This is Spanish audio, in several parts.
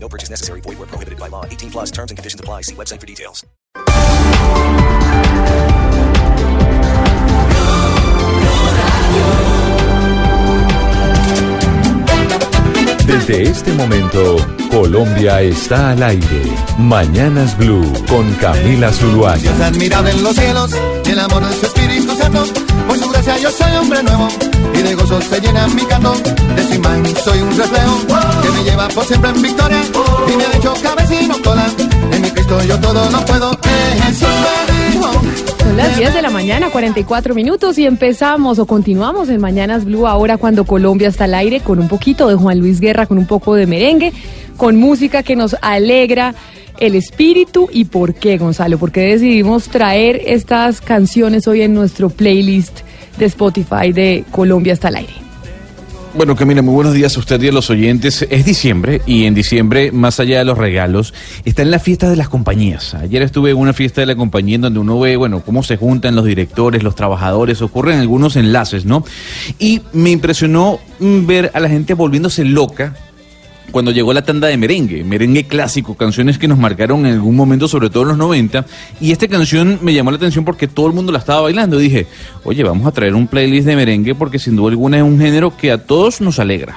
No purchase necessary. Void where prohibited by law. 18 plus terms and conditions apply. See website for details. Desde este momento, Colombia está al aire. Mañanas Blue con Camila Zuluaga. Admirable en los cielos, el amor de su Espíritu Santo. Por gracia yo soy hombre nuevo, y de gozo se llena mi canto. De su soy un reflejo, que me lleva por siempre en victoria. Y me ha hecho cabecino cola, en mi Cristo yo todo lo puedo. Eh. Son las 10 de la mañana, 44 minutos y empezamos o continuamos en Mañanas Blue ahora cuando Colombia está al aire con un poquito de Juan Luis Guerra, con un poco de merengue, con música que nos alegra el espíritu y por qué, Gonzalo, porque decidimos traer estas canciones hoy en nuestro playlist de Spotify de Colombia está al aire. Bueno, Camila, muy buenos días a usted y a los oyentes. Es diciembre y en diciembre, más allá de los regalos, está en la fiesta de las compañías. Ayer estuve en una fiesta de la compañía en donde uno ve, bueno, cómo se juntan los directores, los trabajadores, ocurren algunos enlaces, ¿no? Y me impresionó mm, ver a la gente volviéndose loca cuando llegó la tanda de merengue, merengue clásico, canciones que nos marcaron en algún momento, sobre todo en los 90, y esta canción me llamó la atención porque todo el mundo la estaba bailando. Dije, oye, vamos a traer un playlist de merengue porque sin duda alguna es un género que a todos nos alegra.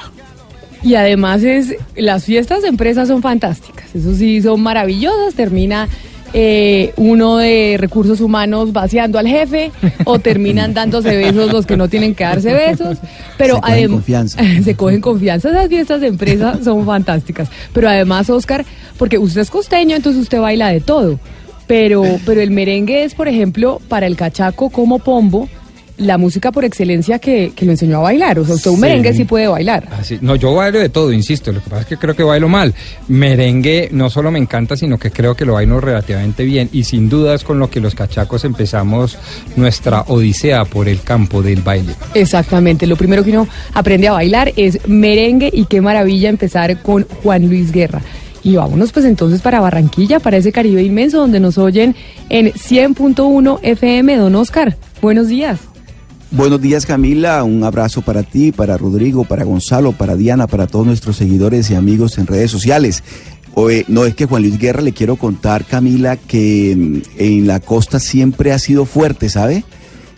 Y además es, las fiestas de empresa son fantásticas, eso sí, son maravillosas, termina eh, uno de recursos humanos vaciando al jefe o terminan dándose besos los que no tienen que darse besos, pero Se cogen confianza. se cogen confianza, esas fiestas de empresa son fantásticas, pero además Oscar, porque usted es costeño, entonces usted baila de todo, pero, pero el merengue es, por ejemplo, para el cachaco como pombo, la música por excelencia que, que lo enseñó a bailar, o sea, usted un Sí. merengue sí puede bailar. Así- no, yo bailo de todo, insisto. Lo que pasa es que creo que bailo mal. Merengue no solo me encanta, sino que creo que lo bailo relativamente bien. Y sin duda es con lo que los cachacos empezamos nuestra odisea por el campo del baile. Exactamente, lo primero que uno aprende a bailar es merengue y qué maravilla empezar con Juan Luis Guerra. Y vámonos pues entonces para Barranquilla, para ese Caribe inmenso donde nos oyen en 100.1 FM. Don Oscar, buenos días. Buenos días Camila, un abrazo para ti, para Rodrigo, para Gonzalo, para Diana, para todos nuestros seguidores y amigos en redes sociales. Oye, no es que Juan Luis Guerra le quiero contar, Camila, que mm, en la costa siempre ha sido fuerte, ¿sabe?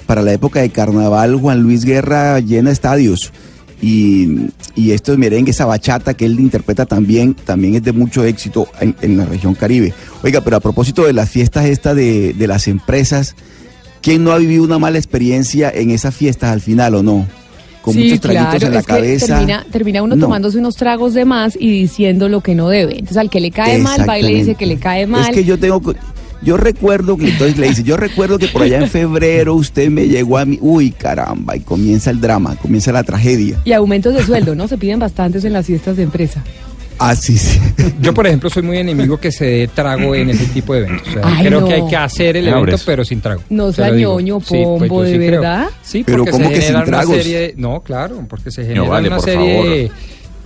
Para la época de carnaval, Juan Luis Guerra llena estadios. Y, y esto es merengue, esa bachata que él interpreta también, también es de mucho éxito en, en la región Caribe. Oiga, pero a propósito de las fiestas estas de, de las empresas, ¿quién no ha vivido una mala experiencia en esas fiestas al final o no? Con muchos traguitos en la es que cabeza. termina, termina uno No. tomándose unos tragos de más y diciendo lo que no debe. Entonces al que le cae mal, va y le dice que le cae mal. Es que yo tengo, yo recuerdo que entonces le dice, yo recuerdo que por allá en febrero usted me llegó a mí, uy caramba, y comienza el drama, comienza la tragedia. Y aumentos de sueldo, ¿no? Se piden bastantes en las fiestas de empresa. Ah, sí, sí. Yo, por ejemplo, soy muy enemigo que se dé trago en ese tipo de eventos. O sea, Ay, creo no. que hay que hacer el evento, pero sin trago. No Se sea ñoño, Sí, pues pombo, ¿de sí creo. verdad? Sí, Pero porque ¿cómo se que sin generan una tragos? serie de- No, claro, porque se genera vale, una serie favor. de,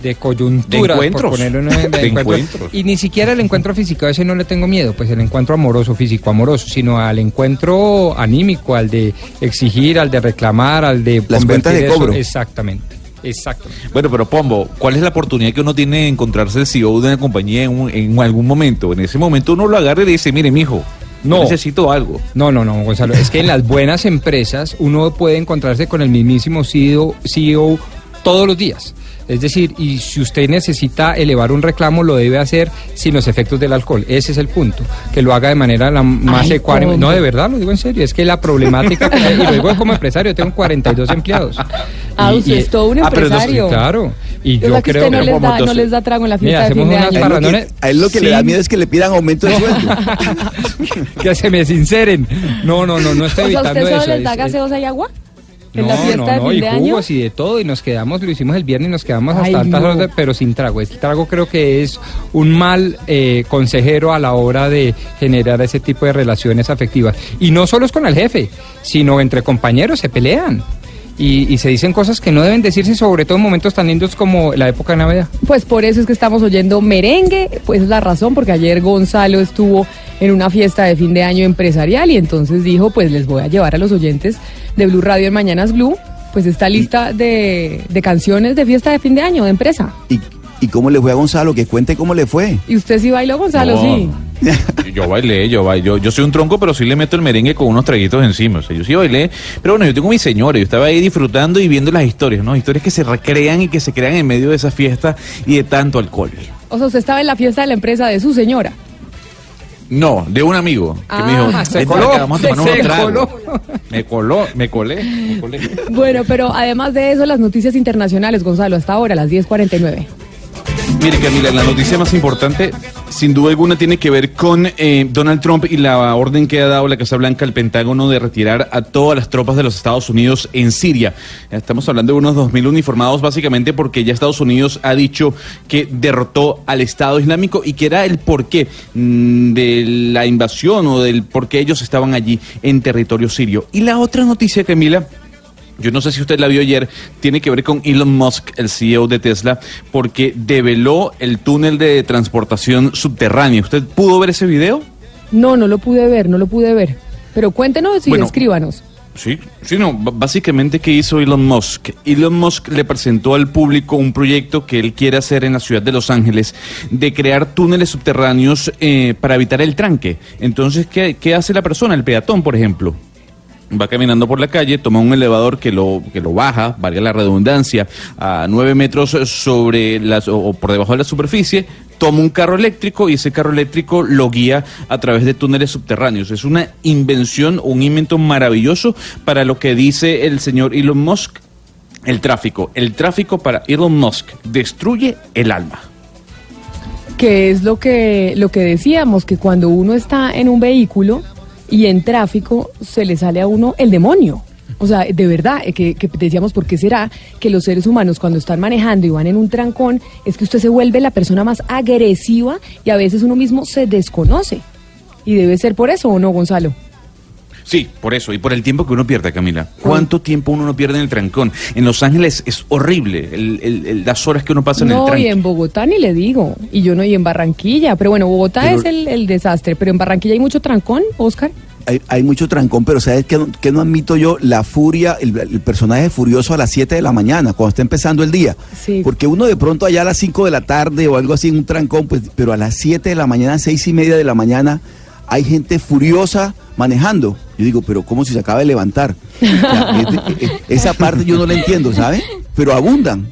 de coyunturas. De encuentros. Por ponerlo en un- De encuentros. Y ni siquiera el encuentro físico, a ese no le tengo miedo, pues el encuentro amoroso, físico amoroso, sino al encuentro anímico, al de exigir, al de reclamar, al de... Las cuentas de convertir eso- cobro. Exactamente, exactamente. Bueno, pero Pombo, ¿cuál es la oportunidad que uno tiene de encontrarse el CEO de una compañía en, un- en algún momento? En ese momento uno lo agarra y le dice, mire, mijo, No. necesito algo. No, no, no, Gonzalo. Es que en las buenas empresas uno puede encontrarse con el mismísimo CEO, CEO todos los días. Es decir, y si usted necesita elevar un reclamo, lo debe hacer sin los efectos del alcohol. Ese es el punto. Que lo haga de manera la más ecuánime. No, de verdad, lo digo en serio. Es que la problemática, que- y lo digo como empresario, tengo 42 empleados. Ah, usted es todo un Ah, pero entonces, empresario. claro. Y yo que creo usted no que les, como da, no entonces- les da trago en la Mira, fiesta de fin hacemos de unas año. A él, lo que, Parrandones a él lo que le da miedo es que le pidan aumento de sueldo. que se me sinceren. No, no, no, no estoy O sea, evitando ¿usted solo eso. les da gaseosa y agua? En la fiesta no, de no, fin y de año. jugos y de todo, y nos quedamos, lo hicimos el viernes y nos quedamos Ay, hasta altas no. horas, de- pero sin trago. Este trago creo que es un mal eh, consejero a la hora de generar ese tipo de relaciones afectivas. Y no solo es con el jefe, sino entre compañeros se pelean. Y, y se dicen cosas que no deben decirse, sobre todo en momentos tan lindos como la época de Navidad. Pues por eso es que estamos oyendo merengue, pues es la razón, porque ayer Gonzalo estuvo en una fiesta de fin de año empresarial y entonces dijo, pues les voy a llevar a los oyentes de Blue Radio en Mañanas Blue, pues esta lista de, de canciones de fiesta de fin de año de empresa. ¿Y, ¿Y cómo le fue a Gonzalo? Que cuente cómo le fue. ¿Y usted sí bailó, Gonzalo? No. Sí. Yo bailé, yo bailé. Yo, yo soy un tronco, pero sí le meto el merengue con unos traguitos encima. O sea, yo sí bailé. Pero bueno, yo tengo mi señora. Yo estaba ahí disfrutando y viendo las historias, ¿no? Historias que se recrean y que se crean en medio de esa fiesta y de tanto alcohol. O sea, usted estaba en la fiesta de la empresa de su señora. No, de un amigo que Ah, me dijo, se "Vente coló, vamos a tomar se unos tragos". coló. Me coló, me colé, me colé. Bueno, pero además de eso, las noticias internacionales, Gonzalo, hasta ahora, las 10.49. Mire, Camila, la noticia más importante, sin duda alguna, tiene que ver con eh, Donald Trump y la orden que ha dado la Casa Blanca al Pentágono de retirar a todas las tropas de los Estados Unidos en Siria. Estamos hablando de unos 2.000 uniformados, básicamente porque ya Estados Unidos ha dicho que derrotó al Estado Islámico y que era el porqué mm, de la invasión o del por qué ellos estaban allí en territorio sirio. Y la otra noticia, Camila, yo no sé si usted la vio ayer, tiene que ver con Elon Musk, el CEO de Tesla, porque develó el túnel de transportación subterráneo. ¿Usted pudo ver ese video? No, no lo pude ver, no lo pude ver. Pero cuéntenos y Bueno. escríbanos. Sí, sí, no. Básicamente, ¿qué hizo Elon Musk? Elon Musk le presentó al público un proyecto que él quiere hacer en la ciudad de Los Ángeles de crear túneles subterráneos eh, para evitar el tranque. Entonces, ¿qué, ¿qué hace la persona? El peatón, por ejemplo. Va caminando por la calle, toma un elevador que lo, que lo baja, valga la redundancia, a nueve metros sobre las, o, por debajo de la superficie, toma un carro eléctrico y ese carro eléctrico lo guía a través de túneles subterráneos. Es una invención, un invento maravilloso para lo que dice el señor Elon Musk, el tráfico. El tráfico para Elon Musk destruye el alma. que es lo que, lo que decíamos, que cuando uno está en un vehículo y en tráfico, se le sale a uno el demonio. O sea, de verdad, eh, que, que decíamos, ¿por qué será que los seres humanos cuando están manejando y van en un trancón, es que usted se vuelve la persona más agresiva y a veces uno mismo se desconoce? Y debe ser por eso, ¿o no, Gonzalo? Sí, por eso, y por el tiempo que uno pierde, Camila. ¿Cuánto tiempo uno no pierde en el trancón? En Los Ángeles es horrible el- el- el- las horas que uno pasa en el No, y en Bogotá ni le digo. Y yo no, y en Barranquilla. Pero bueno, Bogotá Pero- es el, el desastre. Pero en Barranquilla hay mucho trancón, Oscar. Hay, hay mucho trancón, pero ¿sabes qué, no- qué no admito yo? La furia, el, el personaje furioso a las 7 de la mañana, cuando está empezando el día. Sí. Porque uno de pronto allá a las 5 de la tarde o algo así, en un trancón, pues, pero a las 7 de la mañana, seis y media de la mañana, hay gente furiosa manejando. Yo digo, pero ¿cómo si se acaba de levantar? Es- es- esa parte yo no la entiendo, ¿sabe? Pero abundan.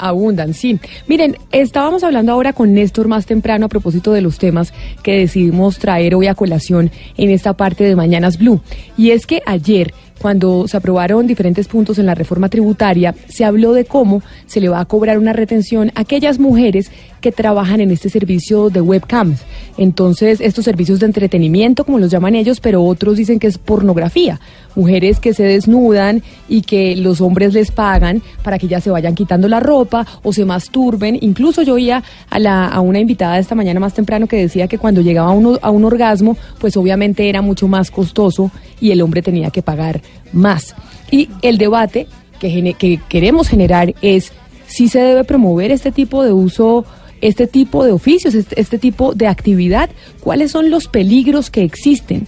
Abundan, sí. Miren, estábamos hablando ahora con Néstor más temprano a propósito de los temas que decidimos traer hoy a colación en esta parte de Mañanas Blue. Y es que ayer, cuando se aprobaron diferentes puntos en la reforma tributaria, se habló de cómo se le va a cobrar una retención a aquellas mujeres que trabajan en este servicio de webcams. Entonces, estos servicios de entretenimiento, como los llaman ellos, pero otros dicen que es pornografía. Mujeres que se desnudan y que los hombres les pagan para que ellas se vayan quitando la ropa o se masturben. Incluso yo oía a, la, una invitada esta mañana más temprano que decía que cuando llegaba a un, orgasmo, pues obviamente era mucho más costoso y el hombre tenía que pagar más. Y el debate que queremos generar es si se debe promover este tipo de uso este tipo de oficios, este, este tipo de actividad, cuáles son los peligros que existen.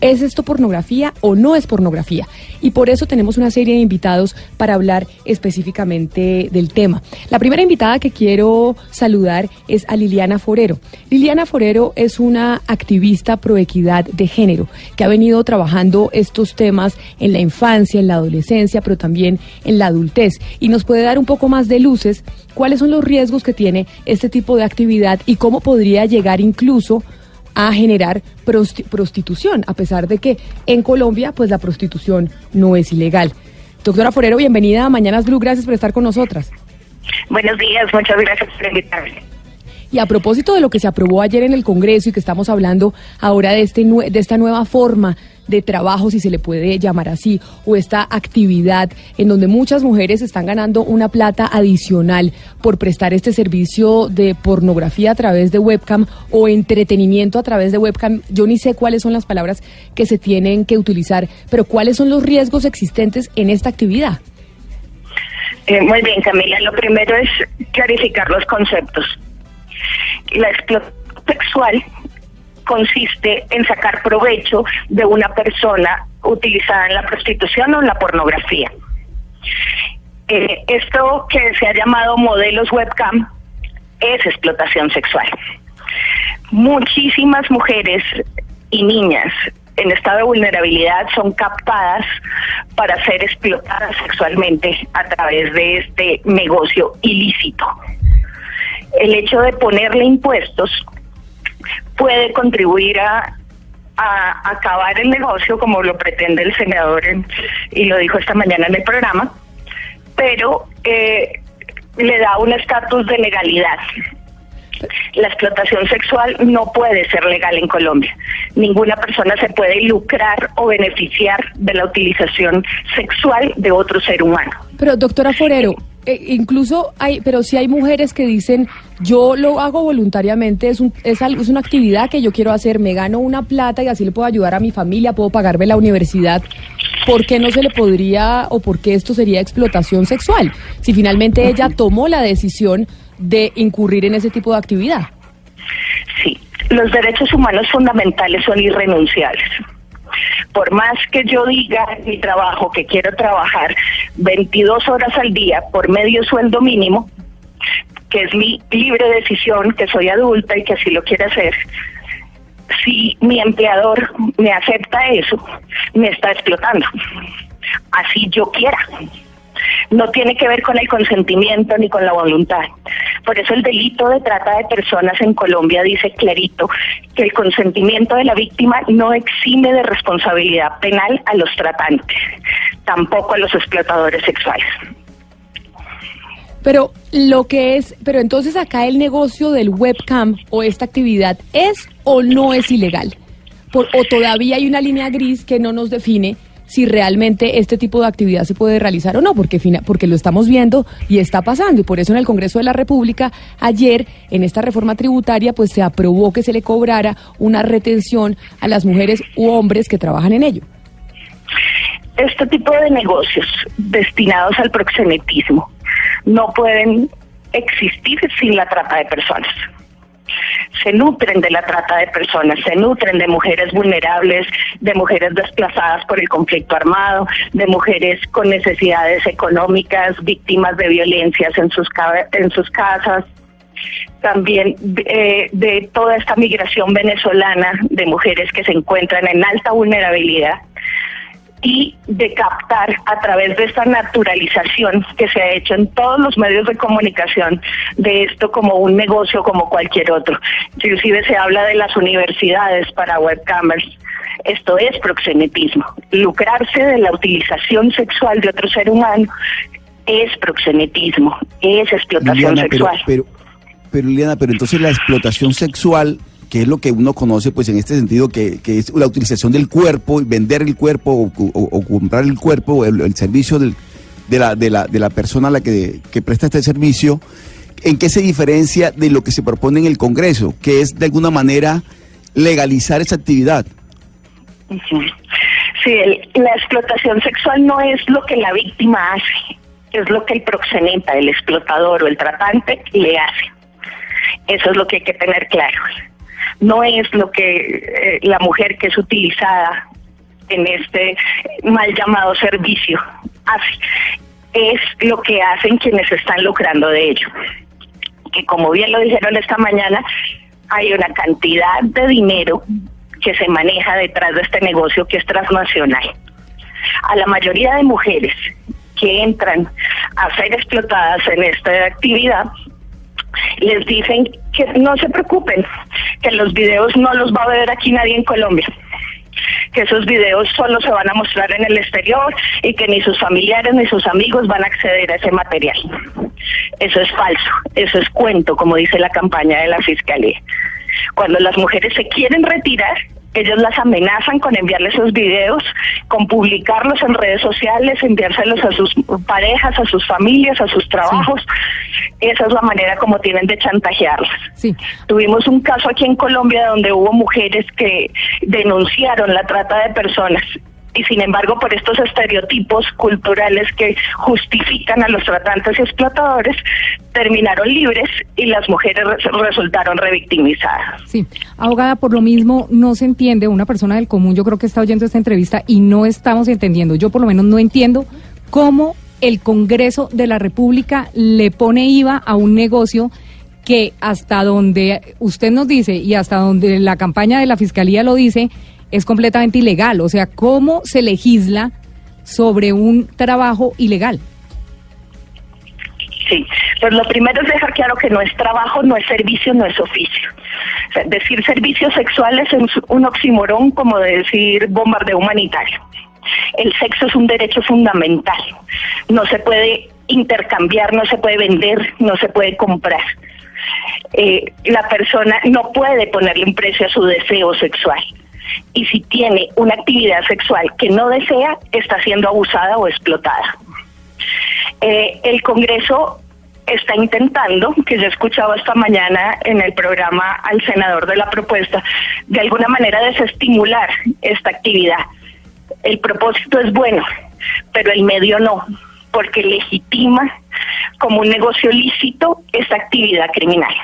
¿Es esto pornografía o no es pornografía? Y por eso tenemos una serie de invitados para hablar específicamente del tema. La primera invitada que quiero saludar es a Liliana Forero. Liliana Forero es una activista pro equidad de género que ha venido trabajando estos temas en la infancia, en la adolescencia, pero también en la adultez. Y nos puede dar un poco más de luces cuáles son los riesgos que tiene este tipo de actividad y cómo podría llegar incluso a generar prosti- prostitución, a pesar de que en Colombia pues la prostitución no es ilegal. Doctora Forero, bienvenida a Mañanas Blue, gracias por estar con nosotras. Buenos días, muchas gracias por invitarme. Y a propósito de lo que se aprobó ayer en el Congreso y que estamos hablando ahora de, este, de esta nueva forma de trabajo, si se le puede llamar así, o esta actividad en donde muchas mujeres están ganando una plata adicional por prestar este servicio de pornografía a través de webcam o entretenimiento a través de webcam. Yo ni sé cuáles son las palabras que se tienen que utilizar, pero cuáles son los riesgos existentes en esta actividad. Eh, muy bien, Camila. Lo primero es clarificar los conceptos. La explotación sexual consiste en sacar provecho de una persona utilizada en la prostitución o en la pornografía. Eh, esto que se ha llamado modelos webcam es explotación sexual. Muchísimas mujeres y niñas en estado de vulnerabilidad son captadas para ser explotadas sexualmente a través de este negocio ilícito. El hecho de ponerle impuestos puede contribuir a, acabar el negocio como lo pretende el senador en- y lo dijo esta mañana en el programa, pero eh, le da un estatus de legalidad. La explotación sexual no puede ser legal en Colombia. Ninguna persona se puede lucrar o beneficiar de la utilización sexual de otro ser humano. Pero doctora Forero, eh, incluso hay, pero si hay mujeres que dicen, yo lo hago voluntariamente, es, un, es, algo, es una actividad que yo quiero hacer, me gano una plata y así le puedo ayudar a mi familia, puedo pagarme la universidad. ¿Por qué no se le podría o por qué esto sería explotación sexual? Si finalmente ella tomó la decisión de incurrir en ese tipo de actividad. Sí, los derechos humanos fundamentales son irrenunciables. Por más que yo diga en mi trabajo que quiero trabajar 22 horas al día por medio sueldo mínimo, que es mi libre decisión, que soy adulta y que así lo quiero hacer, si mi empleador me acepta eso, me está explotando. Así yo quiera. No tiene que ver con el consentimiento ni con la voluntad. Por eso el delito de trata de personas en Colombia dice clarito que el consentimiento de la víctima no exime de responsabilidad penal a los tratantes, tampoco a los explotadores sexuales. Pero lo que es, pero entonces acá el negocio del webcam o esta actividad es o no es ilegal. Por, o todavía hay una línea gris que no nos define si realmente este tipo de actividad se puede realizar o no, porque, porque lo estamos viendo y está pasando. Y por eso en el Congreso de la República, ayer, en esta reforma tributaria, pues se aprobó que se le cobrara una retención a las mujeres u hombres que trabajan en ello. Este tipo de negocios destinados al proxenetismo no pueden existir sin la trata de personas. Se nutren de la trata de personas, se nutren de mujeres vulnerables, de mujeres desplazadas por el conflicto armado, de mujeres con necesidades económicas, víctimas de violencias en sus, casas, también eh, de toda esta migración venezolana de mujeres que se encuentran en alta vulnerabilidad y de captar a través de esta naturalización que se ha hecho en todos los medios de comunicación de esto como un negocio como cualquier otro. Inclusive se habla de las universidades para webcamers. Esto es proxenetismo. Lucrarse de la utilización sexual de otro ser humano es proxenetismo, es explotación Liliana, pero, sexual. pero, pero Liliana, pero entonces la explotación sexual, que es lo que uno conoce, pues en este sentido, que, es la utilización del cuerpo, vender el cuerpo o, comprar el cuerpo, el, el servicio de, la, de, la, de la persona a la que, presta este servicio, ¿en qué se diferencia de lo que se propone en el Congreso, que es de alguna manera legalizar esa actividad? Sí, la explotación sexual no es lo que la víctima hace, es lo que el proxeneta, el explotador o el tratante le hace. Eso es lo que hay que tener claro. No es lo que eh, la mujer que es utilizada en este mal llamado servicio hace, es lo que hacen quienes están lucrando de ello. Que como bien lo dijeron esta mañana, hay una cantidad de dinero que se maneja detrás de este negocio que es transnacional. A la mayoría de mujeres que entran a ser explotadas en esta actividad, les dicen que no se preocupen, que los videos no los va a ver aquí nadie en Colombia, que esos videos solo se van a mostrar en el exterior y que ni sus familiares ni sus amigos van a acceder a ese material. Eso es falso, eso es cuento, como dice la campaña de la Fiscalía. Cuando las mujeres se quieren retirar, ellos las amenazan con enviarles esos videos, con publicarlos en redes sociales, enviárselos a sus parejas, a sus familias, a sus trabajos. Esa es la manera como tienen de chantajearlas. Sí. Tuvimos un caso aquí en Colombia donde hubo mujeres que denunciaron la trata de personas y sin embargo por estos estereotipos culturales que justifican a los tratantes y explotadores, terminaron libres y las mujeres res- resultaron revictimizadas. Sí, abogada, por lo mismo no se entiende, una persona del común yo creo que está oyendo esta entrevista y no estamos entendiendo, yo por lo menos no entiendo cómo el Congreso de la República le pone IVA a un negocio que hasta donde usted nos dice y hasta donde la campaña de la Fiscalía lo dice, es completamente ilegal. O sea, ¿cómo se legisla sobre un trabajo ilegal? Sí, pues lo primero es dejar claro que no es trabajo, no es servicio, no es oficio. Decir servicios sexuales es un oximorón como de decir bombardeo humanitario. El sexo es un derecho fundamental. No se puede intercambiar, no se puede vender, no se puede comprar. Eh, la persona no puede ponerle un precio a su deseo sexual. Y si tiene una actividad sexual que no desea, está siendo abusada o explotada. Eh, el Congreso está intentando, que yo escuchaba esta mañana en el programa al senador de la propuesta, de alguna manera desestimular esta actividad. El propósito es bueno, pero el medio no, porque legitima como un negocio lícito esta actividad criminal.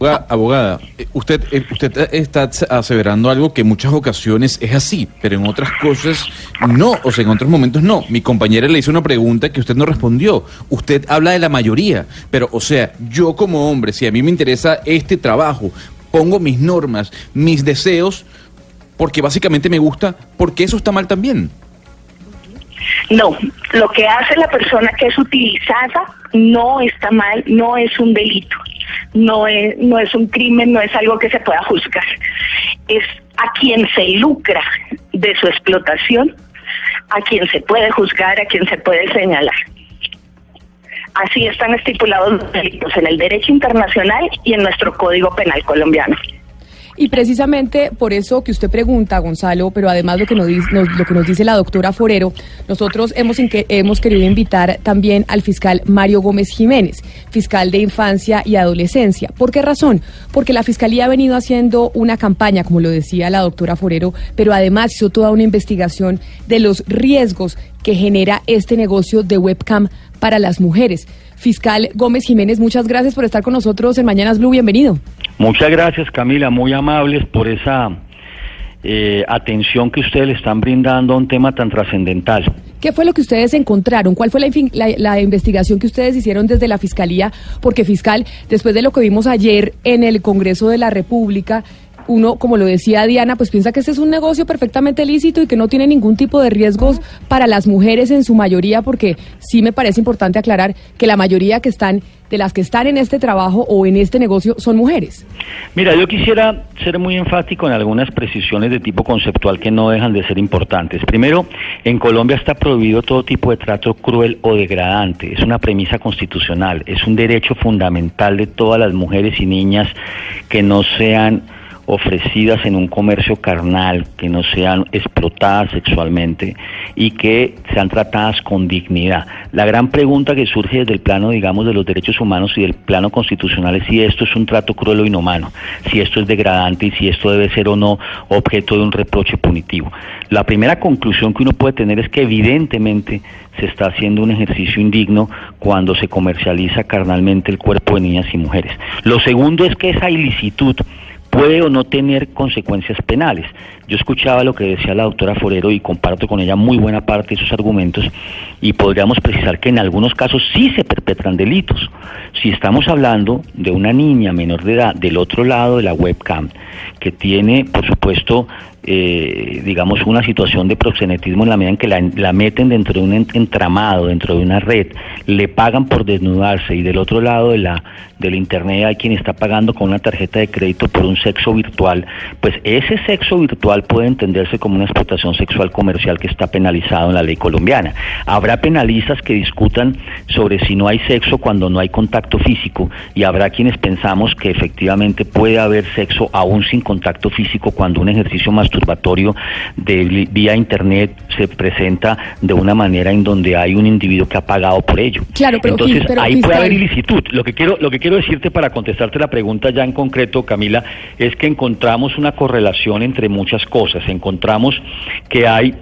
Abogada, eh, usted, eh, usted está aseverando algo que en muchas ocasiones es así, pero en otras cosas no, o sea, en otros momentos no. Mi compañera le hizo una pregunta que usted no respondió. Usted habla de la mayoría, pero, o sea, yo como hombre, si a mí me interesa este trabajo, pongo mis normas, mis deseos, porque básicamente me gusta, porque eso está mal también. No, lo que hace la persona que es utilizada no está mal, no es un delito, no es, no es un crimen, no es algo que se pueda juzgar. Es a quien se lucra de su explotación, a quien se puede juzgar, a quien se puede señalar. Así están estipulados los delitos en el derecho internacional y en nuestro Código Penal colombiano. Y precisamente por eso que usted pregunta, Gonzalo, pero además lo que nos, dice- lo que nos dice la doctora Forero, nosotros hemos, hemos querido invitar también al fiscal Mario Gómez Jiménez, fiscal de infancia y adolescencia. ¿Por qué razón? Porque la fiscalía ha venido haciendo una campaña, como lo decía la doctora Forero, pero además hizo toda una investigación de los riesgos que genera este negocio de webcam para las mujeres. Fiscal Gómez Jiménez, muchas gracias por estar con nosotros en Mañanas Blue. Bienvenido. Muchas gracias Camila, muy amables por esa eh, atención que ustedes le están brindando a un tema tan trascendental. ¿Qué fue lo que ustedes encontraron? ¿Cuál fue la, la- la investigación que ustedes hicieron desde la Fiscalía? Porque fiscal, después de lo que vimos ayer en el Congreso de la República, uno, como lo decía Diana, pues piensa que este es un negocio perfectamente lícito y que no tiene ningún tipo de riesgos para las mujeres en su mayoría, porque sí me parece importante aclarar que la mayoría que están, de las que están en este trabajo o en este negocio son mujeres. Mira, yo quisiera ser muy enfático en algunas precisiones de tipo conceptual que no dejan de ser importantes. Primero, en Colombia está prohibido todo tipo de trato cruel o degradante. Es una premisa constitucional, es un derecho fundamental de todas las mujeres y niñas que no sean ofrecidas en un comercio carnal, que no sean explotadas sexualmente y que sean tratadas con dignidad. La gran pregunta que surge desde el plano, digamos, de los derechos humanos y del plano constitucional es si esto es un trato cruel o inhumano, si esto es degradante y si esto debe ser o no objeto de un reproche punitivo. La primera conclusión que uno puede tener es que evidentemente se está haciendo un ejercicio indigno cuando se comercializa carnalmente el cuerpo de niñas y mujeres. Lo segundo es que esa ilicitud puede o no tener consecuencias penales. Yo escuchaba lo que decía la doctora Forero y comparto con ella muy buena parte de sus argumentos y podríamos precisar que en algunos casos sí se perpetran delitos. Si estamos hablando de una niña menor de edad del otro lado de la webcam que tiene, por supuesto, eh, digamos, una situación de proxenetismo en la medida en que la, meten dentro de un en- entramado, dentro de una red, le pagan por desnudarse y del otro lado de la del internet hay quien está pagando con una tarjeta de crédito por un sexo virtual, pues ese sexo virtual puede entenderse como una explotación sexual comercial que está penalizado en la ley colombiana. Habrá penalistas que discutan sobre si no hay sexo cuando no hay contacto físico y habrá quienes pensamos que efectivamente puede haber sexo aún sin contacto físico cuando un ejercicio masturbatorio de vía internet se presenta de una manera en donde hay un individuo que ha pagado por ello. Claro, pero Entonces pero ahí puede haber ilicitud. Lo que quiero lo que quiero decirte para contestarte la pregunta ya en concreto, Camila, es que encontramos una correlación entre muchas cosas. Encontramos que hay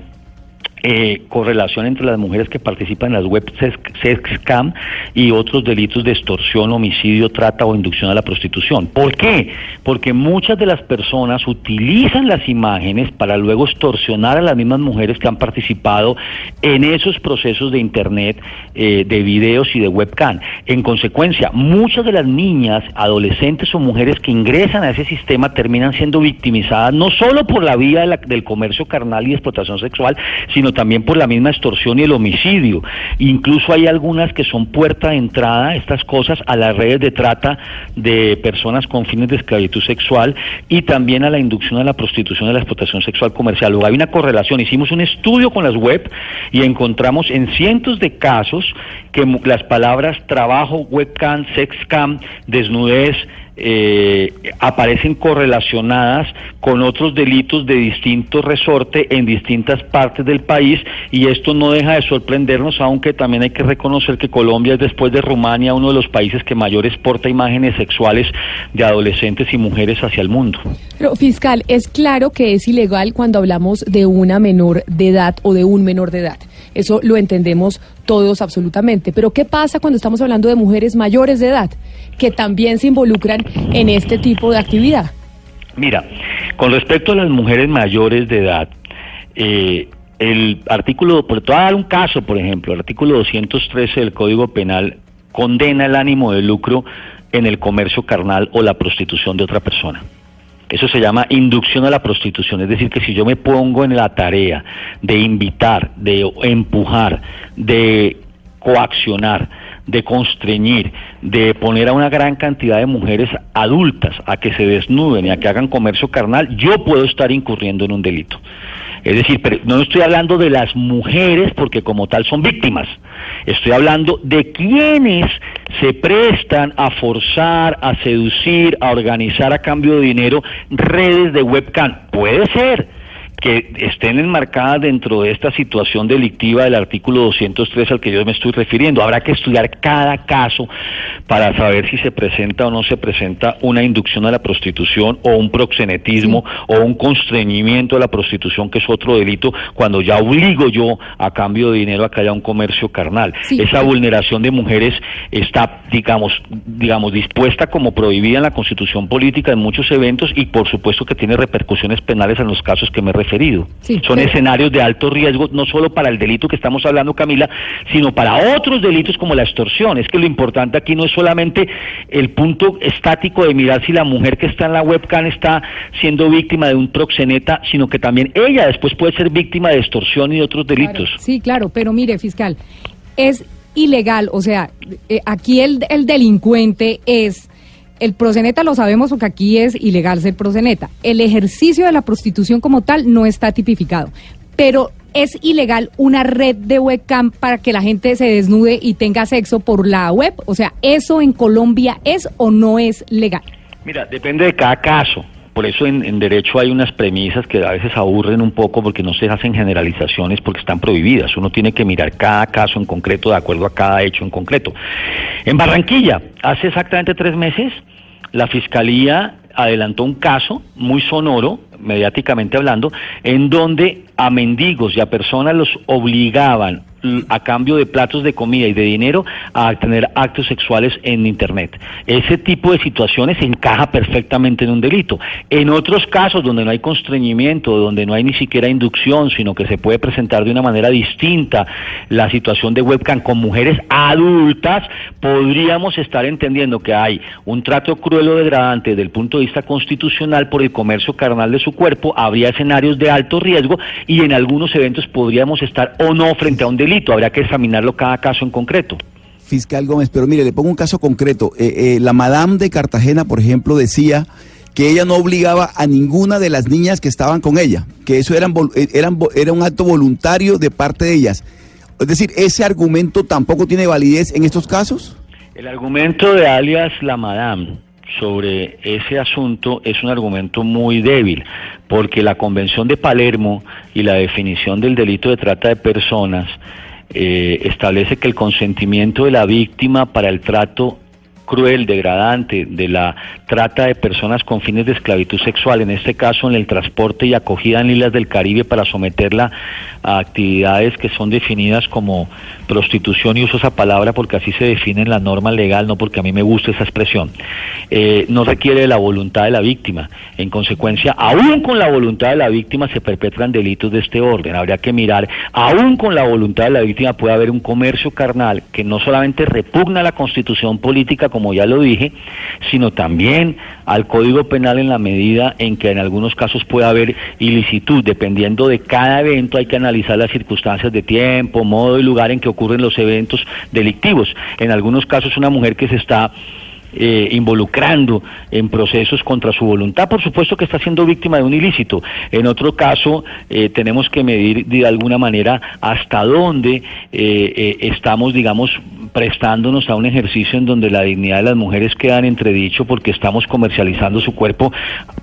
eh, correlación entre las mujeres que participan en las web sex, sex scam y otros delitos de extorsión, homicidio, trata o inducción a la prostitución. ¿Por qué? Porque muchas de las personas utilizan las imágenes para luego extorsionar a las mismas mujeres que han participado en esos procesos de internet, eh, de videos y de webcam. En consecuencia, muchas de las niñas, adolescentes o mujeres que ingresan a ese sistema terminan siendo victimizadas no solo por la vía del comercio carnal y explotación sexual, sino también por la misma extorsión y el homicidio. Incluso hay algunas que son puerta de entrada, estas cosas, a las redes de trata de personas con fines de esclavitud sexual y también a la inducción a la prostitución y a la explotación sexual comercial. Luego hay una correlación. Hicimos un estudio con las web y encontramos en cientos de casos que las palabras trabajo, webcam, sexcam, desnudez, eh, aparecen correlacionadas con otros delitos de distinto resorte en distintas partes del país y esto no deja de sorprendernos, aunque también hay que reconocer que Colombia es después de Rumania uno de los países que mayor exporta imágenes sexuales de adolescentes y mujeres hacia el mundo. Pero fiscal, es claro que es ilegal cuando hablamos de una menor de edad o de un menor de edad. Eso lo entendemos todos absolutamente. Pero ¿qué pasa cuando estamos hablando de mujeres mayores de edad que también se involucran en este tipo de actividad? Mira, con respecto a las mujeres mayores de edad, eh, el artículo, por te voy a dar un caso, por ejemplo, el artículo 213 del Código Penal condena el ánimo de lucro en el comercio carnal o la prostitución de otra persona. Eso se llama inducción a la prostitución, es decir, que si yo me pongo en la tarea de invitar, de empujar, de coaccionar, de constreñir, de poner a una gran cantidad de mujeres adultas a que se desnuden y a que hagan comercio carnal, yo puedo estar incurriendo en un delito. Es decir, pero no estoy hablando de las mujeres porque como tal son víctimas. Estoy hablando de quienes se prestan a forzar, a seducir, a organizar a cambio de dinero redes de webcam. Puede ser que estén enmarcadas dentro de esta situación delictiva del artículo 203 al que yo me estoy refiriendo. Habrá que estudiar cada caso para saber si se presenta o no se presenta una inducción a la prostitución o un proxenetismo o un constreñimiento a la prostitución, que es otro delito, cuando ya obligo yo a cambio de dinero a que haya un comercio carnal. Sí. Esa vulneración de mujeres está, digamos, digamos, dispuesta como prohibida en la constitución política en muchos eventos y por supuesto que tiene repercusiones penales en los casos que me he referido. Sí, Son pero- escenarios de alto riesgo, no solo para el delito que estamos hablando, Camila, sino para otros delitos como la extorsión. Es que lo importante aquí no es solamente el punto estático de mirar si la mujer que está en la webcam está siendo víctima de un proxeneta, sino que también ella después puede ser víctima de extorsión y de otros delitos. Claro, sí, claro, pero mire, fiscal, es ilegal, o sea, eh, aquí el, el delincuente es, el proseneta lo sabemos porque aquí es ilegal ser proseneta, el ejercicio de la prostitución como tal no está tipificado, pero es ilegal una red de webcam para que la gente se desnude y tenga sexo por la web, o sea, ¿eso en Colombia es o no es legal? Mira, depende de cada caso. Por eso en, derecho hay unas premisas que a veces aburren un poco porque no se hacen generalizaciones porque están prohibidas. Uno tiene que mirar cada caso en concreto de acuerdo a cada hecho en concreto. En Barranquilla, hace exactamente tres meses, la Fiscalía adelantó un caso muy sonoro, mediáticamente hablando, en donde a mendigos y a personas los obligaban a cambio de platos de comida y de dinero a tener actos sexuales en Internet. Ese tipo de situaciones encaja perfectamente en un delito. En otros casos donde no hay constreñimiento, donde no hay ni siquiera inducción, sino que se puede presentar de una manera distinta la situación de webcam con mujeres adultas, podríamos estar entendiendo que hay un trato cruel o degradante desde el punto de vista constitucional por el comercio carnal de su cuerpo, habría escenarios de alto riesgo y en algunos eventos podríamos estar o no frente a un delito, habría que examinarlo cada caso en concreto. Fiscal Gómez, pero mire, le pongo un caso concreto. Eh, eh, la Madame de Cartagena, por ejemplo, decía que ella no obligaba a ninguna de las niñas que estaban con ella, que eso eran, eh, eran, era un acto voluntario de parte de ellas. Es decir, ¿ese argumento tampoco tiene validez en estos casos? El argumento de alias la Madame sobre ese asunto es un argumento muy débil, porque la Convención de Palermo y la definición del delito de trata de personas eh, establece que el consentimiento de la víctima para el trato cruel, degradante de la trata de personas con fines de esclavitud sexual, en este caso en el transporte y acogida en islas del Caribe para someterla a actividades que son definidas como prostitución y uso esa palabra porque así se define en la norma legal, no porque a mí me gusta esa expresión, eh, no requiere de la voluntad de la víctima. En consecuencia, aún con la voluntad de la víctima se perpetran delitos de este orden. Habría que mirar, aún con la voluntad de la víctima puede haber un comercio carnal que no solamente repugna la constitución política, como ya lo dije, sino también al Código Penal en la medida en que en algunos casos puede haber ilicitud. Dependiendo de cada evento hay que analizar las circunstancias de tiempo, modo y lugar en que ocurren los eventos delictivos. En algunos casos una mujer que se está eh, involucrando en procesos contra su voluntad, por supuesto que está siendo víctima de un ilícito. En otro caso, eh, tenemos que medir de alguna manera hasta dónde eh, eh, estamos, digamos, prestándonos a un ejercicio en donde la dignidad de las mujeres queda en entredicho porque estamos comercializando su cuerpo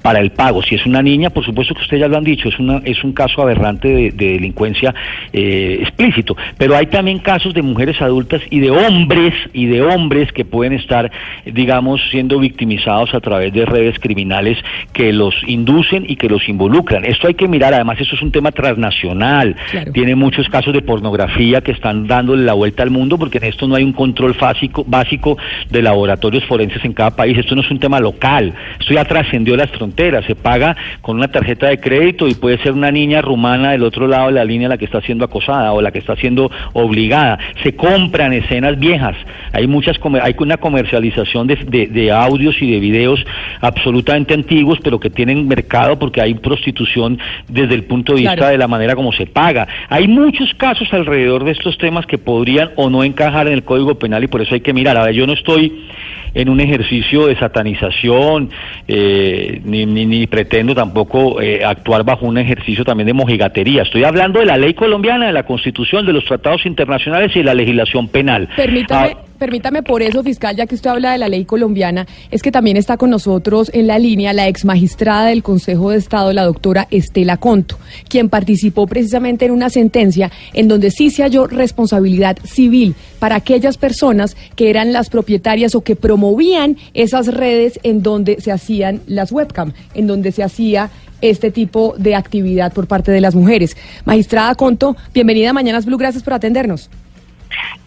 para el pago. Si es una niña, por supuesto que ustedes ya lo han dicho, es, una, es un caso aberrante de, de delincuencia eh, explícito, pero hay también casos de mujeres adultas y de hombres y de hombres que pueden estar, digamos, siendo victimizados a través de redes criminales que los inducen y que los involucran. Esto hay que mirar, además eso es un tema transnacional, Claro. tiene muchos casos de pornografía que están dándole la vuelta al mundo porque en esto no hay un control básico, básico de laboratorios forenses en cada país, esto no es un tema local, esto ya trascendió las fronteras, se paga con una tarjeta de crédito y puede ser una niña rumana del otro lado de la línea la que está siendo acosada o la que está siendo obligada, se compran escenas viejas, hay muchas hay una comercialización de, de- de audios y de videos absolutamente antiguos pero que tienen mercado porque hay prostitución desde el punto de vista Claro. de la manera como se paga. Hay muchos casos alrededor de estos temas que podrían o no encajar en el Código Penal y por eso hay que mirar. A ver, yo no estoy en un ejercicio de satanización, eh, ni, ni, ni pretendo tampoco eh, actuar bajo un ejercicio también de mojigatería. Estoy hablando de la ley colombiana, de la Constitución, de los tratados internacionales y de la legislación penal. Permítame, Ah, permítame por eso, fiscal, ya que usted habla de la ley colombiana, es que también está con nosotros en la línea la ex magistrada del Consejo de Estado, la doctora Estela Conto, quien participó precisamente en una sentencia en donde sí se halló responsabilidad civil para aquellas personas que eran las propietarias o que promovían esas redes en donde se hacían las webcam, en donde se hacía este tipo de actividad por parte de las mujeres. Magistrada Conto, bienvenida a Mañanas Blue, gracias por atendernos.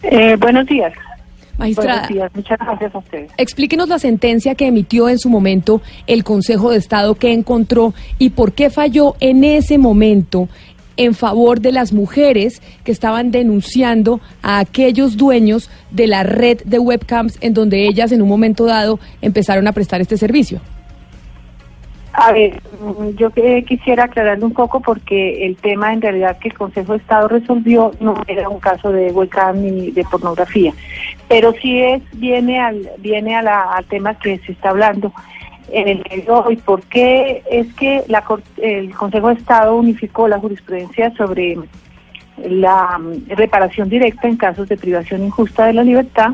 Eh, buenos días. Magistrada. Buenos días, muchas gracias a ustedes. Explíquenos la sentencia que emitió en su momento el Consejo de Estado que encontró y por qué falló en ese momento en favor de las mujeres que estaban denunciando a aquellos dueños de la red de webcams en donde ellas en un momento dado empezaron a prestar este servicio. A ver, mm, yo que- quisiera aclararle un poco porque el tema en realidad que el Consejo de Estado resolvió no era un caso de webcam ni de pornografía, pero sí es viene al viene a la- al tema que se está hablando en el de hoy. ¿Por qué es que la, el Consejo de Estado unificó la jurisprudencia sobre la mm, reparación directa en casos de privación injusta de la libertad?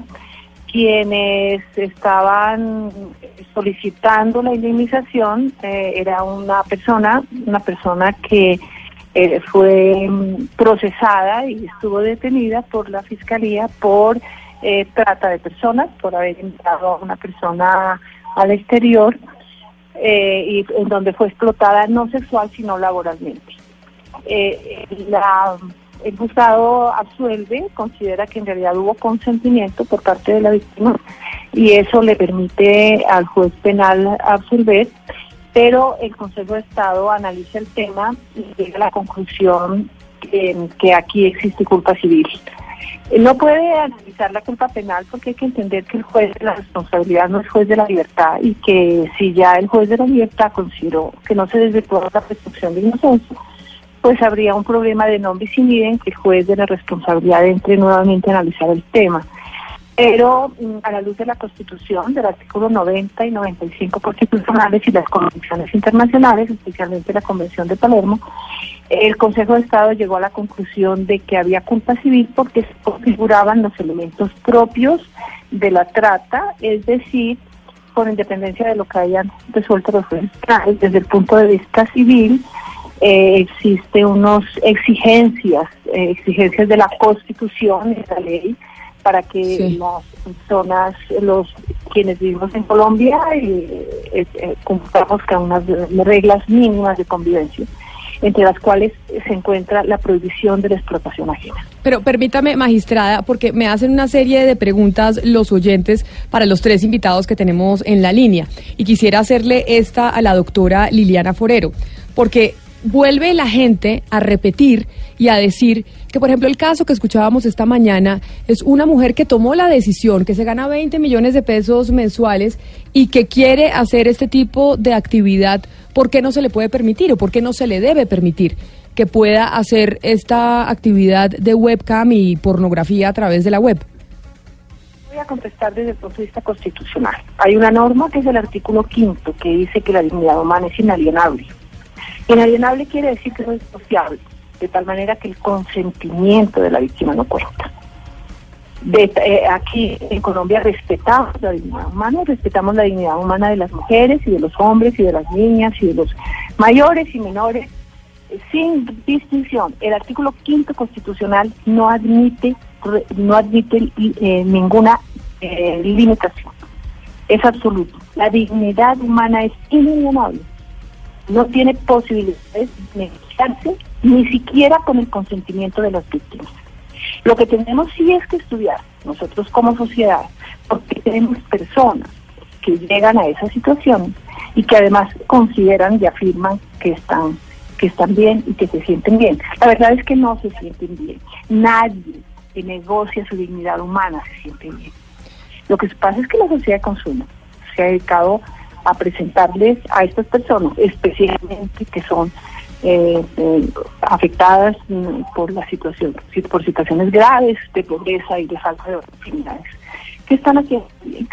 Quienes estaban solicitando la indemnización eh, era una persona, una persona que eh, fue mm, procesada y estuvo detenida por la fiscalía por eh, trata de personas, por haber enviado a una persona al exterior eh, y en donde fue explotada no sexual sino laboralmente. La el juzgado absuelve, considera que en realidad hubo consentimiento por parte de la víctima y eso le permite al juez penal absolver, pero el Consejo de Estado analiza el tema y llega a la conclusión que, aquí existe culpa civil. No puede analizar la culpa penal porque hay que entender que el juez de la responsabilidad no es juez de la libertad y que si ya el juez de la libertad consideró que no se desvirtuó la presunción de inocencia, pues habría un problema de non bis idem que el juez de la responsabilidad entre nuevamente a analizar el tema. Pero mm, a la luz de la Constitución, del artículo 90 y 95 constitucionales y las convenciones internacionales, especialmente la Convención de Palermo, el Consejo de Estado llegó a la conclusión de que había culpa civil porque se configuraban los elementos propios de la trata, es decir, con independencia de lo que hayan resuelto los jueces desde el punto de vista civil, eh, existe unas exigencias, eh, exigencias de la Constitución, de la ley, para que las personas, los quienes vivimos en Colombia, eh, eh, cumplamos con unas reglas mínimas de convivencia entre las cuales se encuentra la prohibición de la explotación ajena. Pero permítame, magistrada, porque me hacen una serie de preguntas los oyentes para los tres invitados que tenemos en la línea. Y quisiera hacerle esta a la doctora Liliana Forero, porque vuelve la gente a repetir y a decir que, por ejemplo, el caso que escuchábamos esta mañana es una mujer que tomó la decisión, que se gana 20 millones de pesos mensuales y que quiere hacer este tipo de actividad, ¿por qué no se le puede permitir o por qué no se le debe permitir que pueda hacer esta actividad de webcam y pornografía a través de la web? A contestar desde el punto de vista constitucional. Hay una norma que es el artículo quinto que dice que la dignidad humana es inalienable. Inalienable quiere decir que no es sociable, de tal manera que el consentimiento de la víctima no cuenta. Eh, aquí en Colombia respetamos la dignidad humana, respetamos la dignidad humana de las mujeres y de los hombres y de las niñas y de los mayores y menores, eh, sin distinción. El artículo quinto constitucional no admite no admite eh, ninguna limitación. Es absoluto. La dignidad humana es inalienable no tiene posibilidades de negociarse ni siquiera con el consentimiento de las víctimas. Lo que tenemos sí es que estudiar, nosotros como sociedad, porque tenemos personas que llegan a esa situación y que además consideran y afirman que están, que están bien y que se sienten bien. La verdad es que no se sienten bien. Nadie que negocia su dignidad humana se siente bien. Lo que pasa es que la sociedad de consumo se ha dedicado a presentarles a estas personas, especialmente que son eh, eh, afectadas mm, por la situación, por situaciones graves de pobreza y de falta de oportunidades, que están aquí,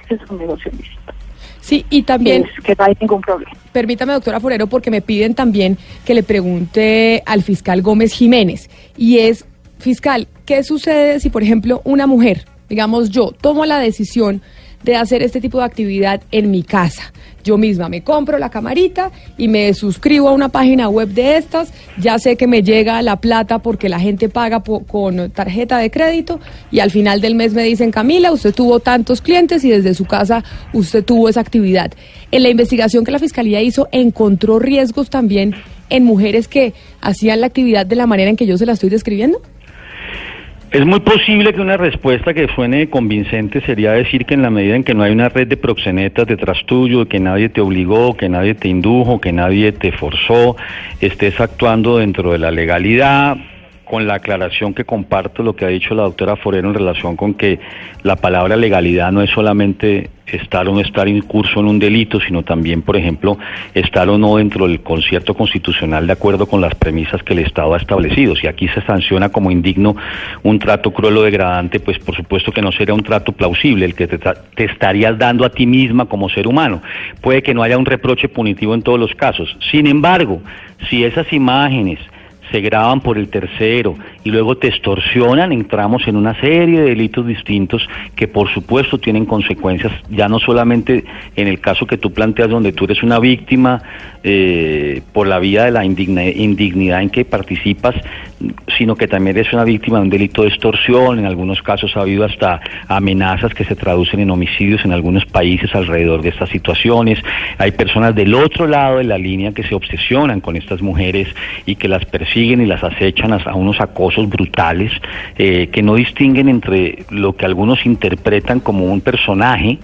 que es un negocio ilícito. Sí, y también... que no hay ningún problema. Permítame, doctora Forero, porque me piden también que le pregunte al fiscal Gómez Jiménez. Y es, fiscal, ¿qué sucede si, por ejemplo, una mujer, digamos yo, tomo la decisión de hacer este tipo de actividad en mi casa. Yo misma me compro la camarita y me suscribo a una página web de estas, ya sé que me llega la plata porque la gente paga con tarjeta de crédito y al final del mes me dicen, Camila, usted tuvo tantos clientes y desde su casa usted tuvo esa actividad. En la investigación que la Fiscalía hizo, encontró riesgos también en mujeres que hacían la actividad de la manera en que yo se la estoy describiendo. Es muy posible que una respuesta que suene convincente sería decir que en la medida en que no hay una red de proxenetas detrás tuyo, que nadie te obligó, que nadie te indujo, que nadie te forzó, estés actuando dentro de la legalidad, con la aclaración que comparto lo que ha dicho la doctora Forero en relación con que la palabra legalidad no es solamente estar o no estar incurso en un delito, sino también, por ejemplo, estar o no dentro del concierto constitucional de acuerdo con las premisas que el Estado ha establecido. Si aquí se sanciona como indigno un trato cruel o degradante, pues por supuesto que no sería un trato plausible el que te, te estarías dando a ti misma como ser humano. Puede que no haya un reproche punitivo en todos los casos. Sin embargo, si esas imágenes se graban por el tercero y luego te extorsionan, entramos en una serie de delitos distintos que por supuesto tienen consecuencias, ya no solamente en el caso que tú planteas donde tú eres una víctima eh, por la vía de la indignidad en que participas, sino que también eres una víctima de un delito de extorsión, en algunos casos ha habido hasta amenazas que se traducen en homicidios en algunos países alrededor de estas situaciones, hay personas del otro lado de la línea que se obsesionan con estas mujeres y que las persiguen y las acechan a unos acosos brutales eh, que no distinguen entre lo que algunos interpretan como un personaje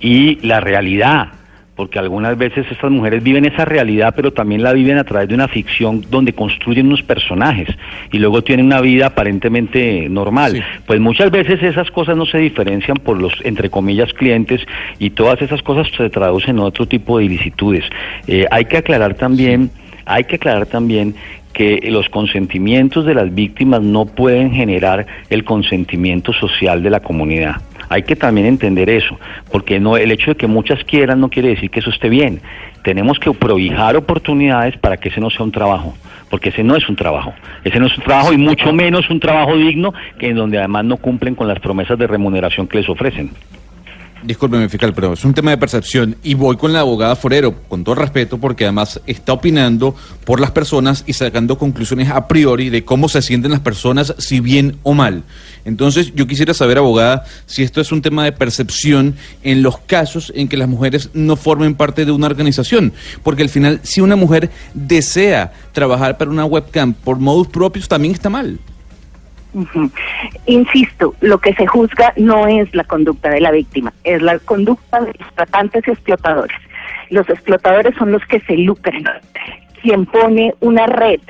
y la realidad porque algunas veces estas mujeres viven esa realidad, pero también la viven a través de una ficción donde construyen unos personajes y luego tienen una vida aparentemente normal. Pues muchas veces esas cosas no se diferencian por los, entre comillas, clientes y todas esas cosas se traducen en otro tipo de ilicitudes. Eh, hay que aclarar también, hay que aclarar también que los consentimientos de las víctimas no pueden generar el consentimiento social de la comunidad. Hay que también entender eso, porque no el hecho de que muchas quieran no quiere decir que eso esté bien. Tenemos que prohijar oportunidades para que ese no sea un trabajo, porque ese no es un trabajo. Ese no es un trabajo y mucho menos un trabajo digno que en donde además no cumplen con las promesas de remuneración que les ofrecen. Discúlpeme, fiscal, pero es un tema de percepción y voy con la abogada Forero, con todo respeto, porque además está opinando por las personas y sacando conclusiones a priori de cómo se sienten las personas, si bien o mal. Entonces, yo quisiera saber, abogada, si esto es un tema de percepción en los casos en que las mujeres no formen parte de una organización, porque al final, si una mujer desea trabajar para una webcam por modus propios, también está mal. Insisto, lo que se juzga no es la conducta de la víctima, es la conducta de los tratantes y explotadores. Los explotadores son los que se lucran. Quien pone una red,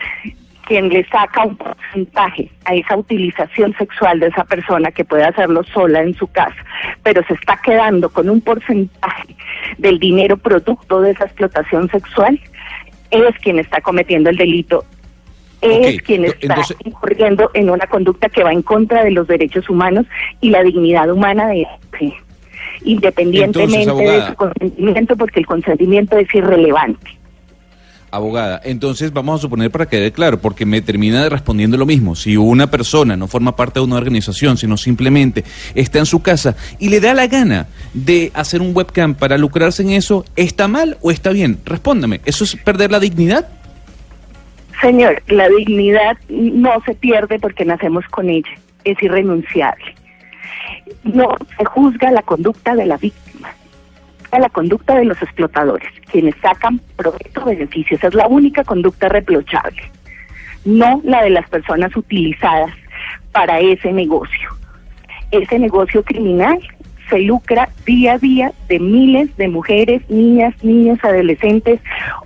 quien le saca un porcentaje a esa utilización sexual de esa persona que puede hacerlo sola en su casa, pero se está quedando con un porcentaje del dinero producto de esa explotación sexual, es quien está cometiendo el delito es quien está entonces- incurriendo en una conducta que va en contra de los derechos humanos y la dignidad humana de este, independientemente Entonces, de su consentimiento, porque el consentimiento es irrelevante. Abogada, entonces vamos a suponer para que quede claro, porque me termina respondiendo lo mismo. Si una persona no forma parte de una organización, sino simplemente está en su casa y le da la gana de hacer un webcam para lucrarse en eso, ¿está mal o está bien? Respóndame, ¿eso es perder la dignidad? Señor, la dignidad no se pierde porque nacemos con ella, es irrenunciable. No se juzga la conducta de la víctima, a la conducta de los explotadores, quienes sacan provecho beneficios. Es la única conducta reprochable, no la de las personas utilizadas para ese negocio. Ese negocio criminal se lucra día a día de miles de mujeres, niñas, niños, adolescentes,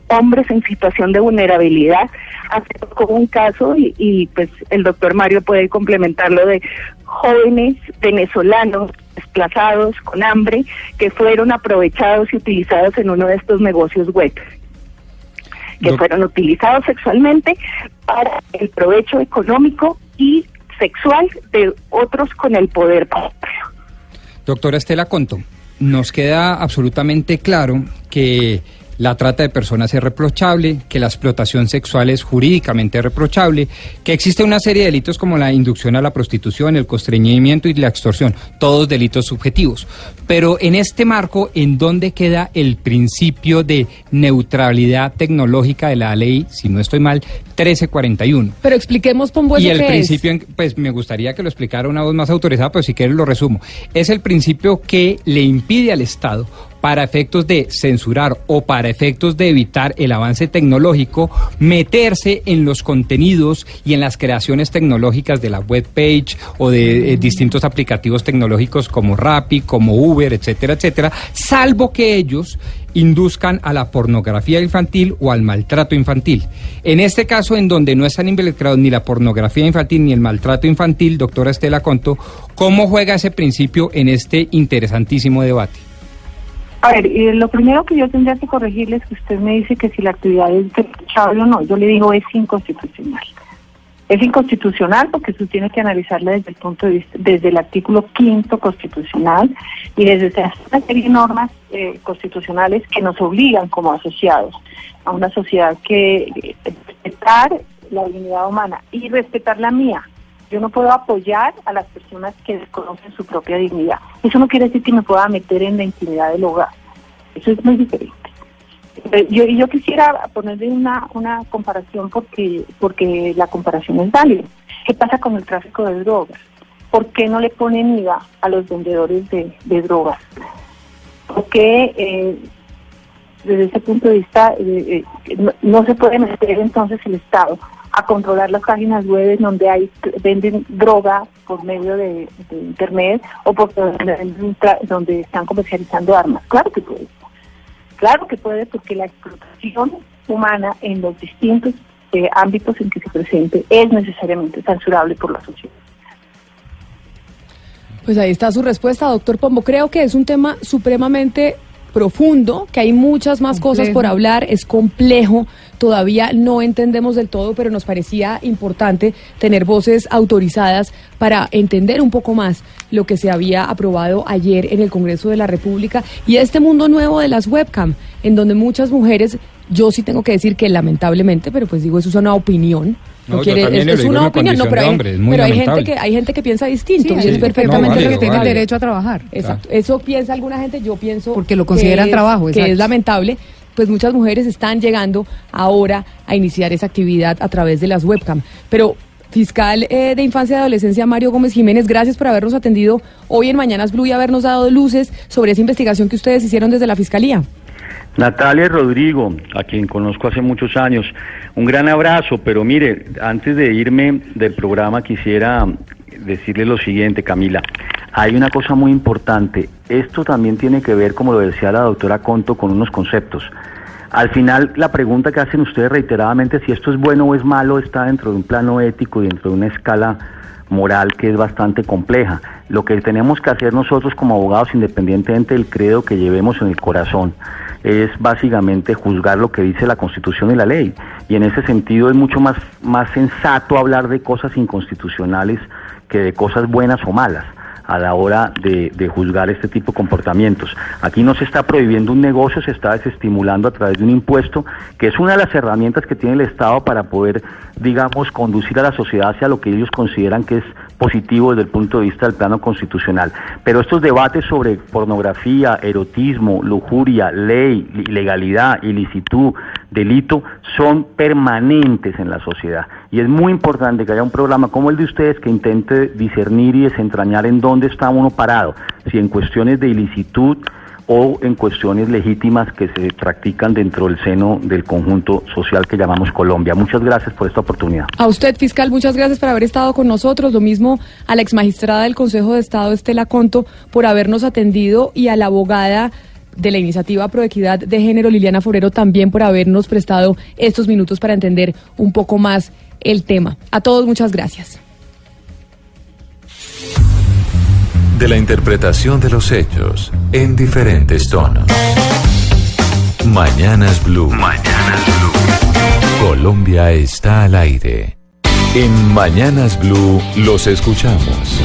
hombres en situación de vulnerabilidad. Hace poco un caso y, y, pues el doctor Mario puede complementarlo de jóvenes venezolanos desplazados con hambre que fueron aprovechados y utilizados en uno de estos negocios web que fueron utilizados sexualmente para el provecho económico y sexual de otros con el poder patrio. Doctora Estela Conto, nos queda absolutamente claro que la trata de personas es reprochable, que la explotación sexual es jurídicamente reprochable, que existe una serie de delitos como la inducción a la prostitución, el constreñimiento y la extorsión, todos delitos subjetivos. Pero en este marco, ¿en dónde queda el principio de neutralidad tecnológica de la ley, si no estoy mal, 1341? Pero expliquemos, Pombo, y el es. principio, en- pues me gustaría que lo explicara una voz más autorizada, pero si quieres lo resumo. Es el principio que le impide al Estado, para efectos de censurar o para efectos de evitar el avance tecnológico, meterse en los contenidos y en las creaciones tecnológicas de la web page o de eh, distintos aplicativos tecnológicos como Rappi, como Uber, etcétera, etcétera, salvo que ellos induzcan a la pornografía infantil o al maltrato infantil. En este caso, en donde no están involucrados ni la pornografía infantil ni el maltrato infantil, doctora Estela Conto, ¿cómo juega ese principio en este interesantísimo debate? A ver, eh, lo primero que yo tendría que corregirle es que usted me dice que si la actividad es reprochable o no. Yo le digo es inconstitucional. Es inconstitucional porque usted tiene que analizarla desde el punto de vista, desde el artículo quinto constitucional y desde una serie de normas eh, constitucionales que nos obligan como asociados a una sociedad que eh, respetar la dignidad humana y respetar la mía. Yo no puedo apoyar a las personas que desconocen su propia dignidad. Eso no quiere decir que me pueda meter en la intimidad del hogar. Eso es muy diferente. Eh, Yo, yo quisiera ponerle una, una comparación porque, porque la comparación es válida. ¿Qué pasa con el tráfico de drogas? ¿Por qué no le ponen IVA a los vendedores de, drogas? ¿Por qué eh, desde ese punto de vista eh, eh, no, no se puede meter entonces el Estado a controlar las páginas web donde hay venden droga por medio de, internet o por donde, donde están comercializando armas. Claro que puede. Claro que puede porque la explotación humana en los distintos eh, ámbitos en que se presente es necesariamente censurable por la sociedad. Pues ahí está su respuesta, doctor Pombo. Creo que es un tema supremamente profundo, que hay muchas más cosas por hablar, es complejo, todavía no entendemos del todo, pero nos parecía importante tener voces autorizadas para entender un poco más lo que se había aprobado ayer en el Congreso de la República y este mundo nuevo de las webcam, en donde muchas mujeres, yo sí tengo que decir que lamentablemente, pero pues digo, eso es una opinión. No, No, quiere, es, una una opinión, no, pero, hay, hombre, es muy pero hay gente que hay gente que piensa distinto Sí, y es perfectamente no, que tiene el derecho a trabajar. Exacto. Eso piensa alguna gente, yo pienso Porque lo que consideran es- trabajo, que es lamentable. Pues muchas mujeres están llegando ahora a iniciar esa actividad a través de las webcam. Pero fiscal eh, de infancia y adolescencia Mario Gómez Jiménez, gracias por habernos atendido hoy en Mañanas Blue y habernos dado luces sobre esa investigación que ustedes hicieron desde la fiscalía. Natalia Rodrigo, a quien conozco hace muchos años, un gran abrazo, pero mire, antes de irme del programa quisiera decirle lo siguiente, Camila. Hay una cosa muy importante. Esto también tiene que ver, como lo decía la doctora Conto, con unos conceptos. Al final, la pregunta que hacen ustedes reiteradamente, si esto es bueno o es malo, está dentro de un plano ético y dentro de una escala moral que es bastante compleja. Lo que tenemos que hacer nosotros como abogados, independientemente del credo que llevemos en el corazón, es básicamente juzgar lo que dice la Constitución y la ley. Y en ese sentido es mucho más, más sensato hablar de cosas inconstitucionales que de cosas buenas o malas a la hora de, de juzgar este tipo de comportamientos. Aquí no se está prohibiendo un negocio, se está desestimulando a través de un impuesto, que es una de las herramientas que tiene el Estado para poder, digamos, conducir a la sociedad hacia lo que ellos consideran que es positivo desde el punto de vista del plano constitucional. Pero estos debates sobre pornografía, erotismo, lujuria, ley, ilegalidad, ilicitud, delito, son permanentes en la sociedad. Y es muy importante que haya un programa como el de ustedes que intente discernir y desentrañar en dónde está uno parado, si en cuestiones de ilicitud o en cuestiones legítimas que se practican dentro del seno del conjunto social que llamamos Colombia. Muchas gracias por esta oportunidad. A usted, fiscal, muchas gracias por haber estado con nosotros. Lo mismo a la exmagistrada del Consejo de Estado, Estela Conto, por habernos atendido y a la abogada de la iniciativa Proequidad de Género, Liliana Forero, también por habernos prestado estos minutos para entender un poco más el tema. A todos, muchas gracias. De la interpretación de los hechos en diferentes tonos. Mañanas Blue. Mañanas Blue. Colombia está al aire. En Mañanas Blue los escuchamos.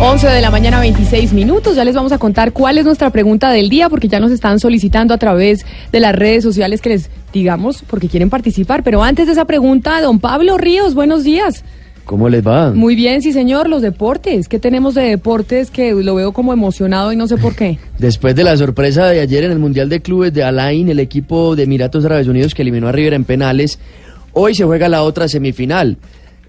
11 de la mañana, 26 minutos. Ya les vamos a contar cuál es nuestra pregunta del día, porque ya nos están solicitando a través de las redes sociales que les digamos porque quieren participar. Pero antes de esa pregunta, don Pablo Ríos, buenos días. ¿Cómo les va? Muy bien, sí señor, los deportes. ¿Qué tenemos de deportes que lo veo como emocionado y no sé por qué? Después de la sorpresa de ayer en el Mundial de Clubes de Alain, el equipo de Emiratos Árabes Unidos que eliminó a River en penales, hoy se juega la otra semifinal.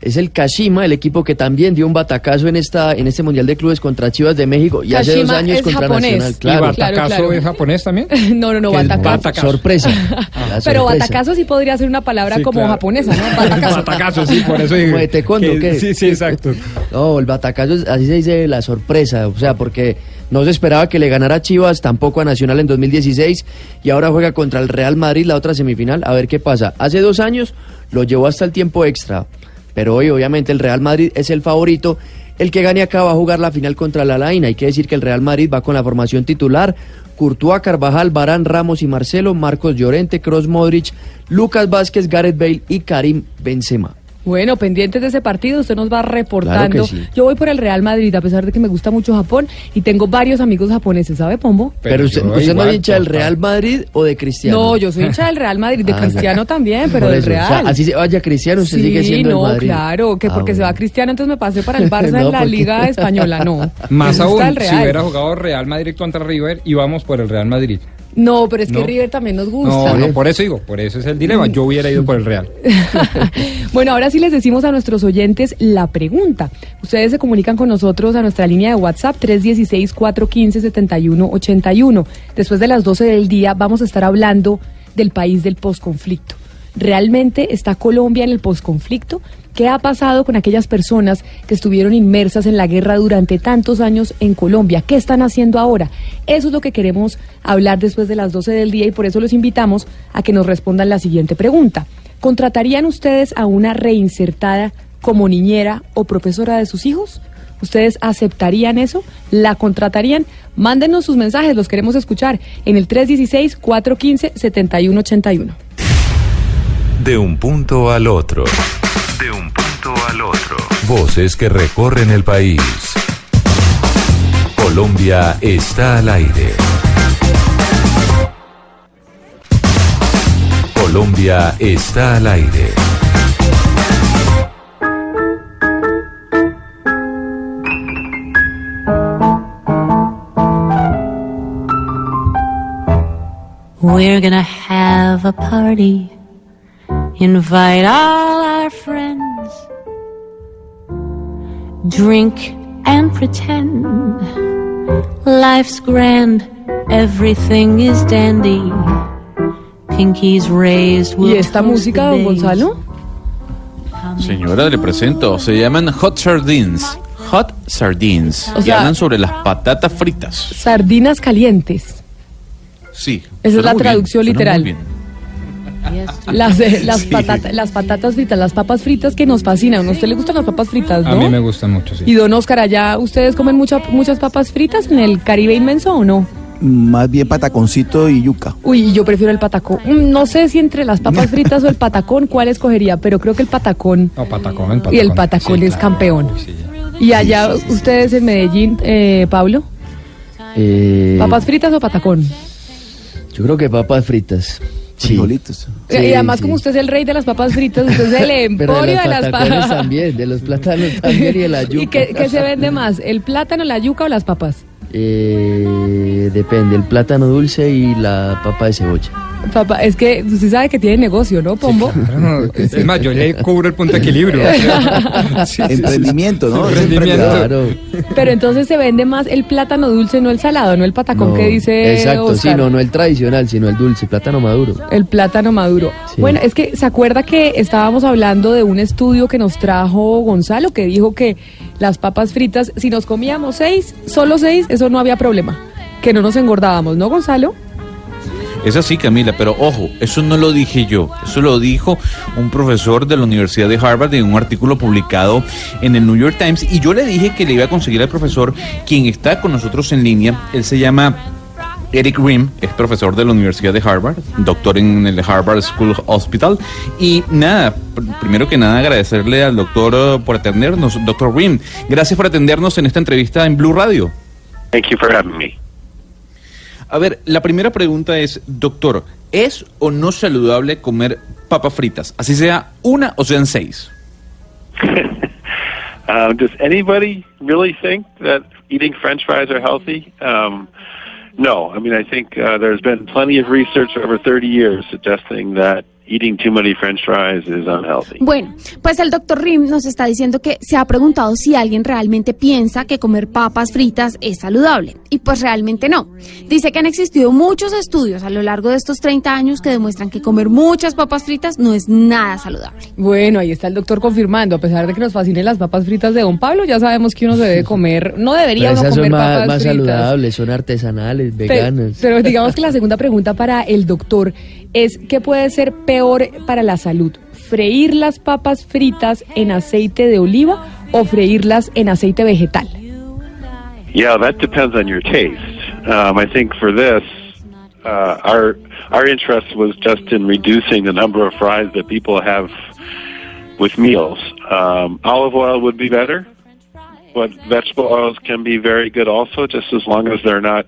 Es el Kashima, el equipo que también dio un batacazo en esta en este Mundial de Clubes contra Chivas de México y hace dos años contra japonés. Nacional. ¿Y Claro, Batacazo Claro, claro. es japonés también? no, no, no, ¿Qué es batacazo. batacazo? sorpresa. La Pero sorpresa. batacazo sí podría ser una palabra Sí, como claro. japonesa, ¿no? Batacazo. Batacazo, sí, por eso digo. Como de taekwondo, que- ¿qué? Sí, sí, exacto. No, el batacazo, es- así se dice la sorpresa, o sea, porque no se esperaba que le ganara a Chivas, tampoco a Nacional en 2016, y ahora juega contra el Real Madrid la otra semifinal, a ver qué pasa. Hace dos años lo llevó hasta el tiempo extra, pero hoy obviamente el Real Madrid es el favorito. El que gane acá va a jugar la final contra la Laina. Hay que decir que el Real Madrid va con la formación titular. Courtois, Carvajal, Barán, Ramos y Marcelo, Marcos Llorente, Cross Modric, Lucas Vázquez, Gareth Bale y Karim Benzema. Bueno, pendientes de ese partido, usted nos va reportando. Claro que sí. Yo voy por el Real Madrid, a pesar de que me gusta mucho Japón y tengo varios amigos japoneses, ¿sabe, Pombo? Pero, usted, usted no es hincha del. Real Madrid o de Cristiano. No, yo soy hincha del Real Madrid, de Ah, Cristiano ya. también, pero del Real. o sea, así se vaya Cristiano, usted sí, sigue siendo no, el Madrid. claro, que Ah, porque se va. Cristiano, entonces me pasé para el Barça No, en la porque- Liga Española, no. Más aún, el si Real. hubiera jugado Real Madrid contra River, íbamos por el Real Madrid. No, pero es que No. River también nos No, gusta. no, por eso digo, por eso es el dilema. Yo hubiera ido por el Real. bueno, ahora sí les decimos a nuestros oyentes la pregunta. Ustedes se comunican con nosotros a nuestra línea de WhatsApp 316-415-7181. Después de las 12 del día vamos a estar hablando del país del posconflicto. ¿Realmente está Colombia en el posconflicto? ¿Qué ha pasado con aquellas personas que estuvieron inmersas en la guerra durante tantos años en Colombia? ¿Qué están haciendo ahora? Eso es lo que queremos hablar después de las 12 del día y por eso los invitamos a que nos respondan la siguiente pregunta. ¿Contratarían ustedes a una reinsertada como niñera o profesora de sus hijos? ¿Ustedes aceptarían eso? ¿La contratarían? Mándenos sus mensajes, los queremos escuchar en el 316-415-7181. De un punto al otro. De un punto al otro. Voces que recorren el país. Colombia está al aire. Colombia está al aire. We're gonna have a party. Invite all our friends. Drink and pretend. Life's grand. Everything is dandy. Pinkies raised. ¿Y We'll esta toast música, don. Gonzalo? Señora, le presento. Se llaman Hot Sardines. Hot Sardines. O y sea- hablan sobre las patatas fritas. Sardinas calientes. Sí. Esa es la muy bien, traducción suena literal. Las, eh, las, Sí. patata- las patatas fritas, las papas fritas que nos fascinan. ¿A usted le gustan las papas fritas, no? A mí me gustan mucho, sí. Y don Oscar, allá, ¿ustedes comen mucha- muchas papas fritas en el Caribe inmenso o no? Más bien pataconcito y yuca. Uy, yo prefiero el patacón. Mm, No sé si entre las papas fritas o el patacón, ¿cuál escogería? Pero creo que el patacón. No, patacón, el patacón. Y el patacón Sí, es claro. campeón. Y allá, ustedes en Medellín, eh, Pablo, Eh, ¿papas fritas o patacón? Yo creo que papas fritas. Sí. Frijolitos. Sí, y además, sí. como usted es el rey de las papas fritas, usted es el Pero de emporio de las papas. también, de los plátanos también y de la yuca. ¿Y qué, qué se vende más? ¿El plátano, la yuca o las papas? Eh, depende, el plátano dulce y la papa de cebolla. Papá, es que usted sabe que tiene negocio, ¿no, Pombo? Claro, es más, yo le cubro el punto de equilibrio. Sí, sí, sí. Emprendimiento, ¿no? Emprendimiento. Claro. Pero entonces se vende más el plátano dulce, no el salado, no el patacón No, que dice Exacto, sí, Oscar. no, no el tradicional, sino el dulce, plátano maduro. El plátano maduro. Sí. Bueno, es que se acuerda que estábamos hablando de un estudio que nos trajo Gonzalo, que dijo que las papas fritas, si nos comíamos seis, solo seis, eso no había problema. Que no nos engordábamos, ¿no, Gonzalo? Es así, Camila, pero ojo, eso no lo dije yo, eso lo dijo un profesor de la Universidad de Harvard en un artículo publicado en el New York Times y yo le dije que le iba a conseguir al profesor quien está con nosotros en línea, él se llama Eric Rim, es profesor de la Universidad de Harvard, doctor en el Harvard School Hospital y nada, pr- primero que nada agradecerle al doctor eh, por atendernos, doctor Rim, gracias por atendernos en esta entrevista en Blue Radio. Thank you for having me. A ver, la primera pregunta es, doctor, ¿es o no saludable comer papas fritas? Así sea una o sean seis. Um, does anybody really think that eating French fries are healthy? Um, no. I mean, I think uh, there's been plenty of research over 30 years suggesting that eating too many French fries is unhealthy. Bueno, pues el doctor Rim nos está diciendo que se ha preguntado si alguien realmente piensa que comer papas fritas es saludable. Y pues realmente no. Dice que han existido muchos estudios a lo largo de estos 30 años que demuestran que comer muchas papas fritas no es nada saludable. Bueno, ahí está el doctor confirmando, a pesar de que nos fascinen las papas fritas de Don Pablo, ya sabemos que uno se debe comer, no debería Pero uno esas comer son más, papas más fritas. saludables, son artesanales, veganas. Pero, digamos que la segunda pregunta para el doctor es ¿qué puede ser peor para la salud? ¿Freír las papas fritas en aceite de oliva o freírlas en aceite vegetal? Yeah, that depends on your taste. Um, I think for this, uh, our our interest was just in reducing the number of fries that people have with meals. Um, olive oil would be better, but vegetable oils can be very good also, just as long as they're not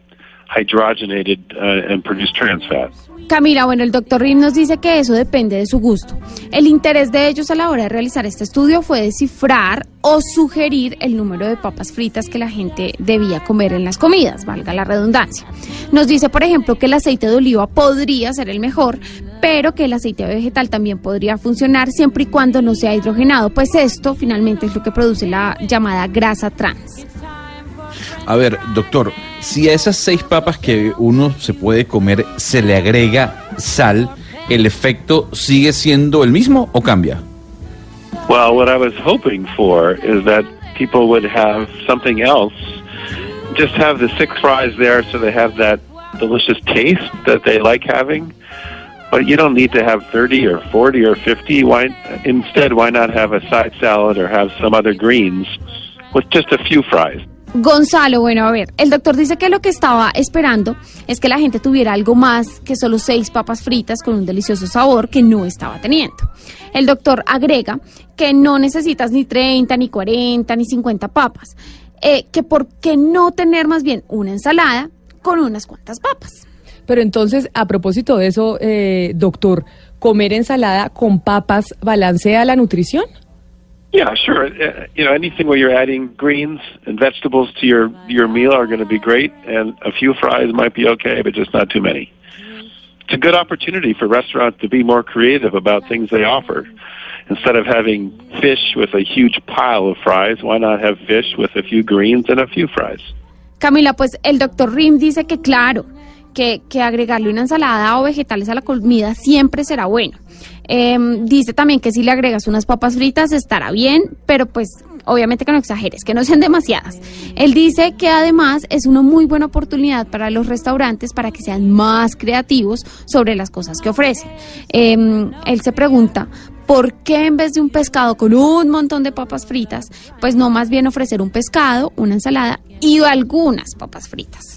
hydrogenated uh, and produce trans fat. Camila, bueno, el doctor Rim nos dice que eso depende de su gusto. El interés de ellos a la hora de realizar este estudio fue descifrar o sugerir el número de papas fritas que la gente debía comer en las comidas, valga la redundancia. Nos dice, por ejemplo, que el aceite de oliva podría ser el mejor, pero que el aceite vegetal también podría funcionar siempre y cuando no sea hidrogenado, pues esto finalmente es lo que produce la llamada grasa trans. A ver, doctor, si a esas seis papas que uno se puede comer se le agrega sal, ¿el efecto sigue siendo el mismo o cambia? Well, what I was hoping for is that people would have something else. Just have the six fries there so they have that delicious taste that they like having. But you don't need to have 30 or 40 or 50. Why instead why not have a side salad or have some other greens with just a few fries? Gonzalo, bueno, a ver, el doctor dice que lo que estaba esperando es que la gente tuviera algo más que solo seis papas fritas con un delicioso sabor que no estaba teniendo. El doctor agrega que no necesitas ni 30, ni 40, ni 50 papas, eh, que por qué no tener más bien una ensalada con unas cuantas papas. Pero entonces, a propósito de eso, eh, doctor, ¿comer ensalada con papas balancea la nutrición? Yeah, sure. Uh, you know, anything where you're adding greens and vegetables to your your meal are going to be great, and a few fries might be okay, but just not too many. It's a good opportunity for restaurants to be more creative about things they offer. Instead of having fish with a huge pile of fries, why not have fish with a few greens and a few fries? Camila, pues el doctor Rim dice que claro, que, que agregarle una ensalada o vegetales a la comida siempre será bueno. Em, dice también que si le agregas unas papas fritas estará bien, pero pues obviamente que no exageres, que no sean demasiadas. Él dice que además es una muy buena oportunidad para los restaurantes para que sean más creativos sobre las cosas que ofrecen. Em, él se pregunta, ¿por qué en vez de un pescado con un montón de papas fritas, pues no más bien ofrecer un pescado, una ensalada y algunas papas fritas?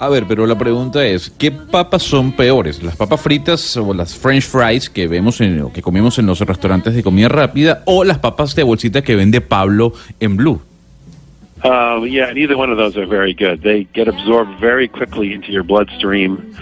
A ver, pero la pregunta es, ¿qué papas son peores? ¿Las papas fritas o las french fries que vemos en, o que comemos en los restaurantes de comida rápida o las papas de bolsita que vende Pablo en Blue? Um, yeah, neither one of those are very good. They get absorbed very quickly into your bloodstream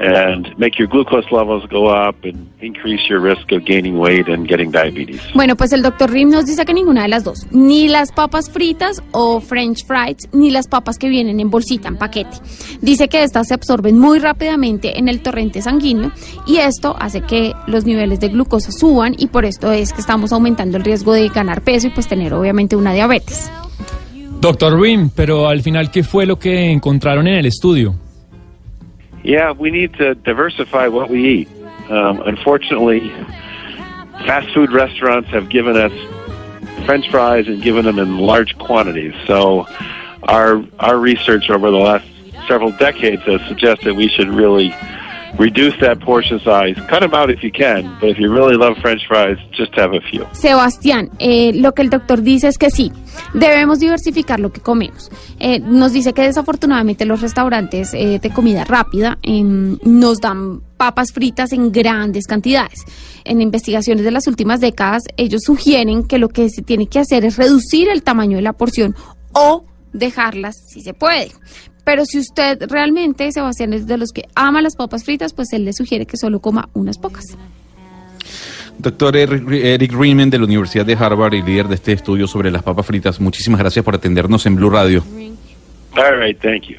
and make your glucose levels go up and increase your risk of gaining weight and getting diabetes. Bueno, pues el doctor Rim nos dice que ninguna de las dos, ni las papas fritas o french fries, ni las papas que vienen en bolsita, en paquete. Dice que estas se absorben muy rápidamente en el torrente sanguíneo y esto hace que los niveles de glucosa suban y por esto es que estamos aumentando el riesgo de ganar peso y pues tener obviamente una diabetes. Doctor Rim, pero al final, ¿qué fue lo que encontraron en el estudio? Yeah, we need to diversify what we eat. Um, unfortunately, fast food restaurants have given us French fries and given them in large quantities. So, our our research over the last several decades has suggested we should really reduce that portion size. Cut them out if you can, but if you really love French fries, just have a few. Sebastián, eh, lo que el doctor dice es que sí, debemos diversificar lo que comemos. Eh, nos dice que desafortunadamente los restaurantes eh, de comida rápida nos dan papas fritas en grandes cantidades. En investigaciones de las últimas décadas, ellos sugieren que lo que se tiene que hacer es reducir el tamaño de la porción o dejarlas si se puede. Pero si usted realmente, Sebastián, es de los que ama las papas fritas, pues él le sugiere que solo coma unas pocas. Doctor Eric, Riemann de la Universidad de Harvard y líder de este estudio sobre las papas fritas, muchísimas gracias por atendernos en Blue Radio. All right, thank you.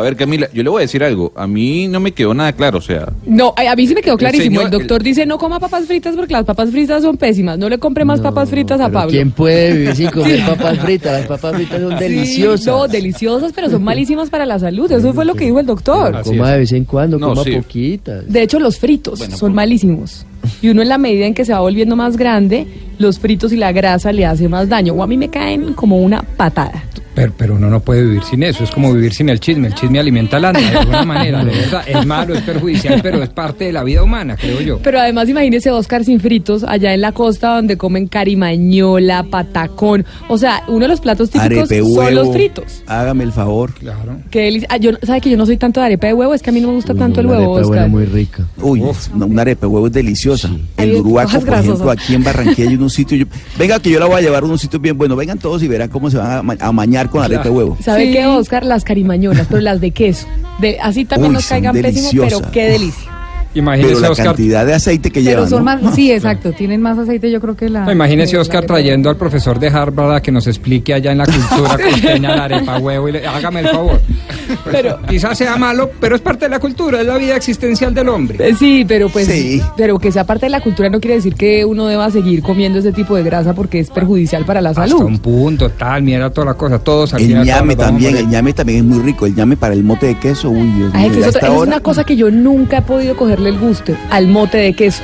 A ver, Camila, yo le voy a decir algo. A mí no me quedó nada claro, o sea... No, a mí sí me quedó clarísimo. señor- el doctor dice no coma papas fritas porque las papas fritas son pésimas. No le compre más papas fritas a Pablo. ¿Quién puede vivir sin comer Sí. papas fritas? Las papas fritas son Sí, deliciosas. no, deliciosas, pero son malísimas para la salud. Eso fue lo que dijo el doctor. Coma de vez en cuando, No, coma sí. poquitas. De hecho, los fritos son malísimos. Y uno en la medida en que se va volviendo más grande, los fritos y la grasa le hace más daño. O a mí me caen como una patada. Pero, pero uno no puede vivir sin eso, es como vivir sin el chisme. El chisme alimenta al alma de alguna manera, de verdad. Es malo, es perjudicial, pero es parte de la vida humana, creo yo. Pero además imagínese Oscar sin fritos allá en la costa donde comen carimañola, patacón. O sea, uno de los platos típicos Arepe son huevo. los fritos. Hágame el favor. Claro. Qué delicia. Ah, yo, ¿Sabe que yo no soy tanto de arepa de huevo? Es que a mí no me gusta tanto el huevo, arepa de Oscar. huevo muy rica. Uy, una arepa de huevo es deliciosa. Hay El Uruguaco, por ejemplo, grasosas. aquí en Barranquilla hay unos sitios. yo- venga, que yo la voy a llevar a unos sitios bien buenos. Vengan todos y verán cómo se van a, ma- a mañar con arepa de huevo. ¿Sabe qué, Oscar? Las carimañolas, pero las de queso. De, así también Uy, nos caigan pésimo, pero qué delicia. Imagínese, pero la Oscar. cantidad de aceite que Pero lleva, son ¿no? más, sí, exacto, tienen más aceite yo creo que la... No, imagínese que Oscar la- trayendo al profesor de Harvard a que nos explique allá en la cultura costeña la arepa huevo y le- hágame el favor. Pero quizás sea malo, pero es parte de la cultura, es la vida existencial del hombre. Eh, Sí, pero pues, pero que sea parte de la cultura no quiere decir que uno deba seguir comiendo ese tipo de grasa porque es perjudicial para la Hasta salud. un punto, tal, mira toda la cosa, todos al El ñame también, el ñame también es muy rico. El ñame para el mote de queso, uy, Dios Ay, mío, que a eso, esta eso es hora- una cosa que yo nunca he podido cogerle el gusto al mote de queso.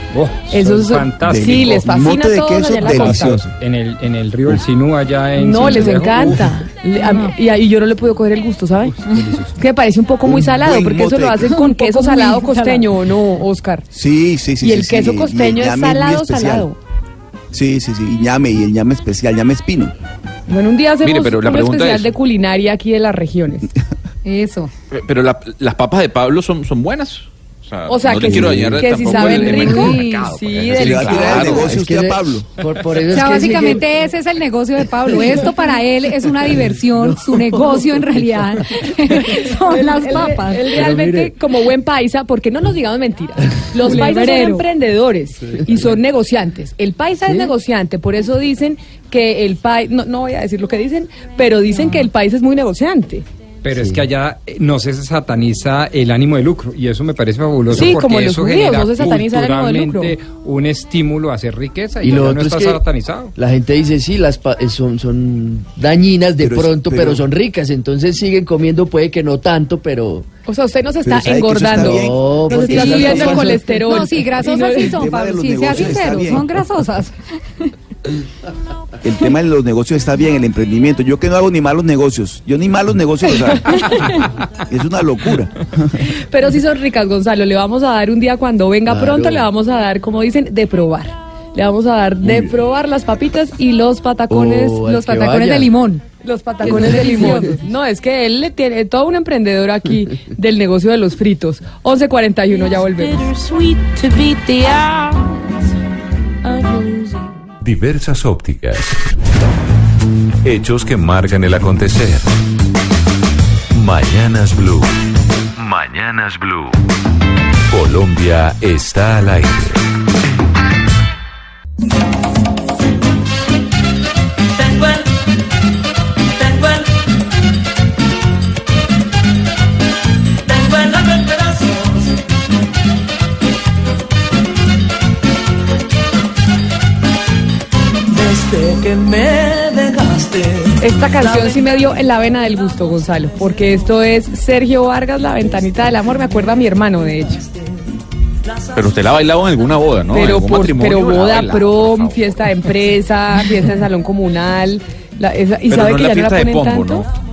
eso son es fantásticos. Sí, les fascina a todos allá en la costa. En el, en el río El Sinú, allá en No, les encanta. Le- a mí- y, y yo no le puedo coger el gusto, ¿sabes? que me parece un poco muy salado, porque eso mote lo de hacen queso. con queso salado costeño, ¿o no, Oscar? Sí, sí, sí. y el sí, queso costeño es salado, salado. Sí, sí, sí. Y ñame, y el ñame especial, ñame espino. Bueno, un día hacemos Mire, pero la un pregunta especial es- de culinaria aquí de las regiones. Eso. Eh, Pero la- las papas de Pablo son, son buenas. O sea, O sea, no que le quiero sí, dañar que si saben el- el rico, mercado, sí, porque- del- Le va a tirar el claro. negocio es que a Pablo. Por, por eso O es sea, sigue- básicamente ese es el negocio de Pablo. Esto para él es una diversión, su negocio en realidad son las papas. Él, realmente, como buen paisa, porque no nos digamos mentiras. Los paisas son emprendedores y son negociantes. El paisa es negociante, por eso dicen que el país, no, no voy a decir lo que dicen, pero dicen que el país es muy negociante. Pero es que allá eh, no se sataniza el ánimo de lucro y eso me parece fabuloso Sí, porque como eso judíos, genera no se sataniza el ánimo de lucro. culturalmente un estímulo a hacer riqueza y, Y lo no es está que satanizado. la gente dice, sí, las pa- eh, son, son dañinas de Pero es- pronto, pero, pero- son ricas, entonces siguen comiendo, puede que no tanto, pero... O sea, usted nos Pero está ¿sabe que eso está engordando. bien? No, porque está subiendo el colesterol. No, sí, grasosas no- sí son, Pablo. Sí, sea está sincero, son grasosas. El tema de los negocios está bien, el emprendimiento. Yo que no hago ni malos negocios. Yo ni malos negocios los hago. Es una locura. Pero sí son ricas, Gonzalo. Le vamos a dar un día cuando venga Claro. pronto, le vamos a dar, como dicen, de probar. Le vamos a dar de probar las papitas y los patacones. Oh, Los patacones vaya. de limón. Los patacones de limón. No, es que él le tiene todo un emprendedor aquí del negocio de los fritos. 11.41, ya volvemos. Diversas ópticas. Hechos que marcan el acontecer. Mañanas Blue. Mañanas Blue. Colombia está al aire. Esta canción sí me dio en la vena del gusto, Gonzalo, porque esto es Sergio Vargas, La Ventanita del Amor. Me acuerda a mi hermano, de hecho. Pero usted la ha bailado en alguna boda, ¿no? Pero, algún por, matrimonio pero la ha boda, prom, fiesta de empresa, fiesta en salón comunal. la- esa- y Pero sabe no que la ya no la fiesta de ponen Pombo, tanto. ¿no?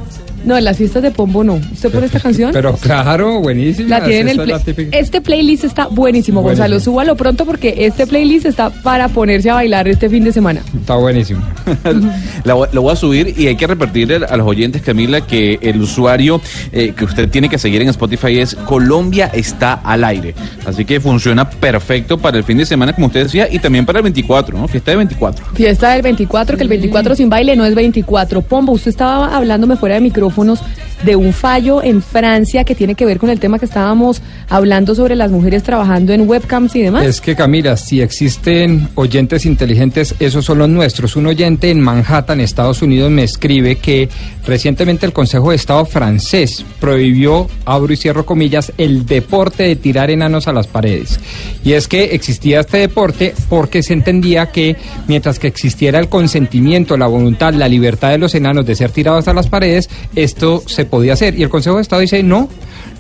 En las fiestas de Pombo no. ¿Usted pone esta canción? Pero claro, buenísimo. La tiene en el play- Este playlist está buenísimo, Gonzalo. Buenísimo. Súbalo pronto porque este playlist está para ponerse a bailar este fin de semana. Está buenísimo. La lo voy a subir y hay que repetirle a los oyentes, Camila, que el usuario eh, que usted tiene que seguir en Spotify es Colombia está al aire. Así que funciona perfecto para el fin de semana, como usted decía, y también para el 24, ¿no? Fiesta de 24. Fiesta del 24, que el 24 sin baile no es 24. Pombo, usted estaba hablándome fuera de micrófonos de un fallo en Francia que tiene que ver con el tema que estábamos hablando sobre las mujeres trabajando en webcams y demás. Es que Camila, si existen oyentes inteligentes, esos son los nuestros. Un oyente en Manhattan, Estados Unidos, me escribe que recientemente el Consejo de Estado francés prohibió, abro y cierro comillas, el deporte de tirar enanos a las paredes. Y es que existía este deporte porque se entendía que mientras que existiera el consentimiento, la voluntad, la libertad de los enanos de ser tirados a las paredes, esto se podía hacer. Y el Consejo de Estado dice, no,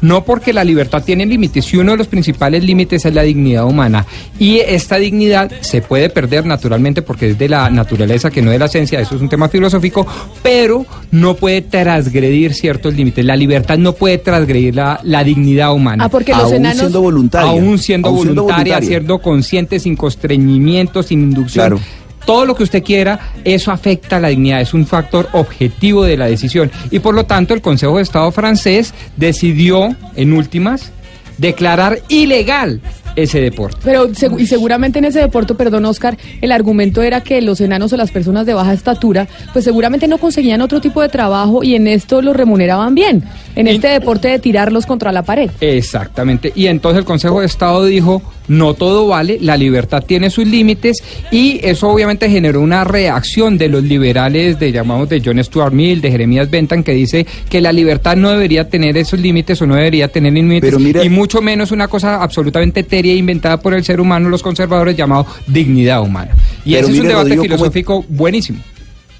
no porque la libertad tiene límites y uno de los principales límites es la dignidad humana. Y esta dignidad se puede perder naturalmente porque es de la naturaleza que no de la esencia, eso es un tema filosófico, pero no puede transgredir ciertos límites. La libertad no puede transgredir la, la dignidad humana. Ah, porque los Aún enanos- siendo voluntaria. Aún siendo Aún siendo voluntaria, voluntaria. siendo consciente, sin constreñimiento, sin inducción. Claro. Todo lo que usted quiera, eso afecta a la dignidad, es un factor objetivo de la decisión. Y por lo tanto, el Consejo de Estado francés decidió, en últimas, declarar ilegal ese deporte. Pero y seguramente en ese deporte, perdón Oscar, el argumento era que los enanos o las personas de baja estatura, pues seguramente no conseguían otro tipo de trabajo y en esto los remuneraban bien, en este deporte de tirarlos contra la pared. Exactamente. Y entonces el Consejo de Estado dijo, no todo vale, la libertad tiene sus límites y eso obviamente generó una reacción de los liberales de llamamos de John Stuart Mill, de Jeremías Bentham, que dice que la libertad no debería tener esos límites o no debería tener límites mira- y mucho menos una cosa absolutamente etérea inventada por el ser humano, los conservadores, llamado dignidad humana. Y Pero ese es un debate Rodrigo, cómo- filosófico buenísimo.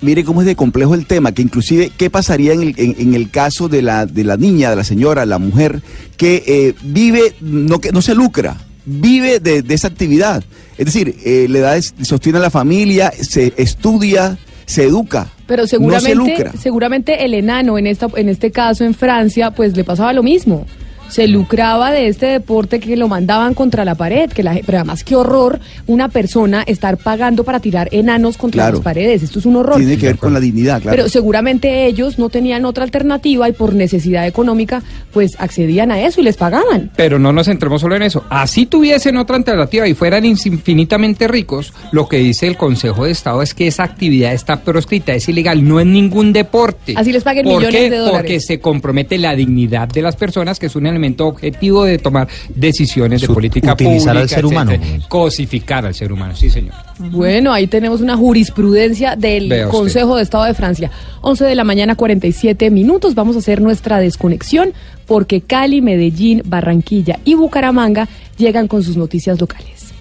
Mire cómo es de complejo el tema, que inclusive, ¿qué pasaría en el, en, en el caso de la, de la niña, de la señora, la mujer, que eh, vive, no, que no se lucra, vive de, de esa actividad? Es decir, eh, le da, sostiene a la familia, se estudia, se educa. Pero no se seguramente, lucra. seguramente el enano en esta, en este caso en Francia, pues le pasaba lo mismo. Se lucraba de este deporte que lo mandaban contra la pared, que la, pero además qué horror una persona estar pagando para tirar enanos contra Claro. las paredes. Esto es un horror. Tiene que ver con la dignidad, claro. Pero seguramente ellos no tenían otra alternativa y por necesidad económica, pues accedían a eso y les pagaban. Pero no nos centremos solo en eso. Así tuviesen otra alternativa y fueran infinitamente ricos, lo que dice el Consejo de Estado es que esa actividad está proscrita, es ilegal, no es ningún deporte. Así les paguen ¿Por millones qué? de dólares. Porque se compromete la dignidad de las personas, que es un elemento objetivo de tomar decisiones de política utilizar pública. al ser humano. etcétera. Cosificar al ser humano, sí, señor. Bueno, ahí tenemos una jurisprudencia del Vea usted. Consejo de Estado de Francia. 11 de la mañana, 47 minutos. Vamos a hacer nuestra desconexión porque Cali, Medellín, Barranquilla y Bucaramanga llegan con sus noticias locales.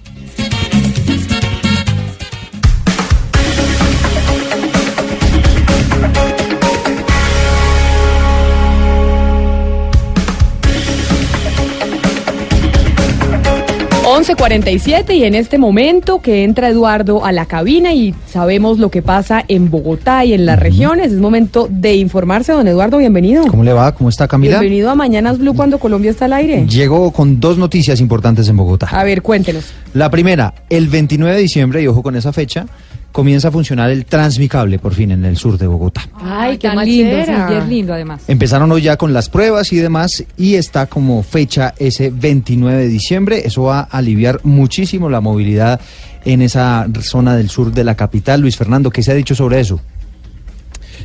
Once cuarenta y siete y en este momento que entra Eduardo a la cabina y sabemos lo que pasa en Bogotá y en las regiones, es momento de informarse, don Eduardo, bienvenido. ¿Cómo le va? ¿Cómo está Camila? Bienvenido a Mañanas Blue cuando Colombia está al aire. Llego con dos noticias importantes en Bogotá. A ver, cuéntenos. La primera, el 29 de diciembre, y ojo con esa fecha, comienza a funcionar el Transmicable por fin en el sur de Bogotá. Ay, qué tan lindo, sí, es lindo además. Empezaron hoy ya con las pruebas y demás y está como fecha ese 29 de diciembre. Eso va a aliviar muchísimo la movilidad en esa zona del sur de la capital. Luis Fernando, ¿qué se ha dicho sobre eso?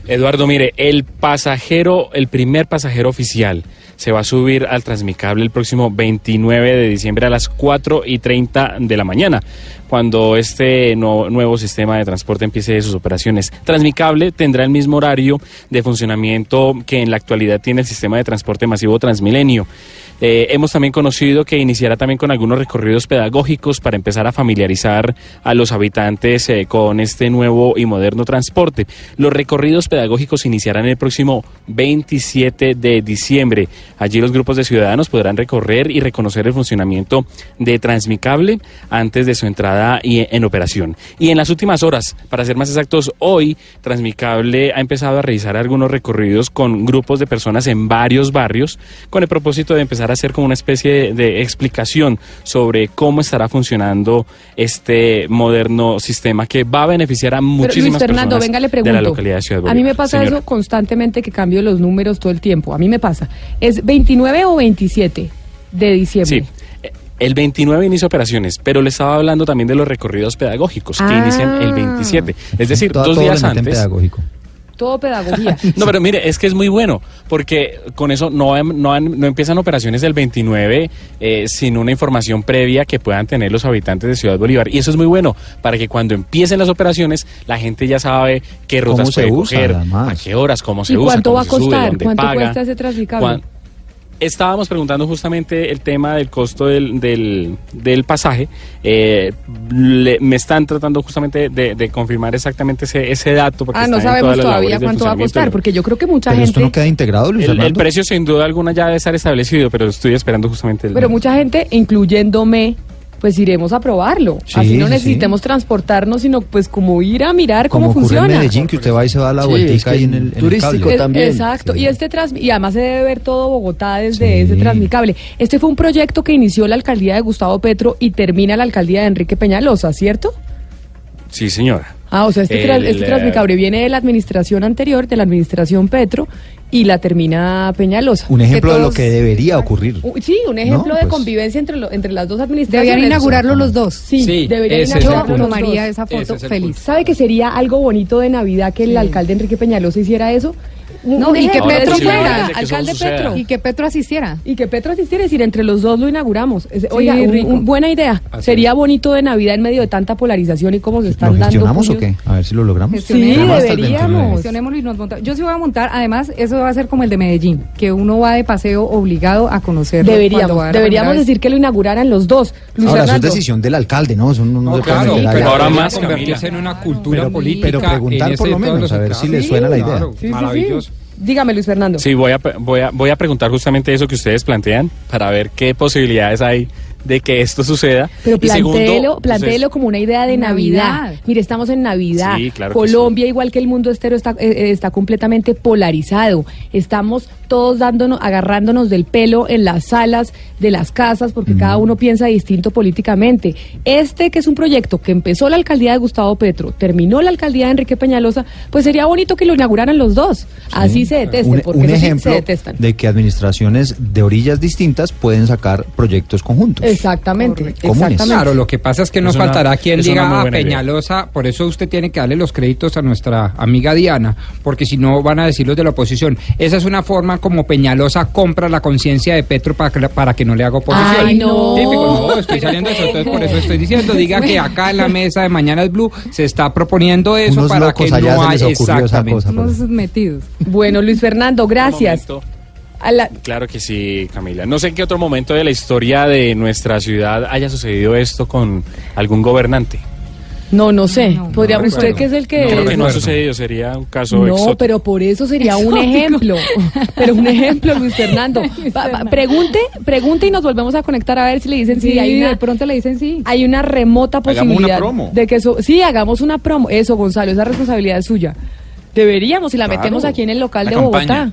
Eduardo, mire, el pasajero, el primer pasajero oficial se va a subir al Transmicable el próximo 29 de diciembre a las 4 y 30 de la mañana, cuando este nuevo sistema de transporte empiece sus operaciones. Transmicable tendrá el mismo horario de funcionamiento que en la actualidad tiene el sistema de transporte masivo Transmilenio. Eh, hemos también conocido que iniciará también con algunos recorridos pedagógicos para empezar a familiarizar a los habitantes eh, con este nuevo y moderno transporte. Los recorridos pedagógicos iniciarán el próximo 27 de diciembre. Allí los grupos de ciudadanos podrán recorrer y reconocer el funcionamiento de Transmicable antes de su entrada y en operación. Y en las últimas horas, para ser más exactos, hoy Transmicable ha empezado a realizar algunos recorridos con grupos de personas en varios barrios con el propósito de empezar a hacer como una especie de explicación sobre cómo estará funcionando este moderno sistema que va a beneficiar a Pero Luis muchísimas Fernando, personas venga, le de pregunto. la localidad de Ciudad a mí me pasa Señora. eso constantemente que cambio los números todo el tiempo. A mí me pasa. ¿Es 29 o 27 de diciembre? Sí. El 29 inicia operaciones, pero le estaba hablando también de los recorridos pedagógicos que Ah. inician el 27. Es decir, dos días antes. pedagógico. Todo pedagogía. No, pero mire, es que es muy bueno, porque con eso no, no, han- no empiezan operaciones el 29 eh, sin una información previa que puedan tener los habitantes de Ciudad Bolívar. Y eso es muy bueno, para que cuando empiecen las operaciones, la gente ya sabe qué rutas ¿Cómo se puede usa, coger, además? a qué horas, cómo se ¿Y usa, cuánto cómo va a sube, costar? ¿Cuánto paga. cuesta ese transmicable? Estábamos preguntando justamente el tema del costo del, del, del pasaje. Eh, le- me están tratando justamente de, de confirmar exactamente ese, ese dato. porque Ah, no sabemos todavía cuánto va a costar, porque yo creo que mucha Pero esto gente... no queda integrado, Luis El, el precio sin duda alguna ya debe estar establecido, pero estoy esperando justamente el... Pero mucha gente, incluyéndome, pues iremos a probarlo. Sí, Así no sí, necesitemos transportarnos, sino pues como ir a mirar Como cómo ocurre en funciona. Medellín, que usted va y se va a la Sí, vueltica es que ahí en el, en el turístico cable. Es- Exacto, y este trans y además se debe ver todo Bogotá desde Sí. ese transmicable. Este fue un proyecto que inició la alcaldía de Gustavo Petro y termina la alcaldía de Enrique Peñalosa, ¿cierto? Sí, señora. Ah, o sea, este, tra- El, este transmicable viene de la administración anterior, de la administración Petro, y la termina Peñalosa. Un ejemplo de lo que debería ocurrir. Uh, Sí, un ejemplo No, de pues- convivencia entre, lo- entre las dos administraciones. Deberían inaugurarlo los dos. Sí, Sí, deberían inaugurarlo los Tomaría esa foto es feliz. ¿Sabe que sería algo bonito de Navidad que el alcalde Enrique Peñalosa hiciera eso? No, y que Petro fuera, "Oiga, que eso alcalde suceda". Petro. Y que Petro asistiera. Y que Petro asistiera, es decir, entre los dos lo inauguramos. Es- Sí, Oiga, un- rico. un- buena idea. Así Sería bonito de Navidad en medio de tanta polarización y cómo se ¿Lo están dando. gestionamos o puños. qué? A ver si lo logramos. Gestionemos. Tenemos hasta el 29. Gestionémoslo y nos montamos. Yo sí voy a montar, además, eso va a ser como el de Medellín, que uno va de paseo obligado a conocer. Deberíamos, deberíamos decir que lo inauguraran los dos. Luis Ahora, eso es decisión del alcalde, ¿no? Eso no, no se puede claro, meter pero allá. ahora más convertirse en una cultura Pero- política. pero preguntar en por lo todos menos, los a ver si le suena la idea. claro, Sí, sí, sí. maravilloso. Dígame, Luis Fernando. Sí, voy a, voy, a, voy a preguntar justamente eso que ustedes plantean para ver qué posibilidades hay de que esto suceda. Pero plantéelo, pues, plantéelo como una idea de Navidad. Navidad. Mire, estamos en Navidad. Sí, claro que Colombia, igual que el mundo entero, está, eh, eh, está completamente polarizado. Estamos todos dándonos, agarrándonos del pelo en las salas de las casas porque cada uno piensa distinto políticamente. Este, que es un proyecto que empezó la alcaldía de Gustavo Petro, terminó la alcaldía de Enrique Peñalosa, pues sería bonito que lo inauguraran los dos. Así se deteste, un, porque un eso sí ejemplo se detestan. de que administraciones de orillas distintas pueden sacar proyectos conjuntos. Exactamente, Comunes. exactamente. Claro, lo que pasa es que una- faltará quien diga a buena idea. Peñalosa, por eso usted tiene que darle los créditos a nuestra amiga Diana, porque si no van a decir los de la oposición. Esa es una forma como Peñalosa compra la conciencia de Petro para que, para que no le haga oposición. Ay, no. Típico, no, estoy saliendo de eso, entonces por eso estoy diciendo, diga que acá en la mesa de Mañanas Blue se está proponiendo eso Unos para locos que no haya exactamente. cosa, pues. Unos metidos. Bueno, Luis Fernando, gracias. Momento. A la- Claro que sí, Camila. No sé en qué otro momento de la historia de nuestra ciudad haya sucedido esto con algún gobernante. No, no sé. Podría no usted que es el que Creo que no ha sucedido, sería un caso No, exótico. pero por eso sería un ejemplo. Pero un ejemplo, Luis Fernando. Va- va, pregunte, pregunte y nos volvemos a conectar a ver si le dicen sí. Sí, hay una, de pronto le dicen sí. hay una remota Hagamos posibilidad una promo. de que eso. Sí, hagamos una promo. Eso, Gonzalo, esa responsabilidad es suya. Deberíamos, y la Claro. metemos aquí en el local de Bogotá. campaña.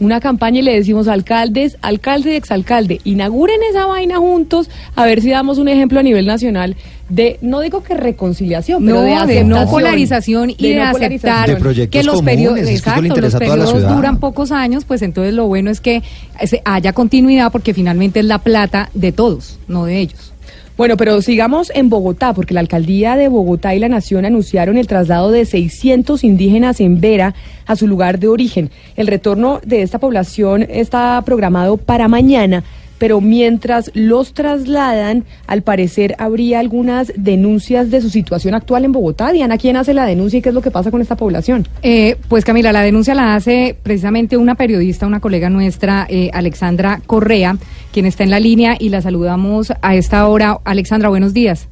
Una campaña y le decimos alcaldes, alcalde y exalcalde, inauguren esa vaina juntos, a ver si damos un ejemplo a nivel nacional de, no digo que reconciliación, pero No, de, no polarización y de, no aceptar. De que los periodos, que exacto, los periodos duran pocos años, pues entonces lo bueno es que se- haya continuidad porque finalmente es la plata de todos, no de ellos. Bueno, pero sigamos en Bogotá, porque la alcaldía de Bogotá y la Nación anunciaron el traslado de 600 indígenas en Vera a su lugar de origen. El retorno de esta población está programado para mañana, pero mientras los trasladan, al parecer habría algunas denuncias de su situación actual en Bogotá. Diana, ¿quién hace la denuncia y qué es lo que pasa con esta población? Eh, pues Camila, la denuncia la hace precisamente una periodista, una colega nuestra, eh, Alexandra Correa, quien está en la línea y la saludamos a esta hora. Alexandra, buenos días.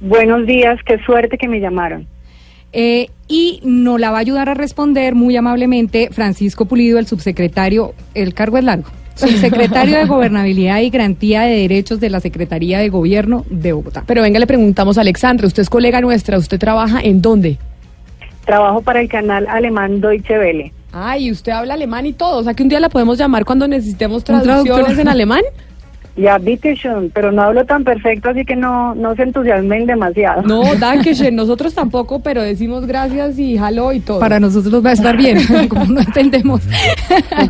Buenos días, qué suerte que me llamaron. Eh, y nos la va a ayudar a responder muy amablemente Francisco Pulido, el subsecretario, el cargo es largo, subsecretario de Gobernabilidad y Garantía de Derechos de la Secretaría de Gobierno de Bogotá. Pero venga, le preguntamos a Alexandra, usted es colega nuestra, ¿usted trabaja en dónde? Trabajo para el canal alemán Deutsche Welle. Ay, usted habla alemán y todo, o sea que un día la podemos llamar cuando necesitemos traducciones en alemán. Ya, bitte schön, pero no hablo tan perfecto, así que no, no se entusiasmen demasiado. No, Dankeschön, nosotros tampoco, pero decimos gracias y hello y todo. Para nosotros va a estar bien, como no entendemos.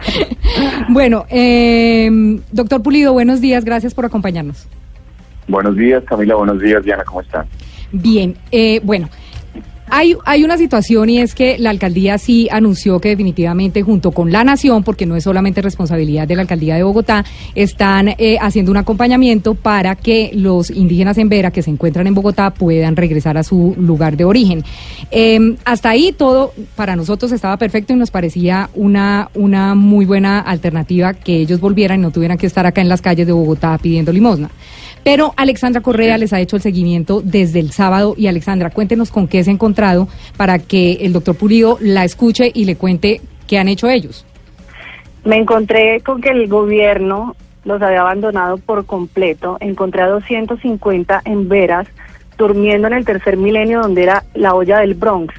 bueno, eh, doctor Pulido, buenos días, gracias por acompañarnos. Buenos días, Camila. Buenos días, Diana. ¿Cómo están? Bien, eh, bueno. Hay, hay una situación y es que la alcaldía sí anunció que definitivamente junto con la nación, porque no es solamente responsabilidad de la alcaldía de Bogotá, están eh, haciendo un acompañamiento para que los indígenas en Vera que se encuentran en Bogotá puedan regresar a su lugar de origen. Eh, hasta ahí todo para nosotros estaba perfecto y nos parecía una, una muy buena alternativa que ellos volvieran y no tuvieran que estar acá en las calles de Bogotá pidiendo limosna. Pero Alexandra Correa les ha hecho el seguimiento desde el sábado y Alexandra, cuéntenos con qué se ha encontrado para que el doctor Pulido la escuche y le cuente qué han hecho ellos. Me encontré con que el gobierno los había abandonado por completo. Encontré a 250 en veras durmiendo en el tercer milenio donde era la olla del Bronx.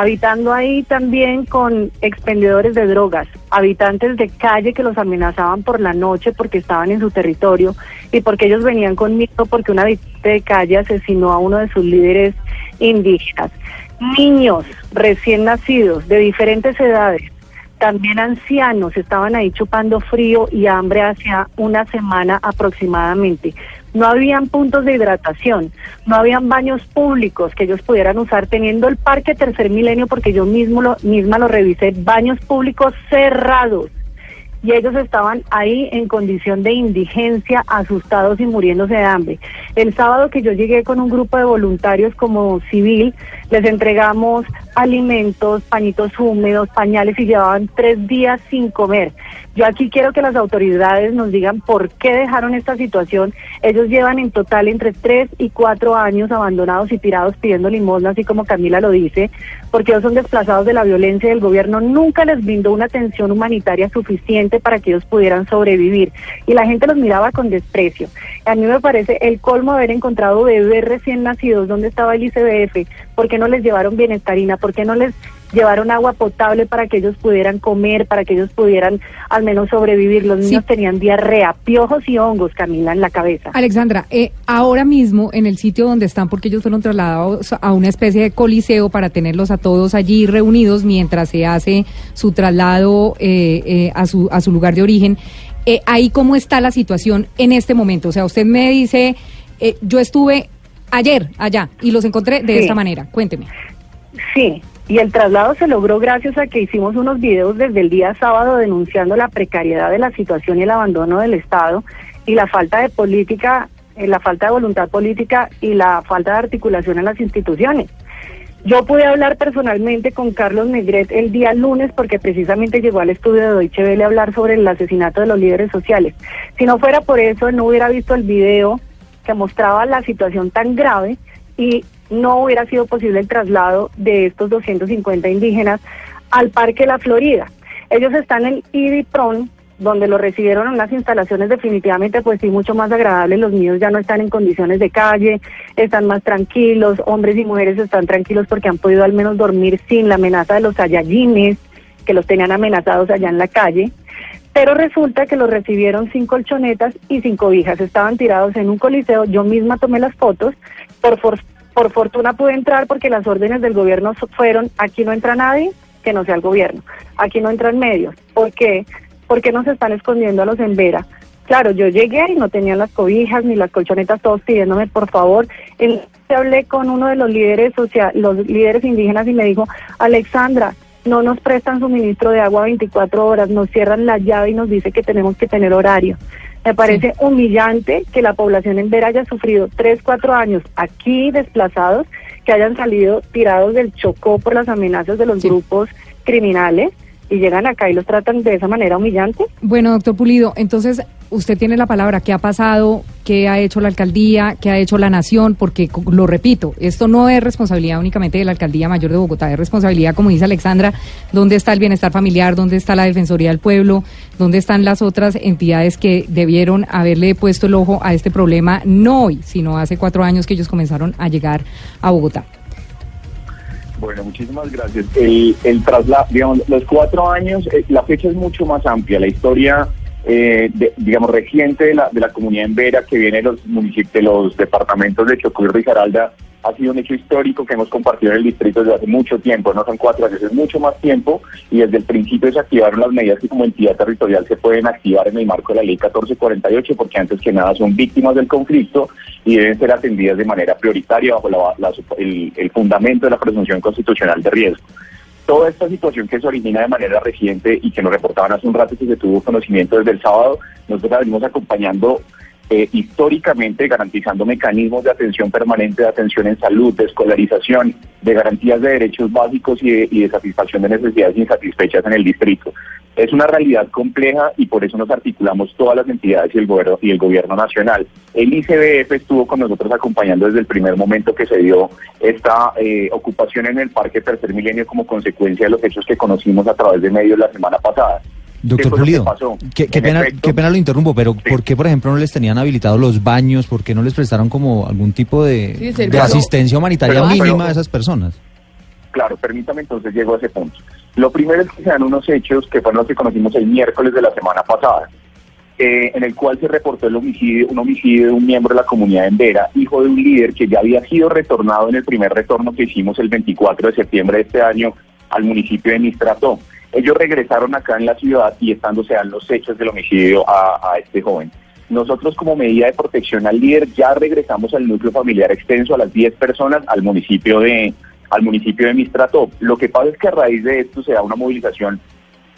Habitando ahí también con expendedores de drogas, habitantes de calle que los amenazaban por la noche porque estaban en su territorio y porque ellos venían con miedo porque un habitante de calle asesinó a uno de sus líderes indígenas. Niños recién nacidos de diferentes edades también ancianos estaban ahí chupando frío y hambre hacia una semana aproximadamente. No habían puntos de hidratación, no habían baños públicos que ellos pudieran usar teniendo el parque Tercer Milenio, porque yo mismo lo, misma lo revisé, baños públicos cerrados y ellos estaban ahí en condición de indigencia, asustados y muriéndose de hambre. El sábado que yo llegué con un grupo de voluntarios como civil, les entregamos alimentos, pañitos húmedos, pañales y llevaban tres días sin comer. Yo aquí quiero que las autoridades nos digan por qué dejaron esta situación. Ellos llevan en total entre tres y cuatro años abandonados y tirados pidiendo limosna, así como Camila lo dice, porque ellos son desplazados de la violencia y el gobierno nunca les brindó una atención humanitaria suficiente para que ellos pudieran sobrevivir. Y la gente los miraba con desprecio. A mí me parece el colmo haber encontrado bebés recién nacidos. ¿Dónde estaba el ICBF? ¿Por qué no les llevaron bienestarina? ¿Por qué no les llevaron agua potable para que ellos pudieran comer, para que ellos pudieran al menos sobrevivir? Los niños tenían diarrea, piojos y hongos, Camila, en la cabeza. Alexandra, eh, ahora mismo en el sitio donde están, porque ellos fueron trasladados a una especie de coliseo para tenerlos a todos allí reunidos mientras se hace su traslado eh, eh, a, su, a su lugar de origen, eh, ahí cómo está la situación en este momento. O sea, usted me dice, eh, yo estuve ayer allá y los encontré de Sí. esta manera. Cuénteme. Sí, y el traslado se logró gracias a que hicimos unos videos desde el día sábado denunciando la precariedad de la situación y el abandono del Estado y la falta de política, eh, la falta de voluntad política y la falta de articulación en las instituciones. Yo pude hablar personalmente con Carlos Negret el día lunes porque precisamente llegó al estudio de Deutsche Welle a hablar sobre el asesinato de los líderes sociales. Si no fuera por eso, no hubiera visto el video que mostraba la situación tan grave y no hubiera sido posible el traslado de estos 250 indígenas al Parque La Florida. Ellos están en IDIPRON, donde lo recibieron en unas instalaciones definitivamente pues sí mucho más agradables, los niños ya no están en condiciones de calle, están más tranquilos, hombres y mujeres están tranquilos porque han podido al menos dormir sin la amenaza de los sayayines que los tenían amenazados allá en la calle. Pero resulta que los recibieron sin colchonetas y sin cobijas. Estaban tirados en un coliseo. Yo misma tomé las fotos. Por, for- por fortuna pude entrar porque las órdenes del gobierno fueron, aquí no entra nadie que no sea el gobierno. Aquí no entran medios. ¿Por qué? Nos están escondiendo a los en Vera. Claro, yo llegué y no tenían las cobijas ni las colchonetas, todos pidiéndome por favor. El, hablé con uno de los líderes social, los líderes indígenas y me dijo, Alexandra, no nos prestan suministro de agua 24 horas, nos cierran la llave y nos dice que tenemos que tener horario. Me parece humillante que la población en Vera haya sufrido 3, 4 años aquí desplazados, que hayan salido tirados del Chocó por las amenazas de los grupos criminales y llegan acá y los tratan de esa manera humillante. Bueno, doctor Pulido, entonces usted tiene la palabra. ¿Qué ha pasado? ¿Qué ha hecho la alcaldía? ¿Qué ha hecho la nación? Porque, lo repito, esto no es responsabilidad únicamente de la alcaldía mayor de Bogotá, es responsabilidad, como dice Alexandra, ¿dónde está el bienestar familiar? ¿Dónde está la Defensoría del Pueblo? ¿Dónde están las otras entidades que debieron haberle puesto el ojo a este problema, no hoy, sino hace cuatro años que ellos comenzaron a llegar a Bogotá? Bueno, muchísimas gracias. El, el traslado, digamos, los cuatro años, eh, la fecha es mucho más amplia. La historia, eh, de- digamos, reciente de la, de la comunidad en Vera, que viene de los municipios, de los departamentos de Chocó y Risaralda, ha sido un hecho histórico que hemos compartido en el distrito desde hace mucho tiempo. No son cuatro años, es mucho más tiempo. Y desde el principio se activaron las medidas que como entidad territorial se pueden activar en el marco de la ley 1448, porque antes que nada son víctimas del conflicto y deben ser atendidas de manera prioritaria bajo la- la- el, fundamento de la presunción constitucional de riesgo. Toda esta situación que se origina de manera reciente y que nos reportaban hace un rato y que se tuvo conocimiento desde el sábado, nosotros la venimos acompañando eh, históricamente garantizando mecanismos de atención permanente, de atención en salud, de escolarización, de garantías de derechos básicos y de, satisfacción de necesidades insatisfechas en el distrito. Es una realidad compleja y por eso nos articulamos todas las entidades y el gobierno, y el gobierno nacional. El ICBF estuvo con nosotros acompañando desde el primer momento que se dio esta eh, ocupación en el Parque Tercer Milenio como consecuencia de los hechos que conocimos a través de medios la semana pasada. ¿Qué Doctor que Pulido, qué, qué En pena, efecto, qué pena lo interrumpo, pero ¿por qué, por ejemplo, no les tenían habilitados los baños? ¿Por qué no les prestaron como algún tipo de, Sí, de asistencia humanitaria Pero- mínima pero- a esas personas? Claro, permítame entonces llego a ese punto. Lo primero es que se dan unos hechos que fueron los que conocimos el miércoles de la semana pasada, eh, en el cual se reportó el homicidio, un homicidio de un miembro de la comunidad en Vera, hijo de un líder que ya había sido retornado en el primer retorno que hicimos el 24 de septiembre de este año al municipio de Mistrató. Ellos regresaron acá en la ciudad y estando se dan los hechos del homicidio a, este joven. Nosotros como medida de protección al líder ya regresamos al núcleo familiar extenso a las 10 personas al municipio de al municipio de Mistrató. Lo que pasa es que a raíz de esto se da una movilización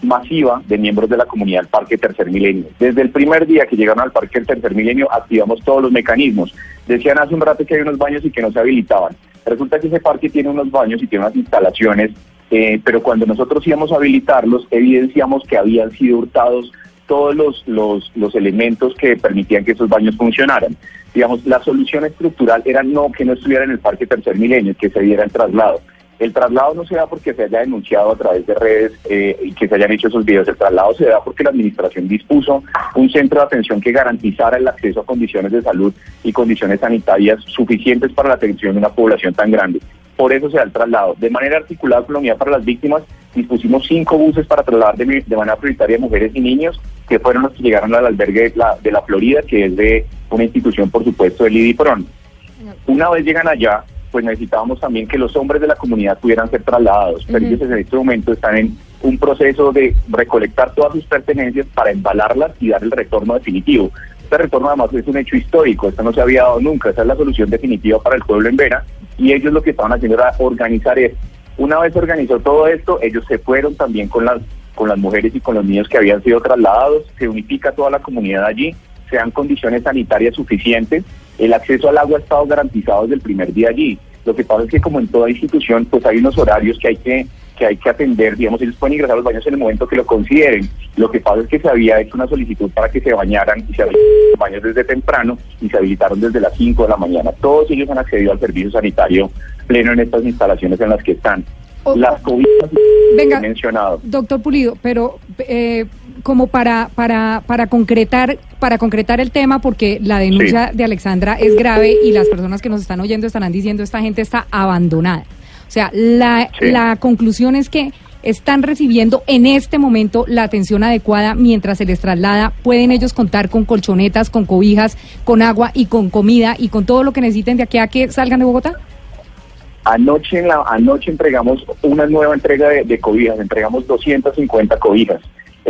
masiva de miembros de la comunidad del Parque Tercer Milenio. Desde el primer día que llegaron al Parque Tercer Milenio activamos todos los mecanismos. Decían hace un rato que hay unos baños y que no se habilitaban. Resulta que ese parque tiene unos baños y tiene unas instalaciones, eh, pero cuando nosotros íbamos a habilitarlos evidenciamos que habían sido hurtados todos los, los, los elementos que permitían que esos baños funcionaran. Digamos, la solución estructural era no que no estuviera en el Parque Tercer Milenio, que se diera el traslado. El traslado no se da porque se haya denunciado a través de redes eh, y que se hayan hecho esos videos. El traslado se da porque la administración dispuso un centro de atención que garantizara el acceso a condiciones de salud y condiciones sanitarias suficientes para la atención de una población tan grande. Por eso se da el traslado. De manera articulada con la unidad para las víctimas, dispusimos cinco buses para trasladar de, de manera prioritaria mujeres y niños, que fueron los que llegaron al albergue de la, de la Florida, que es de una institución, por supuesto, del IDIPRON. Una vez llegan allá, pues necesitábamos también que los hombres de la comunidad pudieran ser trasladados. Pero ellos en este momento están en un proceso de recolectar todas sus pertenencias para embalarlas y dar el retorno definitivo. Este retorno además es un hecho histórico, esto no se había dado nunca, esa es la solución definitiva para el pueblo en Vera y ellos lo que estaban haciendo era organizar esto. Una vez organizó todo esto, ellos se fueron también con las con las mujeres y con los niños que habían sido trasladados, se unifica toda la comunidad allí, se dan condiciones sanitarias suficientes, el acceso al agua ha estado garantizado desde el primer día allí. Lo que pasa es que como en toda institución, pues hay unos horarios que hay que que hay que atender, digamos, ellos pueden ingresar a los baños en el momento que lo consideren. Lo que pasa es que se había hecho una solicitud para que se bañaran y se habilitaron los baños desde temprano y se habilitaron desde las 5 de la mañana. Todos ellos han accedido al servicio sanitario pleno en estas instalaciones en las que están. Las Venga, he mencionado. Doctor Pulido, pero eh, como para, para, para concretar para concretar el tema, porque la denuncia de Alexandra es grave y las personas que nos están oyendo estarán diciendo esta gente está abandonada. O sea, la, la conclusión es que están recibiendo en este momento la atención adecuada mientras se les traslada. Pueden ellos contar con colchonetas, con cobijas, con agua y con comida y con todo lo que necesiten de aquí a que salgan de Bogotá. Anoche, en la, anoche entregamos una nueva entrega de, de cobijas, entregamos 250 cobijas.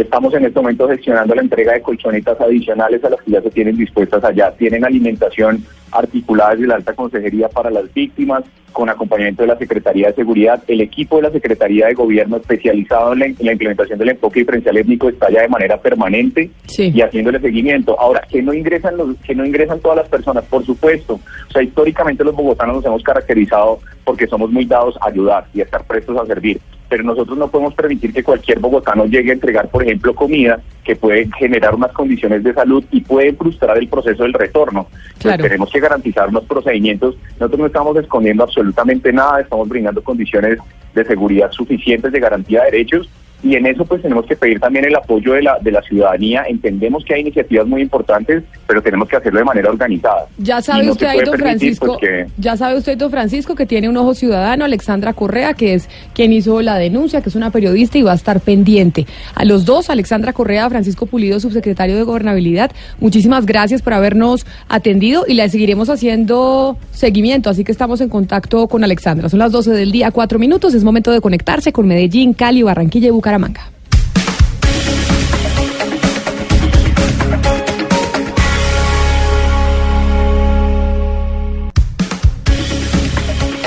Estamos en este momento gestionando la entrega de colchonetas adicionales a las que ya se tienen dispuestas allá. Tienen alimentación articulada desde la alta consejería para las víctimas, con acompañamiento de la Secretaría de Seguridad. El equipo de la Secretaría de Gobierno especializado en la, en la implementación del enfoque diferencial étnico está ya de manera permanente y haciéndole seguimiento. Ahora, que no ingresan los, que no ingresan todas las personas, por supuesto. O sea, históricamente los bogotanos nos hemos caracterizado porque somos muy dados a ayudar y a estar prestos a servir pero nosotros no podemos permitir que cualquier bogotano llegue a entregar, por ejemplo, comida que puede generar unas condiciones de salud y puede frustrar el proceso del retorno. Entonces, tenemos que garantizar unos procedimientos. Nosotros no estamos escondiendo absolutamente nada, estamos brindando condiciones de seguridad suficientes, de garantía de derechos y en eso pues tenemos que pedir también el apoyo de la, de la ciudadanía. Entendemos que hay iniciativas muy importantes, pero tenemos que hacerlo de manera organizada. Ya sabe no usted ahí, don permitir, Francisco, pues, que- ya sabe usted, don Francisco, que tiene un ojo ciudadano, Alexandra Correa, que es quien hizo la denuncia, que es una periodista y va a estar pendiente. A los dos, Alexandra Correa, Francisco Pulido, subsecretario de Gobernabilidad, muchísimas gracias por habernos atendido y le seguiremos haciendo seguimiento, así que estamos en contacto con Alexandra. Son las 12 del día, cuatro minutos, es momento de conectarse con Medellín, Cali, Barranquilla y Bucaramanga.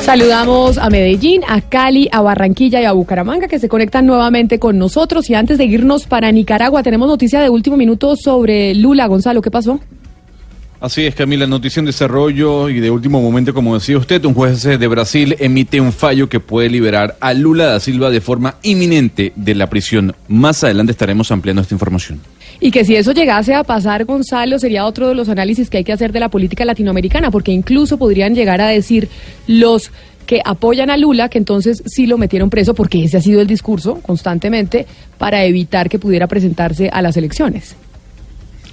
Saludamos a Medellín, a Cali, a Barranquilla y a Bucaramanga que se conectan nuevamente con nosotros. Y antes de irnos para Nicaragua, tenemos noticia de último minuto sobre Lula. Gonzalo, ¿qué pasó? Así es, Camila, noticia en desarrollo y de último momento, como decía usted, un juez de Brasil emite un fallo que puede liberar a Lula da Silva de forma inminente de la prisión. Más adelante estaremos ampliando esta información. Y que si eso llegase a pasar, Gonzalo, sería otro de los análisis que hay que hacer de la política latinoamericana, porque incluso podrían llegar a decir los que apoyan a Lula que entonces sí lo metieron preso, porque ese ha sido el discurso constantemente, para evitar que pudiera presentarse a las elecciones.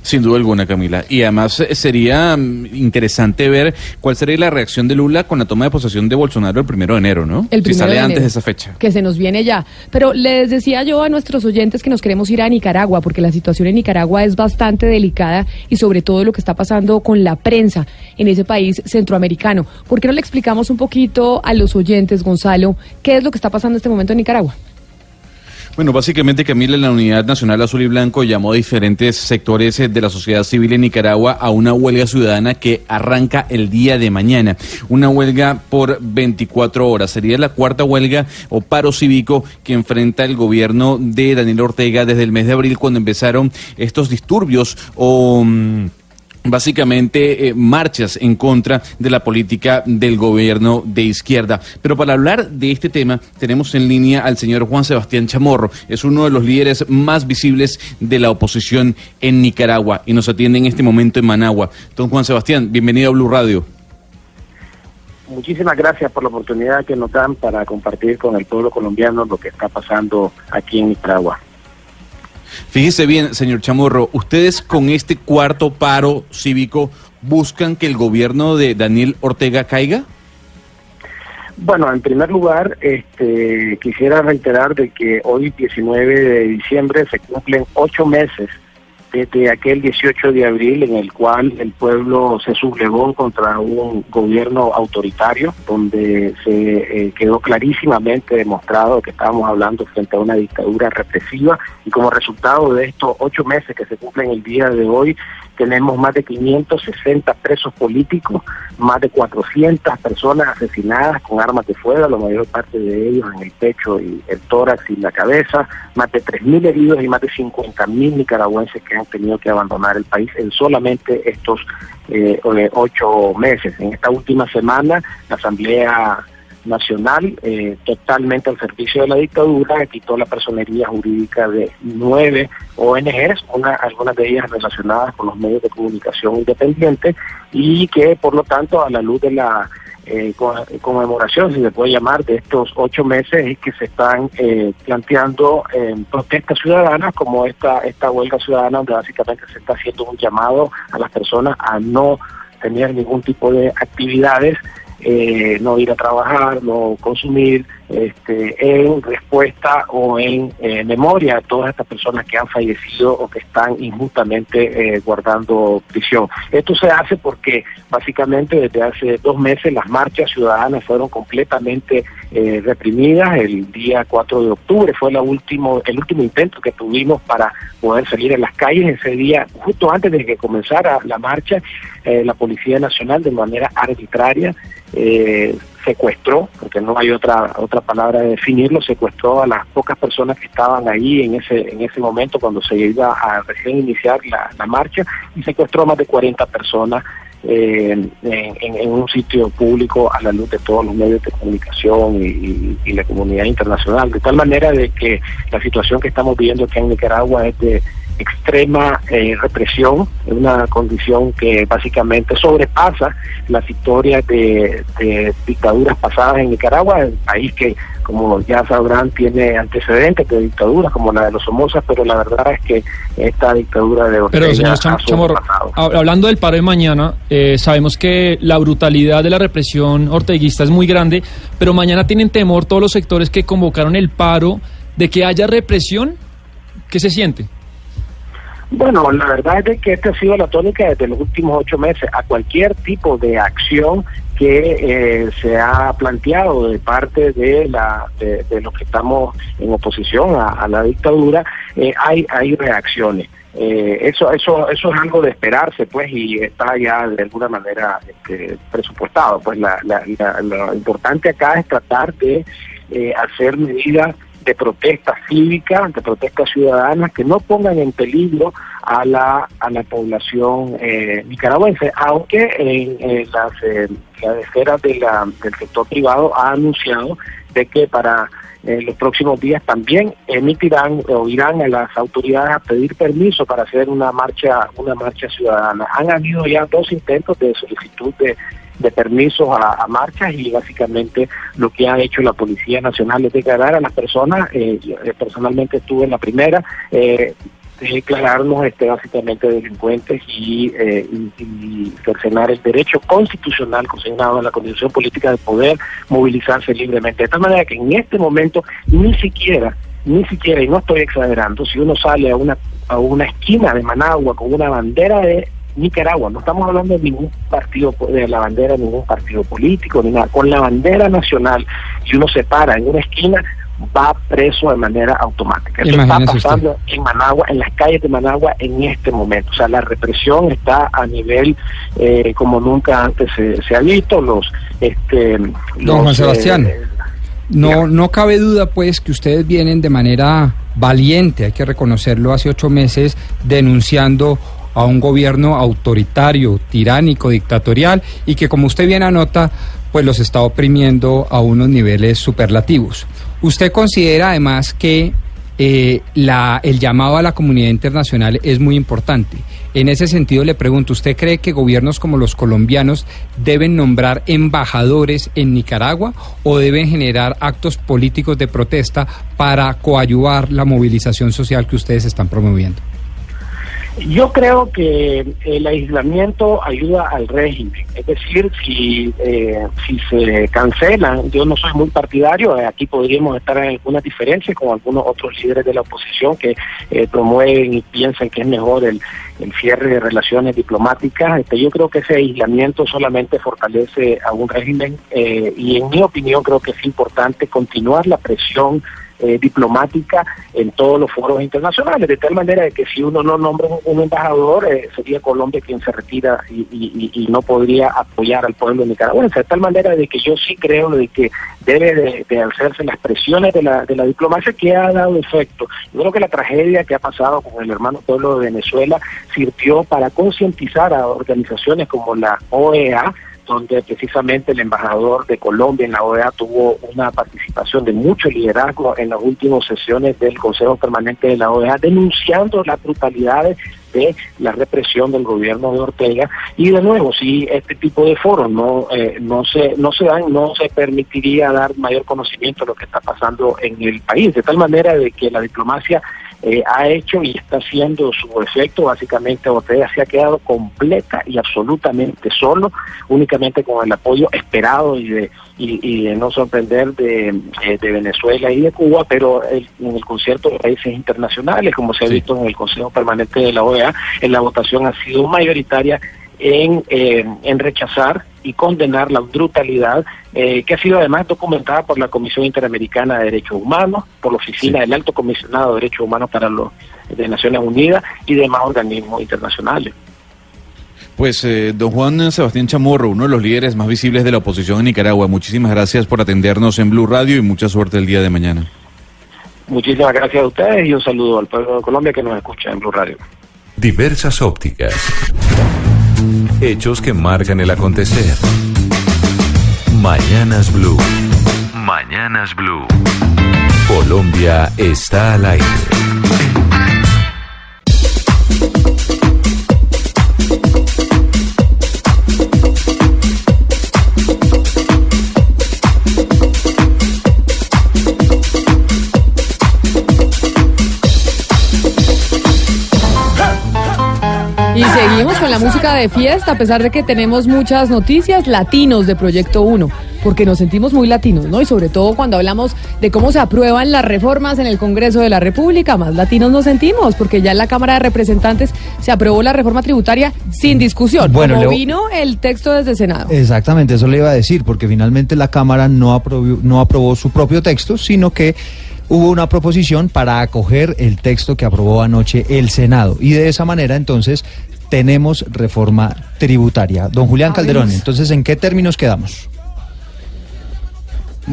Sin duda alguna, Camila. Y además eh, sería mm, interesante ver cuál sería la reacción de Lula con la toma de posesión de Bolsonaro el primero de enero, ¿no? El si primero sale de antes enero. de esa fecha. que se nos viene ya. Pero les decía yo a nuestros oyentes que nos queremos ir a Nicaragua, porque la situación en Nicaragua es bastante delicada y sobre todo lo que está pasando con la prensa en ese país centroamericano. ¿Por qué no le explicamos un poquito a los oyentes, Gonzalo, qué es lo que está pasando en este momento en Nicaragua? Bueno, básicamente Camila, la Unidad Nacional Azul y Blanco llamó a diferentes sectores eh, de la sociedad civil en Nicaragua a una huelga ciudadana que arranca el día de mañana. Una huelga por 24 horas. Sería la cuarta huelga o paro cívico que enfrenta el gobierno de Daniel Ortega desde el mes de abril cuando empezaron estos disturbios o... mm, básicamente eh, marchas en contra de la política del gobierno de izquierda. Pero para hablar de este tema tenemos en línea al señor Juan Sebastián Chamorro. Es uno de los líderes más visibles de la oposición en Nicaragua y nos atiende en este momento en Managua. Don Juan Sebastián, bienvenido a Blue Radio. Muchísimas gracias por la oportunidad que nos dan para compartir con el pueblo colombiano lo que está pasando aquí en Nicaragua. Fíjese bien, señor Chamorro, ustedes con este cuarto paro cívico buscan que el gobierno de Daniel Ortega caiga? Bueno, en primer lugar, este, quisiera reiterar de que hoy, 19 de diciembre, se cumplen ocho meses desde aquel 18 de abril en el cual el pueblo se sublevó contra un gobierno autoritario, donde se eh, quedó clarísimamente demostrado que estábamos hablando frente a una dictadura represiva. Y como resultado de estos ocho meses que se cumplen el día de hoy, tenemos más de 560 presos políticos, más de 400 personas asesinadas con armas de fuego, la mayor parte de ellos en el pecho y el tórax y la cabeza, más de 3.000 heridos y más de 50.000 nicaragüenses que tenido que abandonar el país en solamente estos eh, ocho meses. En esta última semana, la Asamblea Nacional, eh, totalmente al servicio de la dictadura, quitó la personería jurídica de nueve ONGs, una, algunas de ellas relacionadas con los medios de comunicación independientes, y que por lo tanto a la luz de la eh, co- conmemoración, si se puede llamar, de estos ocho meses, es que se están eh, planteando eh, protestas ciudadanas como esta, esta huelga ciudadana, donde básicamente se está haciendo un llamado a las personas a no tener ningún tipo de actividades eh, no ir a trabajar, no consumir, este, en respuesta o en eh, memoria a todas estas personas que han fallecido o que están injustamente eh, guardando prisión. Esto se hace porque básicamente desde hace dos meses las marchas ciudadanas fueron completamente eh, reprimidas. El día 4 de octubre fue la último, el último intento que tuvimos para poder salir en las calles. Ese día, justo antes de que comenzara la marcha, eh, la Policía Nacional de manera arbitraria secuestró, porque no hay otra otra palabra de definirlo, secuestró a las pocas personas que estaban ahí en ese en ese momento cuando se iba a recién iniciar la, la marcha y secuestró a más de 40 personas eh, en, un sitio público a la luz de todos los medios de comunicación y la comunidad internacional, de tal manera de que la situación que estamos viviendo aquí en Nicaragua es de extrema eh, represión, es una condición que básicamente sobrepasa las historias de, de dictaduras pasadas en Nicaragua, el país que, como ya sabrán, tiene antecedentes de dictaduras como la de los Somozas, pero la verdad es que esta dictadura de Ortega Pero, señor Cham- ha Chamorro, hablando del paro de mañana, eh, sabemos que la brutalidad de la represión orteguista es muy grande, pero mañana tienen temor todos los sectores que convocaron el paro de que haya represión. ¿Qué se siente? Bueno, la verdad es de que esta ha sido la tónica desde los últimos ocho meses. A cualquier tipo de acción que eh, se ha planteado de parte de, la, de, los que estamos en oposición a, la dictadura, eh, hay, hay reacciones. Eh, eso, eso, eso es algo de esperarse, pues, y está ya de alguna manera este, presupuestado. Pues la, la- la- lo importante acá es tratar de eh, hacer medidas de protesta cívica, de protestas ciudadanas que no pongan en peligro a la a la población eh, nicaragüense, aunque en, en las, eh, las esferas de la- del sector privado ha anunciado de que para eh, los próximos días también emitirán o irán a las autoridades a pedir permiso para hacer una marcha una marcha ciudadana. Han habido ya dos intentos de solicitud de de permisos a, a marchas y básicamente lo que ha hecho la Policía Nacional es declarar a las personas, eh, eh, personalmente estuve en la primera, eh, declararnos este, básicamente delincuentes y, eh, y, y cercenar el derecho constitucional consignado en la Constitución Política de poder movilizarse libremente. De tal manera que en este momento ni siquiera, ni siquiera, y no estoy exagerando, si uno sale a una, a una esquina de Managua con una bandera de Nicaragua, no estamos hablando de ningún partido, de la bandera de ningún partido político, ni nada, con la bandera nacional, si uno se para en una esquina, va preso de manera automática. Eso está usted. pasando en Managua, en las calles de Managua en este momento. O sea, la represión está a nivel eh, como nunca antes se, se ha visto. Los, este, Don los, Juan eh, Sebastián, no, no cabe duda pues que ustedes vienen de manera valiente, hay que reconocerlo, hace ocho meses denunciando a un gobierno autoritario, tiránico, dictatorial y que como usted bien anota, pues los está oprimiendo a unos niveles superlativos. ¿Usted considera además que eh, la, el llamado a la comunidad internacional es muy importante. En ese sentido le pregunto, ¿usted cree que gobiernos como los colombianos deben nombrar embajadores en Nicaragua o deben generar actos políticos de protesta para coadyuvar la movilización social que ustedes están promoviendo? Yo creo que el aislamiento ayuda al régimen, es decir, si, eh, si se cancelan, yo no soy muy partidario, eh, aquí podríamos estar en algunas diferencias con algunos otros líderes de la oposición que eh, promueven y piensan que es mejor el, el cierre de relaciones diplomáticas. Este, yo creo que ese aislamiento solamente fortalece a un régimen eh, y en mi opinión creo que es importante continuar la presión eh, diplomática en todos los foros internacionales, de tal manera de que si uno no nombra un, embajador, eh, sería Colombia quien se retira y- y no podría apoyar al pueblo nicaragüense, de tal manera de que yo sí creo de que debe de, de hacerse las presiones de la, de la diplomacia que ha dado efecto. Yo creo que la tragedia que ha pasado con el hermano pueblo de Venezuela sirvió para concientizar a organizaciones como la OEA, donde precisamente el embajador de Colombia en la OEA tuvo una participación de mucho liderazgo en las últimas sesiones del Consejo Permanente de la OEA, denunciando las brutalidades de la represión del gobierno de Ortega. Y de nuevo si este tipo de foros no eh, no se no se dan no se permitiría dar mayor conocimiento de lo que está pasando en el país de tal manera de que la diplomacia eh, ha hecho y está haciendo su efecto. Básicamente Ortega se ha quedado completa y absolutamente solo, únicamente con el apoyo esperado y de, y, y de no sorprender de, eh, de Venezuela y de Cuba, pero el- en el concierto de países internacionales, como se ha visto en el Consejo Permanente de la OEA, en la votación ha sido mayoritaria en, eh, en rechazar y condenar la brutalidad eh, que ha sido además documentada por la Comisión Interamericana de Derechos Humanos, por la Oficina del Alto Comisionado de Derechos Humanos para los de Naciones Unidas y demás organismos internacionales. Pues eh, don Juan Sebastián Chamorro, uno de los líderes más visibles de la oposición en Nicaragua, muchísimas gracias por atendernos en Blue Radio y mucha suerte el día de mañana. Muchísimas gracias a ustedes y un saludo al pueblo de Colombia que nos escucha en Blue Radio. Diversas ópticas. Hechos que marcan el acontecer. Mañanas Blue. Mañanas Blue. Colombia está al aire. Y seguimos con la música de fiesta, a pesar de que tenemos muchas noticias latinos de Proyecto 1, porque nos sentimos muy latinos, ¿no? Y sobre todo cuando hablamos de cómo se aprueban las reformas en el Congreso de la República, más latinos nos sentimos, porque ya en la Cámara de Representantes se aprobó la reforma tributaria sin discusión, Bueno, como Leo- vino el texto desde Senado. Exactamente, eso le iba a decir, porque finalmente la Cámara no aprobó, no aprobó su propio texto, sino que hubo una proposición para acoger el texto que aprobó anoche el Senado. Y de esa manera, entonces, tenemos reforma tributaria. Don Julián Calderón, entonces, ¿en qué términos quedamos?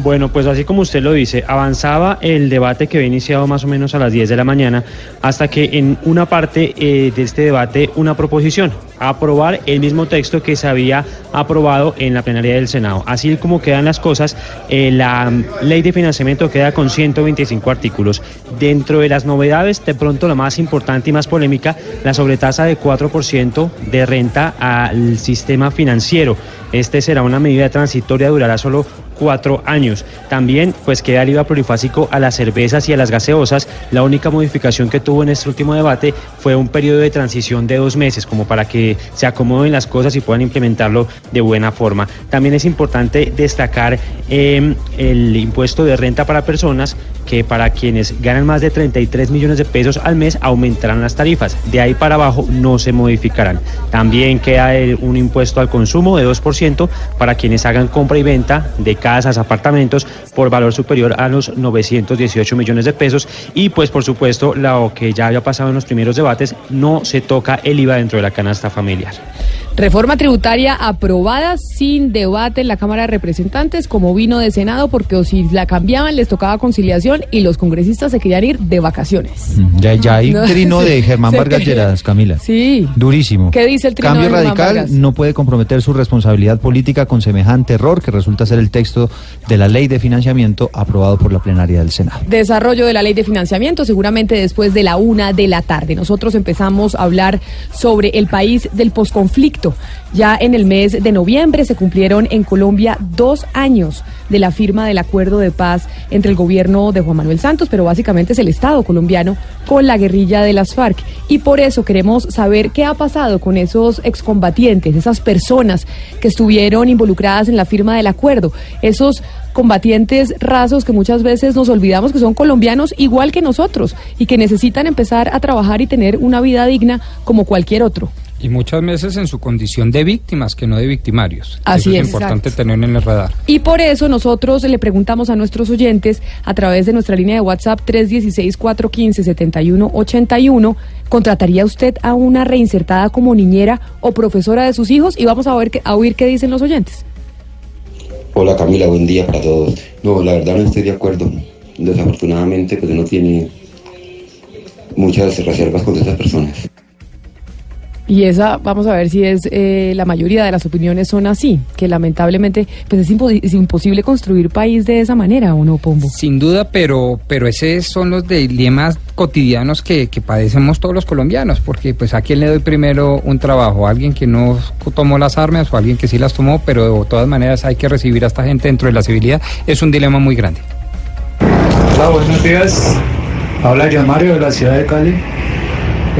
Bueno, pues así como usted lo dice, avanzaba el debate que había iniciado más o menos a las 10 de la mañana, hasta que en una parte eh, de este debate una proposición, aprobar el mismo texto que se había aprobado en la plenaria del Senado. Así como quedan las cosas, eh, la mm, ley de financiamiento queda con 125 artículos. Dentro de las novedades, de pronto la más importante y más polémica, la sobretasa de 4% de renta al sistema financiero. Este será una medida transitoria, durará solo cuatro años. También pues queda el IVA plurifásico a las cervezas y a las gaseosas. La única modificación que tuvo en este último debate fue un periodo de transición de dos meses, como para que se acomoden las cosas y puedan implementarlo de buena forma. También es importante destacar eh, el impuesto de renta para personas que para quienes ganan más de 33 millones de pesos al mes aumentarán las tarifas. De ahí para abajo no se modificarán. También queda un impuesto al consumo de 2% para quienes hagan compra y venta de casas, apartamentos por valor superior a los 918 millones de pesos y pues por supuesto lo que ya había pasado en los primeros debates, no se toca el IVA dentro de la canasta familiar. Reforma tributaria aprobada sin debate en la Cámara de Representantes como vino de Senado porque o si la cambiaban les tocaba conciliación y los congresistas se querían ir de vacaciones. Mm, Ya, ya hay No, trino de Germán Vargas Lleras, Camila. Sí. Durísimo. ¿Qué dice el trino Cambio de radical Vargas? no puede comprometer su responsabilidad política con semejante error que resulta ser el texto de la ley de financiamiento aprobado por la plenaria del Senado. Desarrollo de la ley de financiamiento, seguramente después de la una de la tarde. Nosotros empezamos a hablar sobre el país del posconflicto. Ya en el mes de noviembre se cumplieron en Colombia dos años de la firma del acuerdo de paz entre el gobierno de Juan Manuel Santos, pero básicamente es el Estado colombiano con la guerrilla de las FARC. Y por eso queremos saber qué ha pasado con esos excombatientes, esas personas que estuvieron involucradas en la firma del acuerdo, esos combatientes rasos que muchas veces nos olvidamos que son colombianos igual que nosotros y que necesitan empezar a trabajar y tener una vida digna como cualquier otro. Y muchas veces en su condición de víctimas, que no de victimarios. Así Eso es es. importante tener en el radar. Y por eso nosotros le preguntamos a nuestros oyentes a través de nuestra línea de WhatsApp 316-415-7181, ¿contrataría usted a una reinsertada como niñera o profesora de sus hijos? Y vamos a, ver qué- a oír qué dicen los oyentes. Hola Camila, buen día para todos. No, la verdad no estoy de acuerdo. Desafortunadamente, pues uno tiene muchas reservas con esas personas. Y esa, vamos a ver si es eh, la mayoría de las opiniones son así, que lamentablemente pues es, impo- es imposible construir país de esa manera, ¿o no, Pombo? Sin duda, pero, pero esos son los dilemas cotidianos que, que padecemos todos los colombianos, porque pues a quién le doy primero un trabajo, a alguien que no tomó las armas o a alguien que sí las tomó, pero de todas maneras hay que recibir a esta gente dentro de la civilidad, es un dilema muy grande. Hola, buenos días. Habla John Mario de la ciudad de Cali.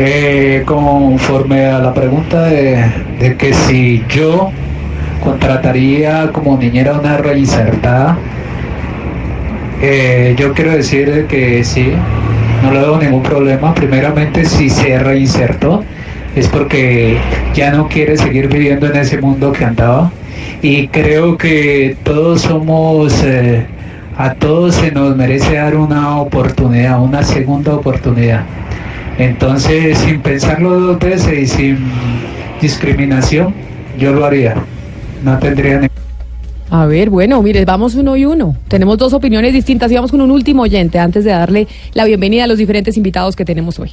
Eh, conforme a la pregunta de, que si yo contrataría como niñera una reinsertada, eh, yo quiero decir que sí, no le veo ningún problema. Primeramente, si se reinsertó, es porque ya no quiere seguir viviendo en ese mundo que andaba. Y creo que todos somos, eh, a todos se nos merece dar una oportunidad, una segunda oportunidad. Entonces, sin pensarlo dos veces y sin discriminación, yo lo haría. No tendría ni... A ver, bueno, mire, vamos uno y uno. Tenemos dos opiniones distintas y vamos con un último oyente antes de darle la bienvenida a los diferentes invitados que tenemos hoy.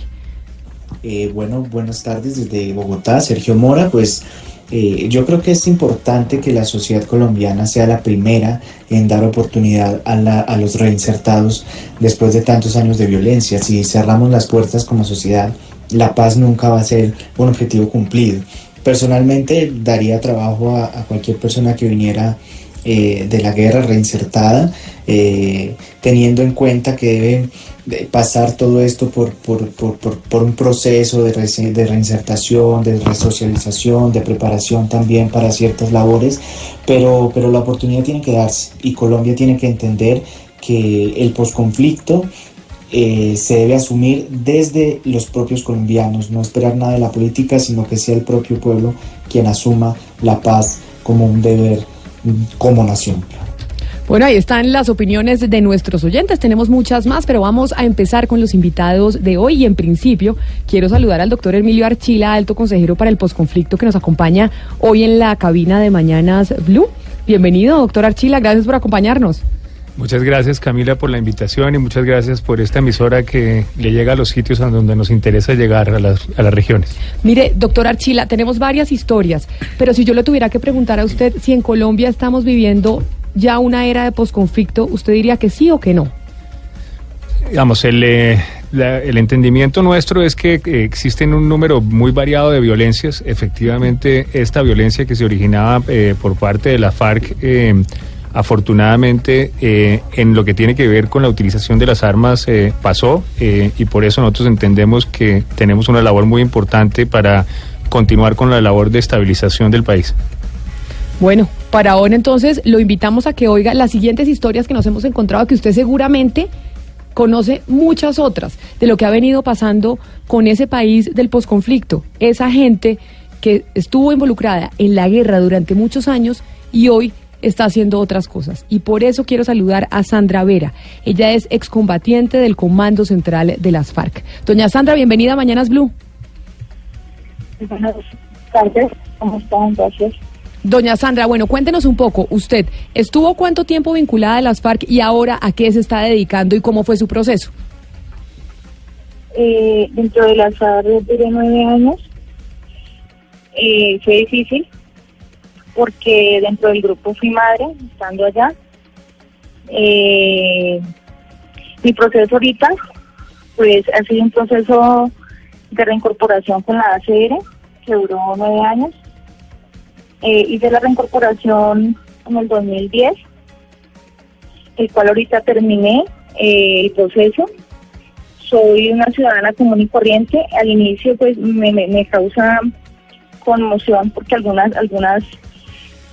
Eh, bueno, buenas tardes desde Bogotá, Sergio Mora. Pues eh, yo creo que es importante que la sociedad colombiana sea la primera en dar oportunidad a, la- a los reinsertados después de tantos años de violencia. Si cerramos las puertas como sociedad, la paz nunca va a ser un objetivo cumplido. Personalmente daría trabajo a, cualquier persona que viniera eh, de la guerra reinsertada, eh, teniendo en cuenta que debe de pasar todo esto por, por, por, por, un proceso de, rese- de reinsertación, de resocialización, de preparación también para ciertas labores, pero, pero la oportunidad tiene que darse y Colombia tiene que entender que el posconflicto eh, se debe asumir desde los propios colombianos, no esperar nada de la política, sino que sea el propio pueblo quien asuma la paz como un deber mm, como nación. Bueno, ahí están las opiniones de nuestros oyentes. Tenemos muchas más, pero vamos a empezar con los invitados de hoy. Y en principio, quiero saludar al doctor Emilio Archila, alto consejero para el posconflicto, que nos acompaña hoy en la cabina de Mañanas Blue. Bienvenido, doctor Archila. Gracias por acompañarnos. Muchas gracias Camila por la invitación y muchas gracias por esta emisora que le llega a los sitios a donde nos interesa llegar a las, a las regiones. Mire, doctor Archila, tenemos varias historias, pero si yo le tuviera que preguntar a usted si en Colombia estamos viviendo ya una era de posconflicto, ¿usted diría que sí o que no? Digamos, el, eh, entendimiento nuestro es que eh, existen un número muy variado de violencias. Efectivamente, esta violencia que se originaba eh, por parte de la FARC, eh, afortunadamente, en lo que tiene que ver con la utilización de las armas, eh, pasó y por eso nosotros entendemos que tenemos una labor muy importante para continuar con la labor de estabilización del país. Bueno, para ahora entonces lo invitamos a que oiga las siguientes historias que nos hemos encontrado, que usted seguramente conoce muchas otras de lo que ha venido pasando con ese país del posconflicto. Esa gente que estuvo involucrada en la guerra durante muchos años y hoy está haciendo otras cosas. Y por eso quiero saludar a Sandra Vera. Ella es excombatiente del Comando Central de las FARC. Doña Sandra, bienvenida a Mañanas Blue. Buenas tardes, ¿cómo están? Doña Sandra, bueno, cuéntenos un poco. Usted estuvo cuánto tiempo vinculada a las FARC y ahora a qué se está dedicando y cómo fue su proceso. Eh, dentro de las FARC duré nueve años. Eh, fue difícil porque dentro del grupo fui madre, estando allá. Eh, mi proceso ahorita, pues ha sido un proceso de reincorporación con la ACR, que duró nueve años. Eh, hice la reincorporación en el 2010, el cual ahorita terminé eh, el proceso. Soy una ciudadana común y corriente. Al inicio, pues me, me- me causa conmoción porque algunas algunas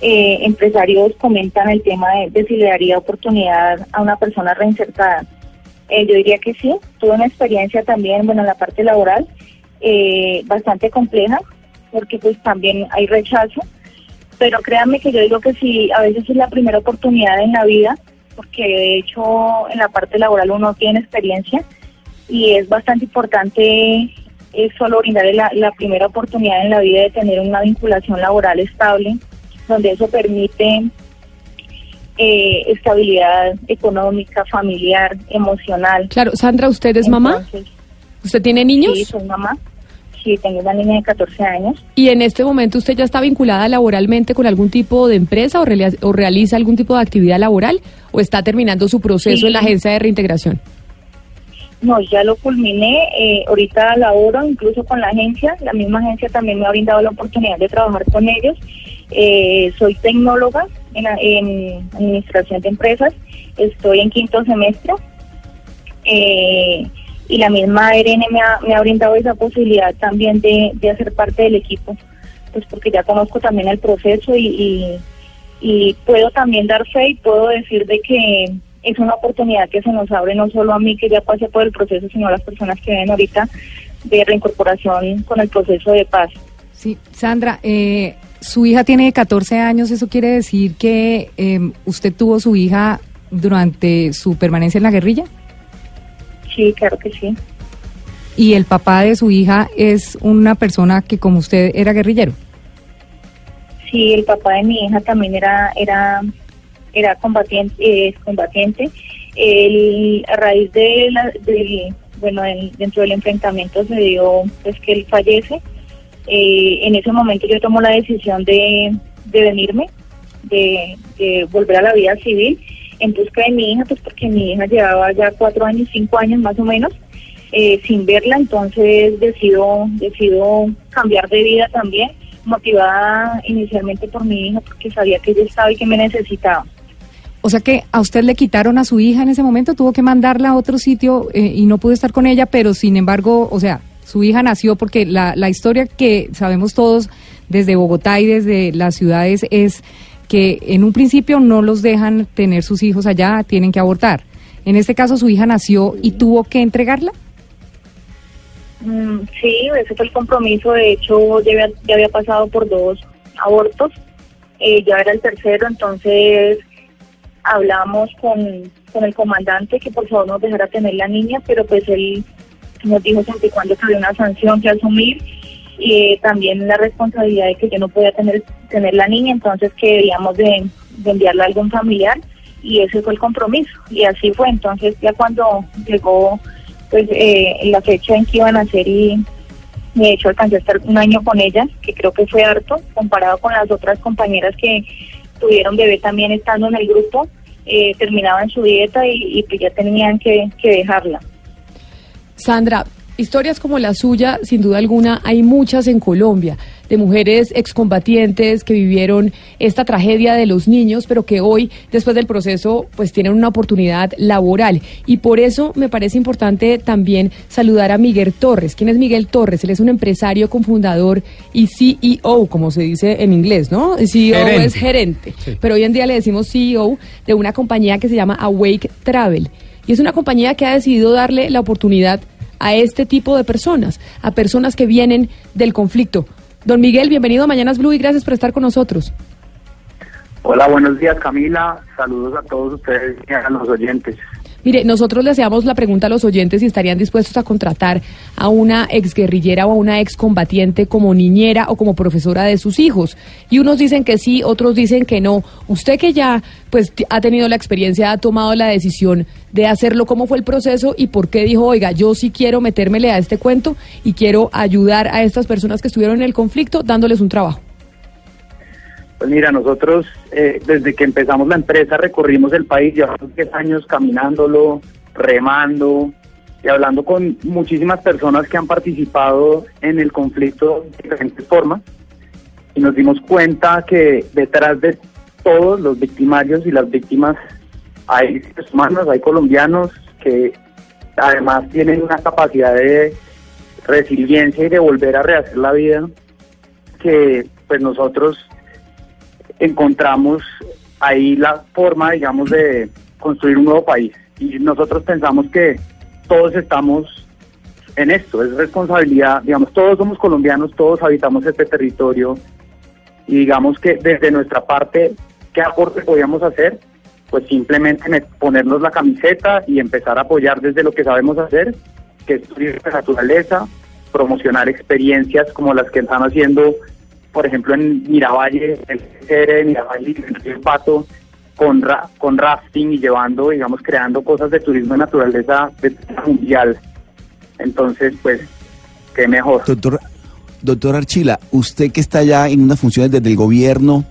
eh, empresarios comentan el tema de, de si le daría oportunidad a una persona reinsertada. Eh, yo diría que sí. Tuve una experiencia también, bueno, en la parte laboral eh, bastante compleja porque pues también hay rechazo pero créanme que yo digo que sí, a veces es la primera oportunidad en la vida, porque de hecho en la parte laboral uno tiene experiencia y es bastante importante es solo brindarle la, la primera oportunidad en la vida de tener una vinculación laboral estable, donde eso permite eh, estabilidad económica, familiar, emocional. Claro, Sandra, ¿usted es mamá? Entonces, ¿Usted tiene niños? Sí, soy mamá. Sí, tengo una niña de 14 años. ¿Y en este momento usted ya está vinculada laboralmente con algún tipo de empresa o, realiza, o realiza algún tipo de actividad laboral o está terminando su proceso Sí. en la agencia de reintegración? No, ya lo culminé. eh, ahorita laboro incluso con la agencia. La misma agencia también me ha brindado la oportunidad de trabajar con ellos. Eh, soy tecnóloga en, en administración de empresas. Estoy en quinto semestre. Eh, y la misma ARN me ha, me ha brindado esa posibilidad también de, de hacer parte del equipo. Pues porque ya conozco también el proceso y, y, puedo también dar fe y puedo decir de que es una oportunidad que se nos abre no solo a mí que ya pasé por el proceso, sino a las personas que ven ahorita de reincorporación con el proceso de paz. Sí, Sandra, eh, su hija tiene 14 años, eso quiere decir que eh, usted tuvo su hija durante su permanencia en la guerrilla Sí, claro que sí. y el papá de su hija es una persona que como usted era guerrillero. Sí, el papá de mi hija también era era era combatiente, eh, combatiente. Él, a raíz de la, del- bueno, dentro del enfrentamiento se dio pues que él fallece. Eh, en ese momento yo tomo la decisión de, de venirme, de, de volver a la vida civil en busca de mi hija, pues porque mi hija llevaba ya cuatro años, cinco años más o menos, eh, sin verla, entonces decido, decido cambiar de vida también, motivada inicialmente por mi hija, porque sabía que ella estaba y que me necesitaba. O sea que a usted le quitaron a su hija en ese momento, tuvo que mandarla a otro sitio eh, y no pudo estar con ella, pero sin embargo, o sea, su hija nació porque la, la historia que sabemos todos desde Bogotá y desde las ciudades es que en un principio no los dejan tener sus hijos allá, tienen que abortar. En este caso su hija nació y tuvo que entregarla. Mm, sí, ese fue el compromiso. De hecho, ya había, ya había pasado por dos abortos. Eh, ya era el tercero, entonces hablamos con, con el comandante que por favor nos dejara tener la niña, pero pues él nos dijo siempre y cuando había una sanción que asumir eh, también la responsabilidad de que yo no podía tener tener la niña, entonces que debíamos de, de enviarla a algún familiar y ese fue el compromiso y así fue. Entonces ya cuando llegó pues eh, la fecha en que iban a hacer y de hecho alcancé a estar un año con ella, que creo que fue harto comparado con las otras compañeras que tuvieron bebé también estando en el grupo, eh, terminaban su dieta y, y pues ya tenían que, que dejarla. Sandra, historias como la suya, sin duda alguna, hay muchas en Colombia, de mujeres excombatientes que vivieron esta tragedia de los niños, pero que hoy, después del proceso, pues tienen una oportunidad laboral. Y por eso me parece importante también saludar a Miguel Torres. ¿Quién es Miguel Torres? Él es un empresario, cofundador y CEO, como se dice en inglés, ¿no? CEO Gerente. es gerente, Sí. pero hoy en día le decimos CEO de una compañía que se llama Awake Travel. Y es una compañía que ha decidido darle la oportunidad a este tipo de personas, a personas que vienen del conflicto. Don Miguel, bienvenido a Mañanas Blue y gracias por estar con nosotros. Hola, buenos días Camila, saludos a todos ustedes y a los oyentes. Mire, nosotros le hacíamos la pregunta a los oyentes si estarían dispuestos a contratar a una exguerrillera o a una excombatiente como niñera o como profesora de sus hijos. Y unos dicen que sí, otros dicen que no. Usted que ya pues ha tenido la experiencia, ha tomado la decisión de hacerlo, ¿cómo fue el proceso y por qué dijo, oiga, yo sí quiero metérmele a este cuento y quiero ayudar a estas personas que estuvieron en el conflicto dándoles un trabajo? Pues mira, nosotros eh, desde que empezamos la empresa recorrimos el país, llevamos 10 años caminándolo, remando y hablando con muchísimas personas que han participado en el conflicto de diferentes formas. Y nos dimos cuenta que detrás de todos los victimarios y las víctimas hay humanos, hay colombianos que además tienen una capacidad de resiliencia y de volver a rehacer la vida que pues nosotros encontramos ahí la forma, digamos, de construir un nuevo país. Y nosotros pensamos que todos estamos en esto, es responsabilidad, digamos, todos somos colombianos, todos habitamos este territorio y digamos que desde nuestra parte, ¿qué aporte podíamos hacer? Pues simplemente me- ponernos la camiseta y empezar a apoyar desde lo que sabemos hacer, que es turismo de naturaleza, promocionar experiencias como las que están haciendo, por ejemplo, en Miravalle, el CR de Miravalle, el Pato, con, ra- con rafting y llevando, digamos, creando cosas de turismo de naturaleza mundial. Entonces, pues, qué mejor. Doctor, doctor Archila, usted que está ya en unas funciones desde el gobierno,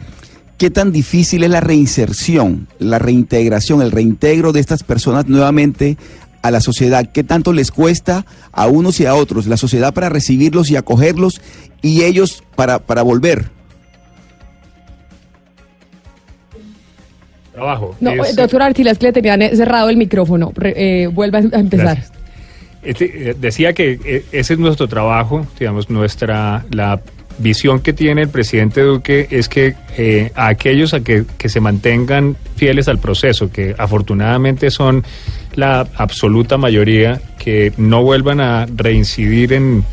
¿qué tan difícil es la reinserción, la reintegración, el reintegro de estas personas nuevamente a la sociedad? ¿Qué tanto les cuesta a unos y a otros, la sociedad para recibirlos y acogerlos y ellos para, para volver? Trabajo. No, Es- eh, doctor Artilas, que le tenían cerrado el micrófono. Re- eh, vuelva a empezar. Gracias. Este, eh, decía que ese es nuestro trabajo, digamos, nuestra la visión que tiene el presidente Duque es que eh, a aquellos a que, que se mantengan fieles al proceso, que afortunadamente son la absoluta mayoría, que no vuelvan a reincidir en,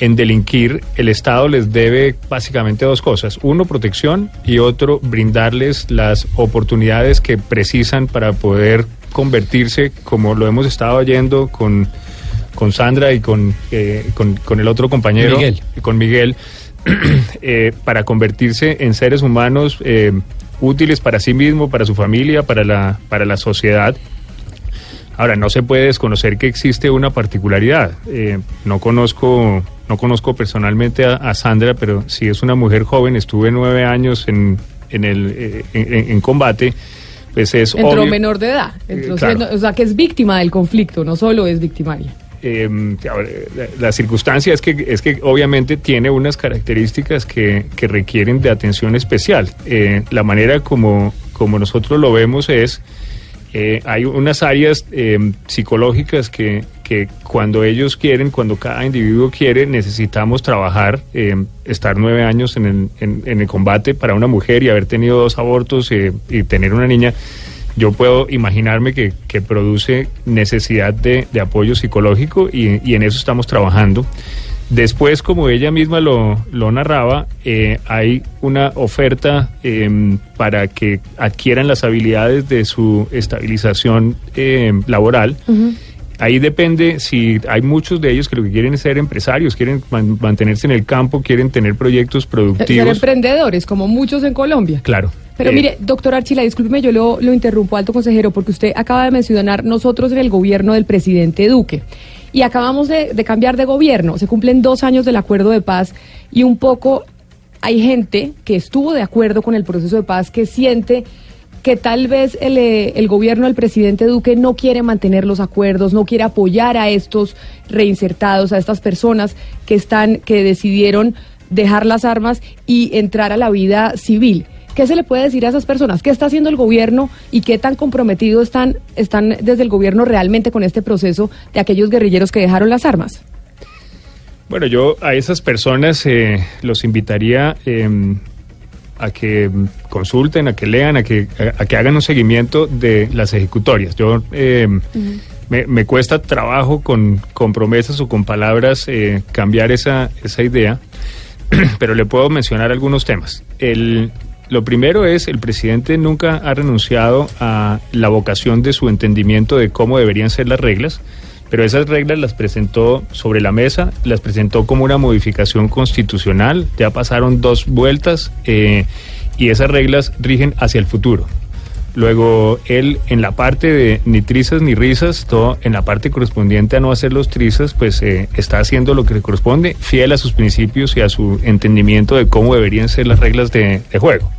en delinquir, el Estado les debe básicamente dos cosas. Uno, protección y otro, brindarles las oportunidades que precisan para poder convertirse, como lo hemos estado oyendo con, con Sandra y con, eh, con, con el otro compañero, Miguel. con Miguel, eh, para convertirse en seres humanos eh, útiles para sí mismo, para su familia, para la, para la sociedad. Ahora, no se puede desconocer que existe una particularidad. Eh, no conozco no conozco personalmente a, a Sandra, pero sí es una mujer joven, estuve nueve años en, en, el, en, en combate, pues es Entró obvio- menor de edad. Claro. o sea, que es víctima del conflicto, no solo es victimaria. Eh, la, circunstancia es que, es que obviamente tiene unas características que, que requieren de atención especial. Eh, la manera como, como nosotros lo vemos es, eh, hay unas áreas eh, psicológicas que, que cuando ellos quieren, cuando cada individuo quiere, necesitamos trabajar, eh, estar nueve años en el, en- en el combate para una mujer y haber tenido dos abortos eh, y tener una niña yo puedo imaginarme que, que produce necesidad de, de apoyo psicológico y, y en eso estamos trabajando. Después, como ella misma lo, lo narraba, eh, hay una oferta em, para que adquieran las habilidades de su estabilización em, laboral. Ahí depende si hay muchos de ellos que lo que quieren es ser empresarios, quieren man- mantenerse en el campo, quieren tener proyectos Ser productivos. emprendedores, como muchos en Colombia. Claro. Pero Eh, mire, doctor Archila, discúlpeme, yo lo, lo interrumpo, alto consejero, porque usted acaba de mencionar nosotros en el gobierno del presidente Duque. Y acabamos de, de cambiar de gobierno. Se cumplen dos años del acuerdo de paz y un poco hay gente que estuvo de acuerdo con el proceso de paz que siente que tal vez el, eh, el gobierno del presidente Duque no quiere mantener los acuerdos, no quiere apoyar a estos reinsertados, a estas personas que están, que decidieron dejar las armas y entrar a la vida civil. ¿Qué se le puede decir a esas personas? ¿Qué está haciendo el gobierno y qué tan comprometidos están, están desde el gobierno realmente con este proceso de aquellos guerrilleros que dejaron las armas? Bueno, yo a esas personas eh, los invitaría eh, a que consulten, a que lean, a que, a, a que hagan un seguimiento de las ejecutorias. Yo eh, me, me cuesta trabajo con, con promesas o con palabras eh, cambiar esa, esa idea, pero le puedo mencionar algunos temas. El, Lo primero es, el presidente nunca ha renunciado a la vocación de su entendimiento de cómo deberían ser las reglas, pero esas reglas las presentó sobre la mesa, las presentó como una modificación constitucional, ya pasaron dos vueltas eh, y esas reglas rigen hacia el futuro. Luego, él en la parte de ni trizas ni risas, todo en la parte correspondiente a no hacer los trizas, pues eh, está haciendo lo que le corresponde, fiel a sus principios y a su entendimiento de cómo deberían ser las reglas de, de juego.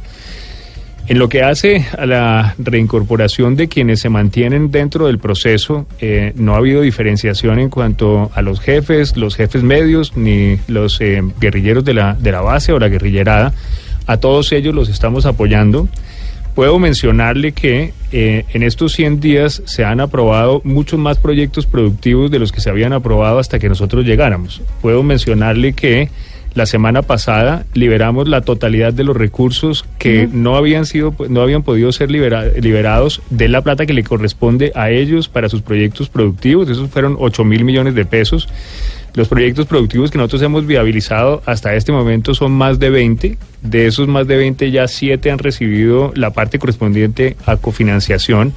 En lo que hace a la reincorporación de quienes se mantienen dentro del proceso, eh, no ha habido diferenciación en cuanto a los jefes, los jefes medios, ni los eh, guerrilleros de la, de la base o la guerrillerada. A todos ellos los estamos apoyando. Puedo mencionarle que eh, en estos 100 días se han aprobado muchos más proyectos productivos de los que se habían aprobado hasta que nosotros llegáramos. Puedo mencionarle que la semana pasada liberamos la totalidad de los recursos que no habían sido, no habían podido ser libera- liberados de la plata que le corresponde a ellos para sus proyectos productivos. Esos fueron 8 mil millones de pesos. Los proyectos productivos que nosotros hemos viabilizado hasta este momento son más de 20. De esos más de 20 ya 7 han recibido la parte correspondiente a cofinanciación.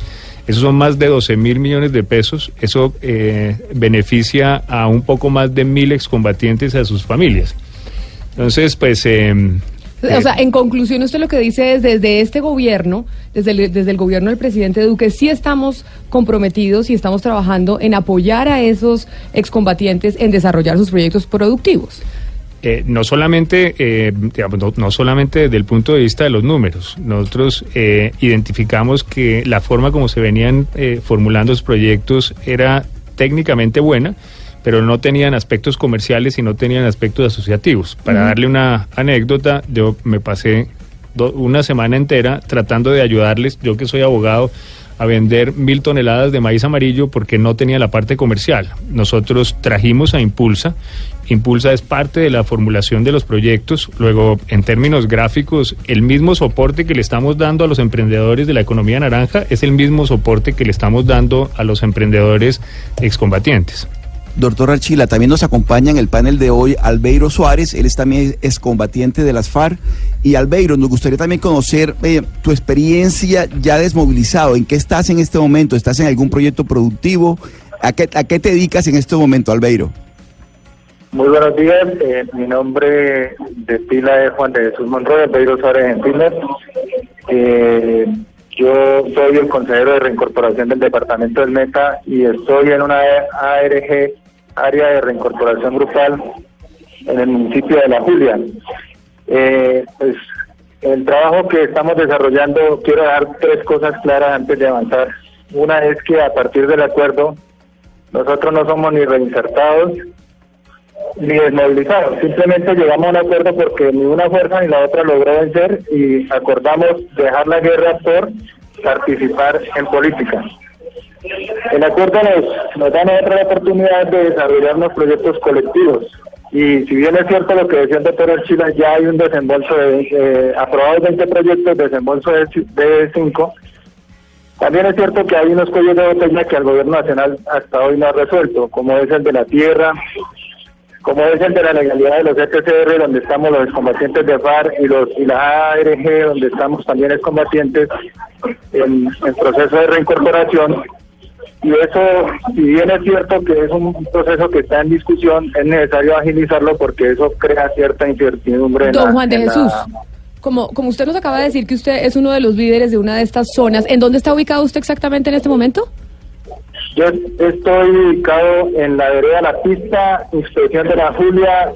Esos son más de 12 mil millones de pesos. Eso eh, beneficia a un poco más de mil excombatientes y a sus familias. Entonces, pues... eh, O sea, en conclusión, usted lo que dice es desde este gobierno, desde el, desde el gobierno del presidente Duque, sí estamos comprometidos y estamos trabajando en apoyar a esos excombatientes en desarrollar sus proyectos productivos. Eh, no solamente eh, digamos, no, no solamente desde el punto de vista de los números nosotros eh, identificamos que la forma como se venían eh, formulando los proyectos era técnicamente buena pero no tenían aspectos comerciales y no tenían aspectos asociativos para darle una anécdota yo me pasé do- una semana entera tratando de ayudarles yo que soy abogado a vender mil toneladas de maíz amarillo porque no tenía la parte comercial. Nosotros trajimos a Impulsa. Impulsa es parte de la formulación de los proyectos. Luego, en términos gráficos, el mismo soporte que le estamos dando a los emprendedores de la economía naranja es el mismo soporte que le estamos dando a los emprendedores excombatientes. Doctor Archila, también nos acompaña en el panel de hoy Albeiro Suárez, él es también es combatiente de las FARC. Y Albeiro, nos gustaría también conocer eh, tu experiencia ya desmovilizado, ¿en qué estás en este momento? ¿Estás en algún proyecto productivo? ¿A qué, a qué te dedicas en este momento, Albeiro? Muy buenos días, eh, mi nombre de pila es Juan de Jesús Monroy, Albeiro Suárez en Tinder. Eh, yo soy el consejero de reincorporación del departamento del Meta y estoy en una ARG, área de reincorporación grupal, en el municipio de La Julia. Eh, pues el trabajo que estamos desarrollando, quiero dar tres cosas claras antes de avanzar. Una es que a partir del acuerdo, nosotros no somos ni reinsertados ni desmovilizados. Simplemente llegamos a un acuerdo porque ni una fuerza ni la otra logró vencer y acordamos dejar la guerra por participar en política. El acuerdo nos, nos da otra oportunidad de desarrollar unos proyectos colectivos. Y si bien es cierto lo que decía el doctor Archila, ya hay un desembolso de eh, aprobados 20 proyectos, desembolso de, de 5. También es cierto que hay unos cuellos de botella que el gobierno nacional hasta hoy no ha resuelto, como es el de la tierra, como es el de la legalidad de los ETCR, donde estamos los excombatientes de FARC y los y la ARG, donde estamos también excombatientes en, en proceso de reincorporación. Y eso, si bien es cierto que es un proceso que está en discusión, es necesario agilizarlo porque eso crea cierta incertidumbre. en Don la- Juan de en la- Jesús, como, como usted nos acaba de decir que usted es uno de los líderes de una de estas zonas, ¿en dónde está ubicado usted exactamente en este momento? Yo estoy ubicado en la vereda La Pista, inspección de la Julia,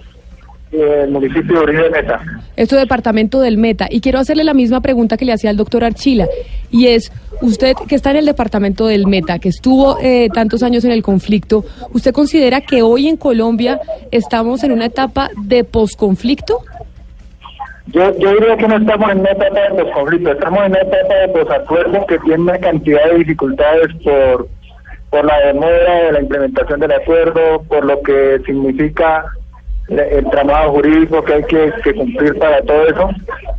eh, el municipio de Uribe Meta. Esto departamento del Meta. Y quiero hacerle la misma pregunta que le hacía al doctor Archila. Y es, usted que está en el departamento del Meta, que estuvo eh, tantos años en el conflicto, ¿usted considera que hoy en Colombia estamos en una etapa de posconflicto? Yo, yo diría que no estamos en una etapa de posconflicto, estamos en una etapa de posacuerdo que tiene una cantidad de dificultades por, por la demora de la implementación del acuerdo, por lo que significa el, tramado jurídico que hay que, que cumplir para todo eso,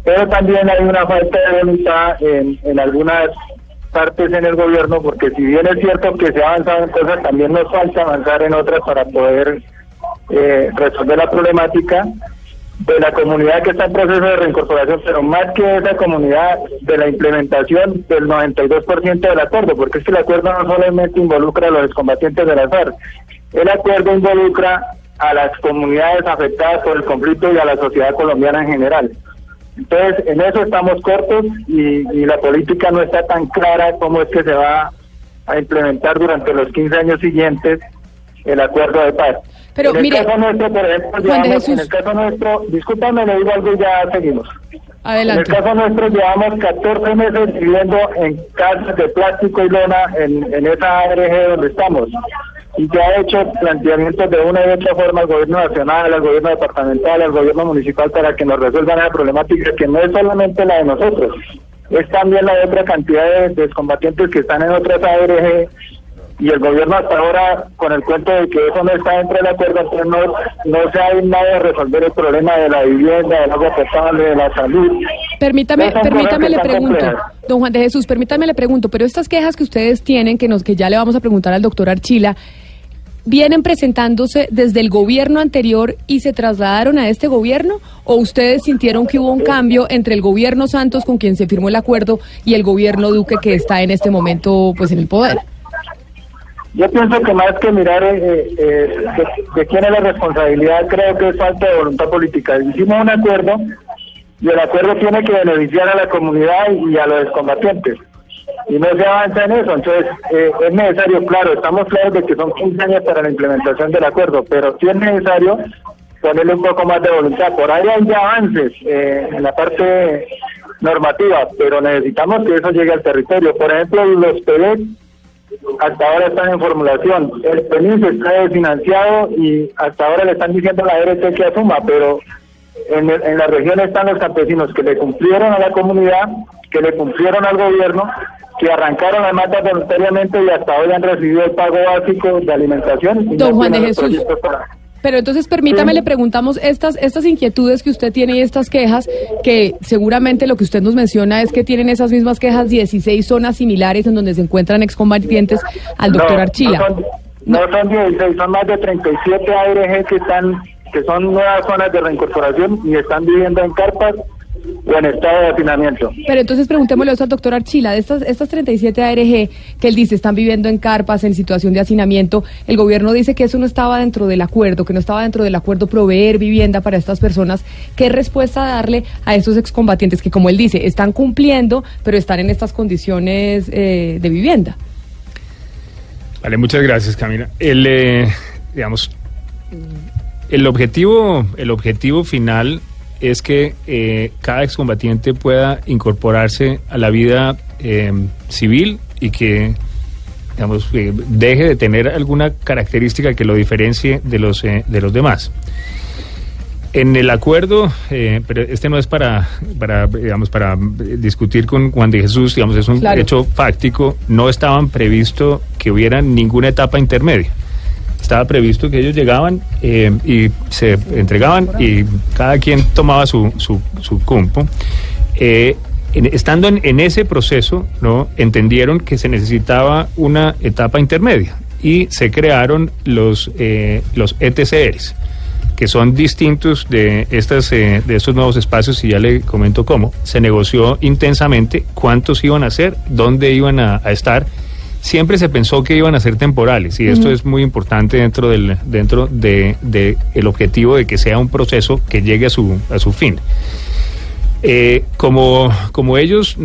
pero también hay una falta de voluntad en, en algunas partes en el gobierno, porque si bien es cierto que se ha avanzado en cosas, también nos falta avanzar en otras para poder eh, resolver la problemática de la comunidad que está en proceso de reincorporación, pero más que esa comunidad de la implementación del 92% del acuerdo, porque es que el acuerdo no solamente involucra a los excombatientes de la FARC, el acuerdo involucra a las comunidades afectadas por el conflicto y a la sociedad colombiana en general. Entonces, en eso estamos cortos y, y la política no está tan clara cómo es que se va a implementar durante los 15 años siguientes el acuerdo de paz. Pero en el mire, caso nuestro, por ejemplo, llevamos- Jesús. en el caso nuestro, discúlpame, le digo algo y ya seguimos. Adelante. En el caso nuestro llevamos 14 meses viviendo en casas de plástico y lona en, en esa ARG donde estamos. Y ya ha hecho planteamientos de una y otra forma al gobierno nacional, al gobierno departamental, al gobierno municipal para que nos resuelvan esa problemática que no es solamente la de nosotros, es también la de otra cantidad de, combatientes que están en otras ARG y el gobierno hasta ahora con el cuento de que eso no está dentro del acuerdo entonces no, no se ha nada de resolver el problema de la vivienda, del agua potable, de la salud. Permítame, permítame le que pregunto, complejas. don Juan de Jesús, permítame le pregunto, pero estas quejas que ustedes tienen, que nos que ya le vamos a preguntar al doctor Archila, vienen presentándose desde el gobierno anterior y se trasladaron a este gobierno o ustedes sintieron que hubo un cambio entre el gobierno Santos con quien se firmó el acuerdo y el gobierno Duque que está en este momento pues en el poder? Yo pienso que más que mirar eh, eh, de, de quién es la responsabilidad, creo que es falta de voluntad política. Hicimos un acuerdo y el acuerdo tiene que beneficiar a la comunidad y a los combatientes. Y no se avanza en eso. Entonces, eh, es necesario, claro, estamos claros de que son 15 años para la implementación del acuerdo, pero sí es necesario ponerle un poco más de voluntad. Por ahí hay avances eh, en la parte normativa, pero necesitamos que eso llegue al territorio. Por ejemplo, los PB hasta ahora están en formulación. El PENIS está desfinanciado y hasta ahora le están diciendo a la DRT que asuma, pero en, el- en la región están los campesinos que le cumplieron a la comunidad, que le cumplieron al gobierno, que arrancaron las matas voluntariamente y hasta hoy han recibido el pago básico de alimentación. y Don no Juan de Jesús. para- Pero entonces permítame, le preguntamos estas, estas inquietudes que usted tiene y estas quejas, que seguramente lo que usted nos menciona es que tienen esas mismas quejas 16 zonas similares en donde se encuentran excombatientes al doctor No, Archila. No son, no son 16, son más de 37 ARG que están que son nuevas zonas de reincorporación y están viviendo en carpas o en estado de hacinamiento. Pero entonces preguntémosle eso al doctor Archila, de estas, estas 37 ARG que él dice están viviendo en carpas, en situación de hacinamiento, el gobierno dice que eso no estaba dentro del acuerdo, que no estaba dentro del acuerdo proveer vivienda para estas personas. ¿Qué respuesta darle a esos excombatientes que, como él dice, están cumpliendo, pero están en estas condiciones eh, de vivienda? Vale, muchas gracias, Camila. El, eh, digamos, el objetivo, el objetivo final es que eh, cada excombatiente pueda incorporarse a la vida eh, civil y que digamos, eh, deje de tener alguna característica que lo diferencie de los, eh, de los demás. En el acuerdo, eh, pero este no es para, para, digamos, para discutir con Juan de Jesús, digamos, es un Claro. hecho fáctico, no estaban previsto que hubiera ninguna etapa intermedia. Estaba previsto que ellos llegaban eh, y se entregaban y cada quien tomaba su, su, su cumpo. Eh, en- estando en, en ese proceso, ¿no? entendieron que se necesitaba una etapa intermedia y se crearon los, eh, los ETCRs que son distintos de estas eh, de estos nuevos espacios y ya le comento cómo se negoció intensamente cuántos iban a ser dónde iban a estar siempre se pensó que iban a ser temporales y esto es muy importante dentro del dentro de, de el objetivo de que sea un proceso que llegue a su a su fin eh, como, como ellos,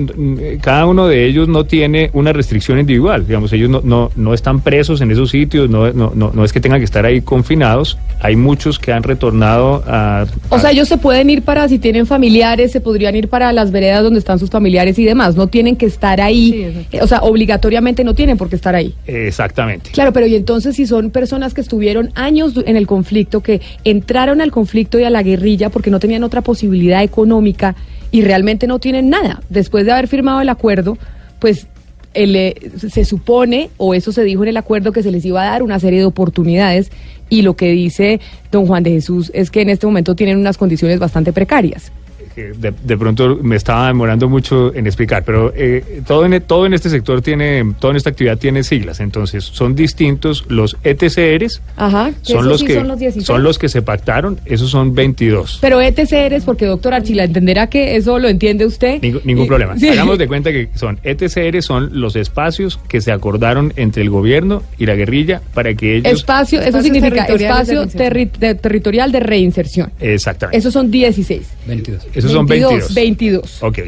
cada uno de ellos no tiene una restricción individual, digamos, ellos no, no, no están presos en esos sitios, no, no, no, no es que tengan que estar ahí confinados, hay muchos que han retornado a... O sea, ellos se pueden ir para, si tienen familiares, se podrían ir para las veredas donde están sus familiares y demás, no tienen que estar ahí, eh, o sea, obligatoriamente no tienen por qué estar ahí. Exactamente. Claro, pero y entonces si son personas que estuvieron años en el conflicto, que entraron al conflicto y a la guerrilla porque no tenían otra posibilidad económica y realmente no tienen nada, después de haber firmado el acuerdo, pues eh, se supone, o eso se dijo en el acuerdo, que se les iba a dar una serie de oportunidades y lo que dice don Juan de Jesús es que en este momento tienen unas condiciones bastante precarias. Que de, de pronto me estaba demorando mucho en explicar, pero eh, todo, en, todo en este sector tiene, toda en esta actividad tiene siglas, entonces son distintos los ETCRs, Ajá, que son esos los, sí que, son los 16. son los que se pactaron, esos son 22. Pero ETC eres porque, doctor Archila, entenderá que eso lo entiende usted. Ningú- ningún Y- problema. sí. Hagamos de cuenta que son ETCR son los espacios que se acordaron entre el gobierno y la guerrilla para que ellos Espacio, eso significa de espacio terri- de- territorial de reinserción. exactamente. Esos son 16. 22. Esos son 22. 22. Ok.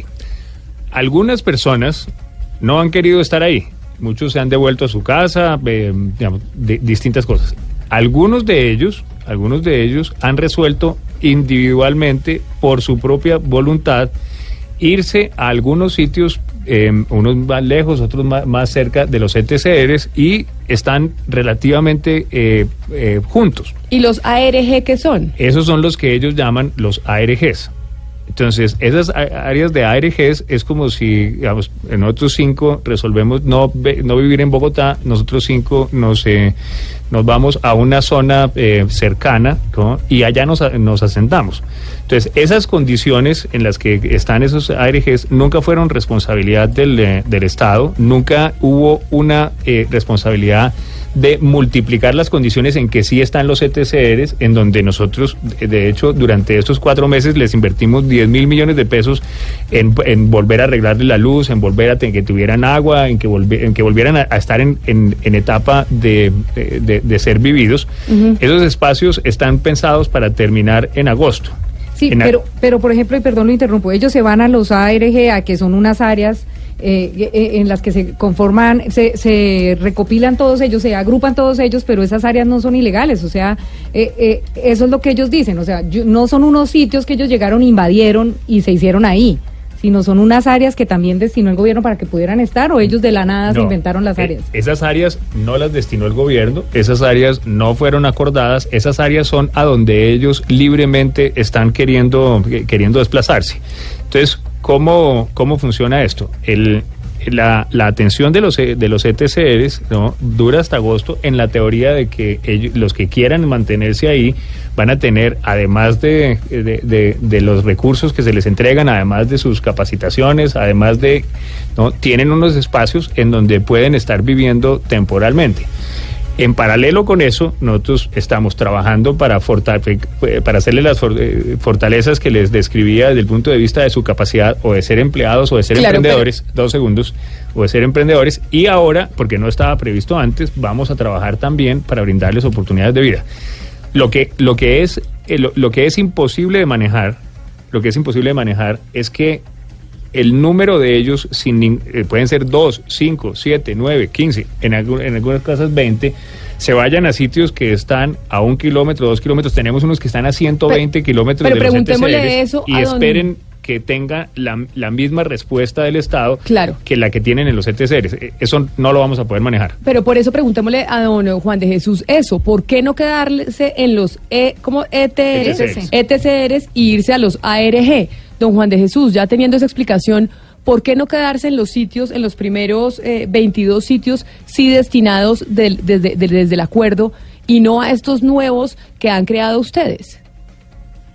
Algunas personas no han querido estar ahí. Muchos se han devuelto a su casa, eh, digamos, de- distintas cosas. Algunos de ellos, algunos de ellos han resuelto individualmente por su propia voluntad irse a algunos sitios, eh, unos más lejos, otros más, más cerca de los ETCRs y están relativamente eh, eh, juntos. ¿Y los ARG qué son? Esos son los que ellos llaman los ARGs. Entonces, esas áreas de ARGs es como si, digamos, en otros cinco resolvemos no, no vivir en Bogotá, nosotros cinco nos, eh, nos vamos a una zona eh, cercana y allá nos, nos asentamos. Entonces, esas condiciones en las que están esos ARGs nunca fueron responsabilidad del, eh, del Estado, nunca hubo una eh, responsabilidad de multiplicar las condiciones en que sí están los ETCRs, en donde nosotros, de hecho, durante estos cuatro meses les invertimos 10 mil millones de pesos en, en volver a arreglarle la luz, en volver a que tuvieran agua, en que, volvi- en que volvieran a, a estar en, en- en etapa de, de- de- de ser vividos. Esos espacios están pensados para terminar en agosto. Sí, a- pero, pero por ejemplo, y perdón lo interrumpo, ellos se van a los ARGA, que son unas áreas eh, eh, en las que se conforman, se, se recopilan todos ellos, se agrupan todos ellos, pero esas áreas no son ilegales, o sea, eh, eh, eso es lo que ellos dicen, o sea, yo- no son unos sitios que ellos llegaron, invadieron y se hicieron ahí, sino son unas áreas que también destinó el gobierno para que pudieran estar, o ellos de la nada se inventaron las eh, áreas. esas áreas no las destinó el gobierno, esas áreas no fueron acordadas, esas áreas son a donde ellos libremente están queriendo, queriendo desplazarse. Entonces, ¿cómo, cómo funciona esto? El, la, la atención de los, de los ETCRs ¿no? dura hasta agosto en la teoría de que ellos, los que quieran mantenerse ahí van a tener, además de, de, de- de los recursos que se les entregan, además de sus capacitaciones, además de, ¿no? tienen unos espacios en donde pueden estar viviendo temporalmente. En paralelo con eso, nosotros estamos trabajando para, eh, para hacerle las for- eh, fortalezas que les describía desde el punto de vista de su capacidad o de ser empleados o de ser Claro, emprendedores, dos segundos, o de ser emprendedores. Y ahora, porque no estaba previsto antes, vamos a trabajar también para brindarles oportunidades de vida. Lo que, lo que, es, eh, lo, lo que es imposible de manejar, lo que es imposible de manejar es que el número de ellos sin eh, pueden ser 2, 5, 7, 9, 15, en, algu- en algunas casas 20, se vayan a sitios que están a un kilómetro, dos kilómetros. Tenemos unos que están a 120 kilómetros pero de los preguntémosle eso y a don- esperen que tenga la, la misma respuesta del Estado Claro. que la que tienen en los ETCRs. Eh, Eso no lo vamos a poder manejar. Pero por eso preguntémosle a don Juan de Jesús eso, ¿por qué no quedarse en los e, como ETCRs. ETCRs y irse a los ARG? Don Juan de Jesús, ya teniendo esa explicación, ¿por qué no quedarse en los sitios, en los primeros eh, 22 sitios sí destinados del- desde, del- desde el acuerdo y no a estos nuevos que han creado ustedes?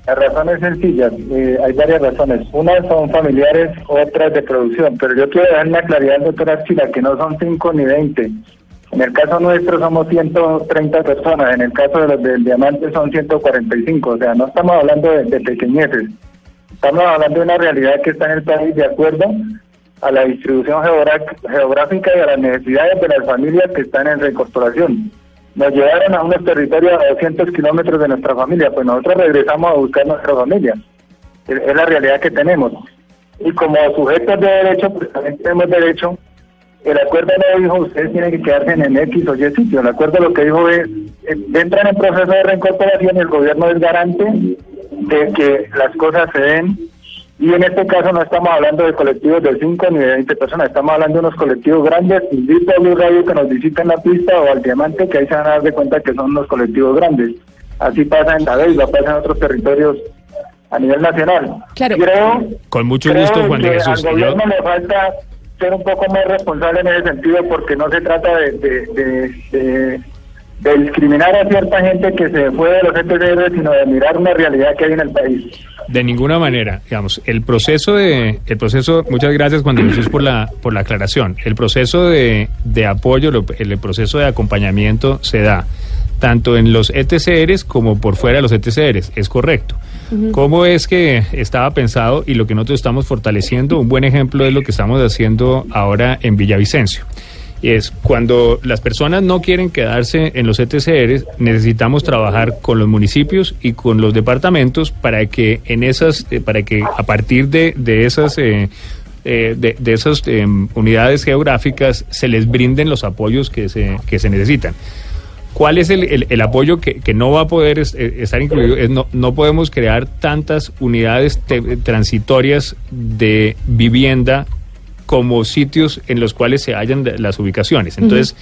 La razón es sencilla, eh, hay varias razones. Unas son familiares, otras de producción, pero yo quiero dar una claridad, doctora Archila, que no son 5 ni 20. En el caso nuestro somos 130 personas, en el caso de los del diamante son 145, o sea, no estamos hablando de, de pequeñeces, estamos hablando de una realidad que está en el país de acuerdo a la distribución geográfica y a las necesidades de las familias que están en reincorporación. Nos llevaron a unos territorios a 200 kilómetros de nuestra familia, pues nosotros regresamos a buscar nuestra familia. Es, la realidad que tenemos. Y como sujetos de derecho, pues también tenemos derecho. El acuerdo no dijo ustedes tienen que quedarse en X o Y sitio. El acuerdo lo que dijo es, entran en proceso de reincorporación y el gobierno es garante de que las cosas se den y en este caso no estamos hablando de colectivos de 5 ni de 20 personas, estamos hablando de unos colectivos grandes. Invito a Blue Radio que nos visiten la pista o al Diamante, que ahí se van a dar de cuenta que son unos colectivos grandes. Así pasa en la Beiba, pasa en otros territorios a nivel nacional. Creo, Con mucho creo gusto, Juan de Jesús. Al Y yo- gobierno le falta ser un poco más responsable en ese sentido porque no se trata de, de, de- de de discriminar a cierta gente que se fue de los ETCR, sino de mirar una realidad que hay en el país. De ninguna manera, digamos, el proceso de, el proceso, muchas gracias Juan de Jesús por la, por la aclaración. El proceso de, de apoyo, lo- el proceso de acompañamiento se da tanto en los ETCRs como por fuera de los ETCRs, es correcto. ¿Cómo es que estaba pensado y lo que nosotros estamos fortaleciendo? Un buen ejemplo es lo que estamos haciendo ahora en Villavicencio. Y es cuando las personas no quieren quedarse en los ETCRs, necesitamos trabajar con los municipios y con los departamentos para que en esas, eh, para que a partir de, de esas eh, eh, de, de esas eh, unidades geográficas se les brinden los apoyos que se, que se necesitan. ¿Cuál es el, el- apoyo que, que no va a poder es- estar incluido? No, no podemos crear tantas unidades transitorias de vivienda como sitios en los cuales se hallan las ubicaciones. Entonces,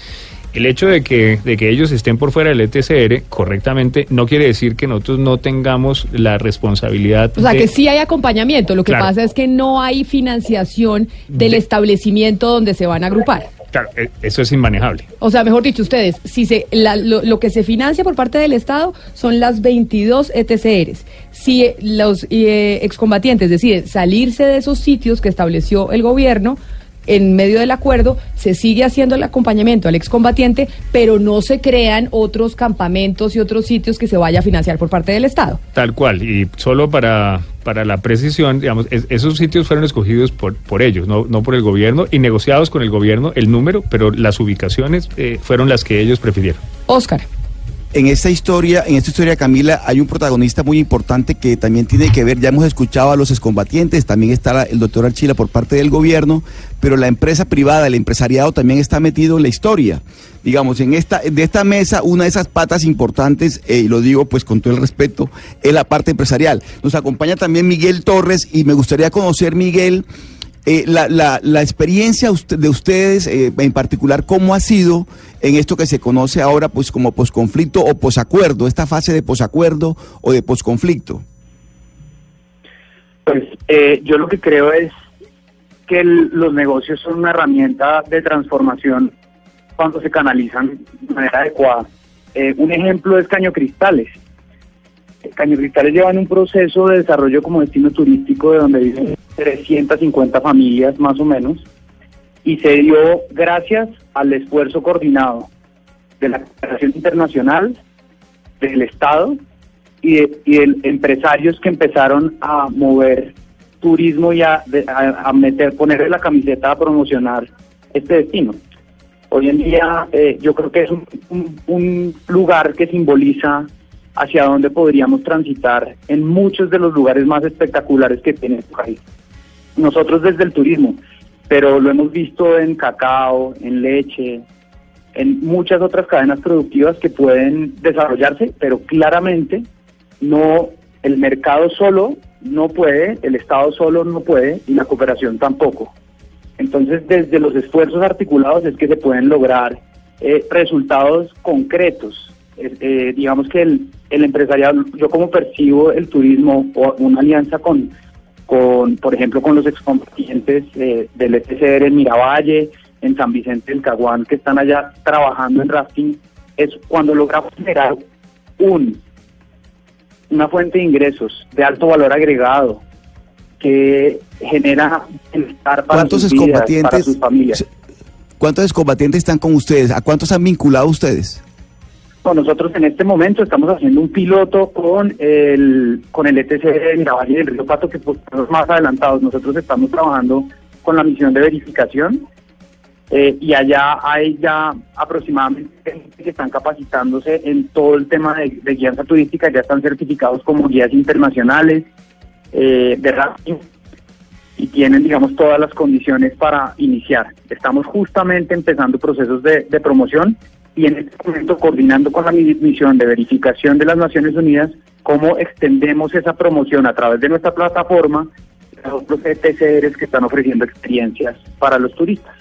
el hecho de que, de que ellos estén por fuera del ETCR correctamente no quiere decir que nosotros no tengamos la responsabilidad O sea, de- que sí hay acompañamiento. Lo que Claro. pasa es que no hay financiación del De- establecimiento donde se van a agrupar. Claro, eh, eso es inmanejable. O sea, mejor dicho, ustedes, si se, la- lo, que se financia por parte del Estado son las 22 ETCRs. Si eh, los eh, excombatientes deciden salirse de esos sitios que estableció el gobierno, en medio del acuerdo, se sigue haciendo el acompañamiento al excombatiente, pero no se crean otros campamentos y otros sitios que se vaya a financiar por parte del Estado. Tal cual, y solo para, para la precisión, digamos, es- esos sitios fueron escogidos por, por ellos, no, no por el gobierno, y negociados con el gobierno el número, pero las ubicaciones eh, fueron las que ellos prefirieron. Oscar. En esta historia, en esta historia, Camila, hay un protagonista muy importante que también tiene que ver, ya hemos escuchado a los excombatientes, también está el doctor Archila por parte del gobierno, pero la empresa privada, el empresariado también está metido en la historia. Digamos, en esta, de esta mesa, una de esas patas importantes, eh, y lo digo pues con todo el respeto, es la parte empresarial. Nos acompaña también Miguel Torres y me gustaría conocer, Miguel, eh, la, la, la experiencia de ustedes, eh, en particular, ¿cómo ha sido en esto que se conoce ahora pues como posconflicto o posacuerdo, esta fase de posacuerdo o de posconflicto? Pues eh, yo lo que creo es que los negocios son una herramienta de transformación cuando se canalizan de manera adecuada. Eh, un ejemplo es Caño Cristales. Eh, Caño Cristales lleva en un proceso de desarrollo como destino turístico de donde viven 350 familias más o menos y se dio gracias al esfuerzo coordinado de la cooperación internacional, del Estado y de, y de empresarios que empezaron a mover turismo y a, a- a meter, ponerle la camiseta a promocionar este destino. Hoy en día eh, yo creo que es un, un- un lugar que simboliza hacia dónde podríamos transitar en muchos de los lugares más espectaculares que tiene el país. Nosotros desde el turismo, pero lo hemos visto en cacao, en leche, en muchas otras cadenas productivas que pueden desarrollarse, pero claramente no el mercado solo no puede, el Estado solo no puede y la cooperación tampoco. Entonces, desde los esfuerzos articulados es que se pueden lograr eh, resultados concretos. Eh, eh, digamos que el, el empresariado, yo como percibo el turismo o una alianza con, con por ejemplo, con los excombatientes eh, del ETCR en Miravalle, en San Vicente del Caguán, que están allá trabajando en rafting, es cuando logramos generar un una fuente de ingresos de alto valor agregado que genera bienestar para ¿Cuántos sus vidas, para sus familias. ¿Cuántos excombatientes están con ustedes? ¿A cuántos han vinculado ustedes? Bueno, nosotros en este momento estamos haciendo un piloto con el con el ETC de Miravalle y del Río Pato, que pues, estamos más adelantados. Nosotros estamos trabajando con la misión de verificación eh, y allá hay ya aproximadamente gente que están capacitándose en todo el tema de, de guianza turística, ya están certificados como guías internacionales eh, de rafting y tienen, digamos, todas las condiciones para iniciar. Estamos justamente empezando procesos de, de promoción y en este momento coordinando con la mi- misión de verificación de las Naciones Unidas cómo extendemos esa promoción a través de nuestra plataforma a otros ETCRs que están ofreciendo experiencias para los turistas.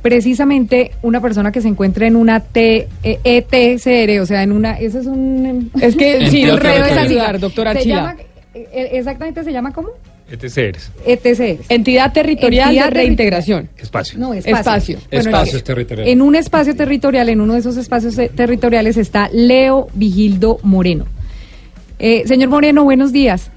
Precisamente una persona que se encuentra en una T, eh, ETCR, o sea, en una, eso es un... Es que sí, enredo esa ayudar, sigla. doctora Se llama, eh, eh, exactamente se llama cómo? ETCRs. ETCRs. Entidad territorial Entidad de reintegración. Espacio. No, espacio. Espacio. Bueno, Espacios en- territoriales. En un espacio territorial, en uno de esos espacios eh, territoriales está Leo Vigildo Moreno. Eh, señor Moreno, buenos días.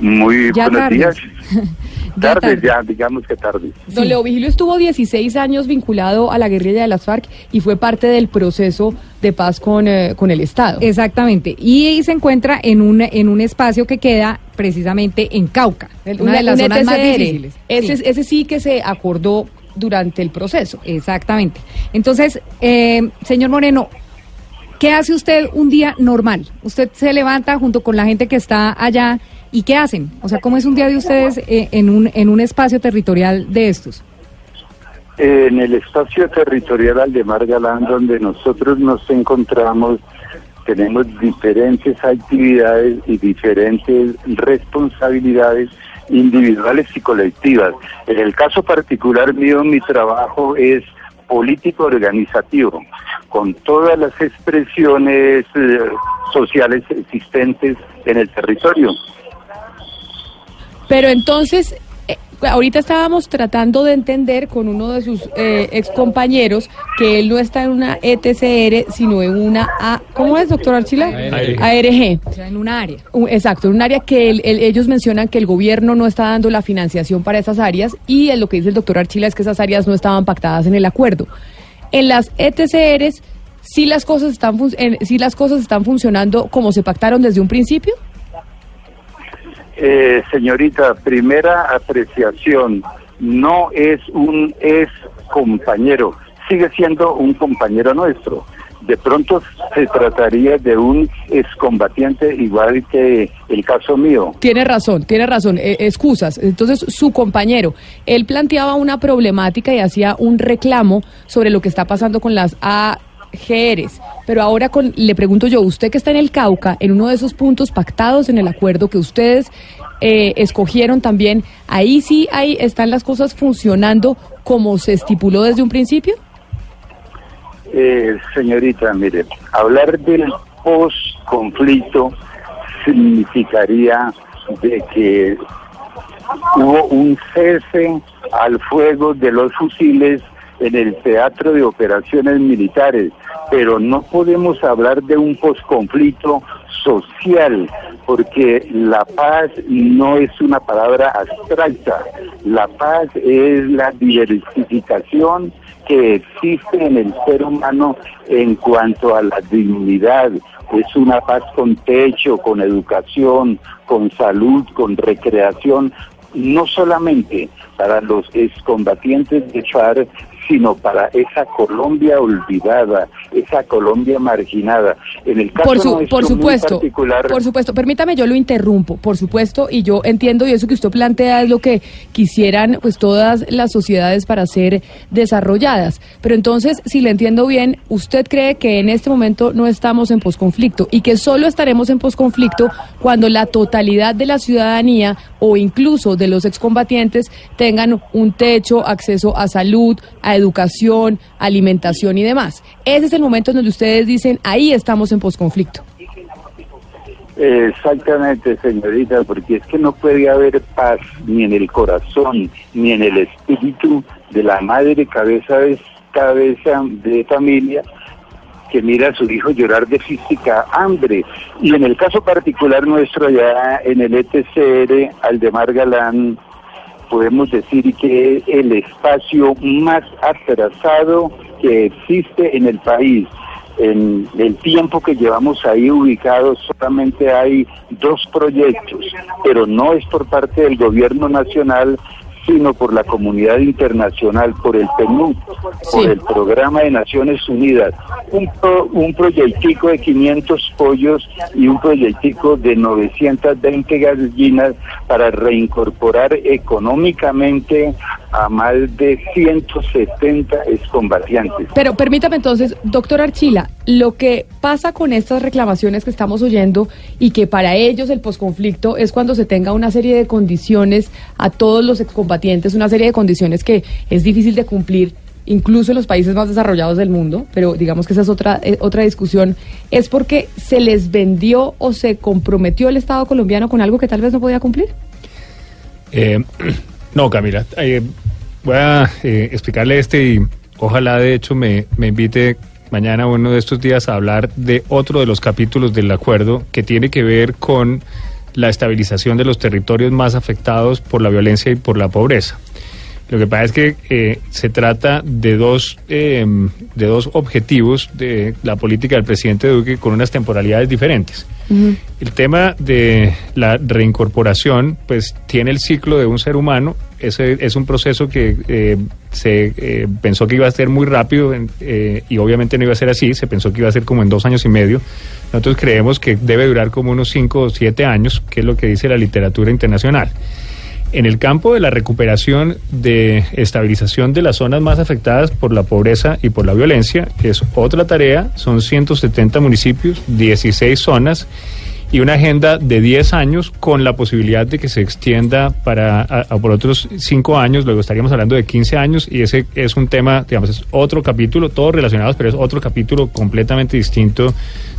Muy Ya buenos tardes. días. Ya tardes tardes. ya, digamos que tardes. Don Leo Vigilio estuvo 16 años vinculado a la guerrilla de las FARC y fue parte del proceso de paz con, eh, con el Estado. Exactamente. Y se encuentra en un, en un espacio que queda precisamente en Cauca, una Una- de las zonas más difíciles. Ese, Sí. ese sí que se acordó durante el proceso. Exactamente. Entonces, eh, señor Moreno, ¿qué hace usted un día normal? Usted se levanta junto con la gente que está allá y ¿qué hacen? O sea, ¿cómo es un día de ustedes eh, en, un, en un espacio territorial de estos? En el espacio territorial Aldemar Galán, donde nosotros nos encontramos, tenemos diferentes actividades y diferentes responsabilidades individuales y colectivas. En el caso particular mío, mi trabajo es político organizativo, con todas las expresiones eh, sociales existentes en el territorio. Pero entonces, ahorita estábamos tratando de entender con uno de sus eh, ex compañeros que él no está en una ETCR, sino en una A, ¿cómo es, doctor Archila? ARG. ARG. O sea, en un área. Exacto, en un área que el- el- ellos mencionan que el gobierno no está dando la financiación para esas áreas y eh, lo que dice el doctor Archila es que esas áreas no estaban pactadas en el acuerdo. En las ETCRs, sí las cosas están, fun- en- sí las cosas están funcionando como se pactaron desde un principio. Eh, señorita, primera apreciación, no es un ex compañero, sigue siendo un compañero nuestro. De pronto se trataría de un excombatiente igual que el caso mío. Tiene razón, tiene razón, eh, excusas. Entonces, su compañero, él planteaba una problemática y hacía un reclamo sobre lo que está pasando con las AGRs. Pero ahora con, le pregunto yo, usted que está en el Cauca, en uno de esos puntos pactados en el acuerdo que ustedes eh, escogieron también, ahí sí ahí están las cosas funcionando como se estipuló desde un principio. Eh, señorita, mire, hablar del post-conflicto significaría de que hubo un cese al fuego de los fusiles en el teatro de operaciones militares, pero no podemos hablar de un posconflicto social, porque la paz no es una palabra abstracta, la paz es la diversificación que existe en el ser humano en cuanto a la dignidad. Es una paz con techo, con educación, con salud, con recreación, no solamente para los excombatientes de FARC, sino para esa Colombia olvidada, esa Colombia marginada. En el caso Por, su- nuestro por muy supuesto, particular, por supuesto, permítame, yo lo interrumpo, por supuesto, y yo entiendo y eso que usted plantea es lo que quisieran pues todas las sociedades para ser desarrolladas. Pero entonces, si le entiendo bien, usted cree que en este momento no estamos en posconflicto y que solo estaremos en posconflicto cuando la totalidad de la ciudadanía o incluso de los excombatientes tengan un techo, acceso a salud, a educación, alimentación y demás. Ese es el momento en donde ustedes dicen, ahí estamos en posconflicto. Exactamente, señorita, porque es que no puede haber paz ni en el corazón ni en el espíritu de la madre cabeza de cabeza de familia que mira a su hijo llorar de física hambre. Y en el caso particular nuestro allá en el ETCR, Aldemar Galán, podemos decir que es el espacio más atrasado que existe en el país. En el tiempo que llevamos ahí ubicados solamente hay dos proyectos, pero no es por parte del gobierno nacional, sino por la comunidad internacional, por el PNUD, por el Programa de Naciones Unidas. Un, pro- un proyectico de 500 pollos y un proyectico de 920 gallinas para reincorporar económicamente a más de 170 excombatientes. Pero permítame entonces, doctor Archila, lo que pasa con estas reclamaciones que estamos oyendo y que para ellos el posconflicto es cuando se tenga una serie de condiciones a todos los excombatientes, una serie de condiciones que es difícil de cumplir incluso en los países más desarrollados del mundo, pero digamos que esa es otra eh, otra discusión, es porque se les vendió o se comprometió el Estado colombiano con algo que tal vez no podía cumplir. Eh, no, Camila, eh, voy a eh, explicarle este y ojalá de hecho me, me invite mañana uno de estos días a hablar de otro de los capítulos del acuerdo que tiene que ver con la estabilización de los territorios más afectados por la violencia y por la pobreza. Lo que pasa es que eh, se trata de dos, eh, de dos objetivos de la política del presidente Duque con unas temporalidades diferentes. El tema de la reincorporación, pues tiene el ciclo de un ser humano. Ese es un proceso que eh, se eh, pensó que iba a ser muy rápido eh, y obviamente no iba a ser así. Se pensó que iba a ser como en dos años y medio. Nosotros creemos que debe durar como unos cinco o siete años, que es lo que dice la literatura internacional. En el campo de la recuperación de estabilización de las zonas más afectadas por la pobreza y por la violencia, es otra tarea, son 170 municipios, 16 zonas y una agenda de 10 años con la posibilidad de que se extienda para por otros 5 años, luego estaríamos hablando de 15 años y ese es un tema, digamos, es otro capítulo, todos relacionados, pero es otro capítulo completamente distinto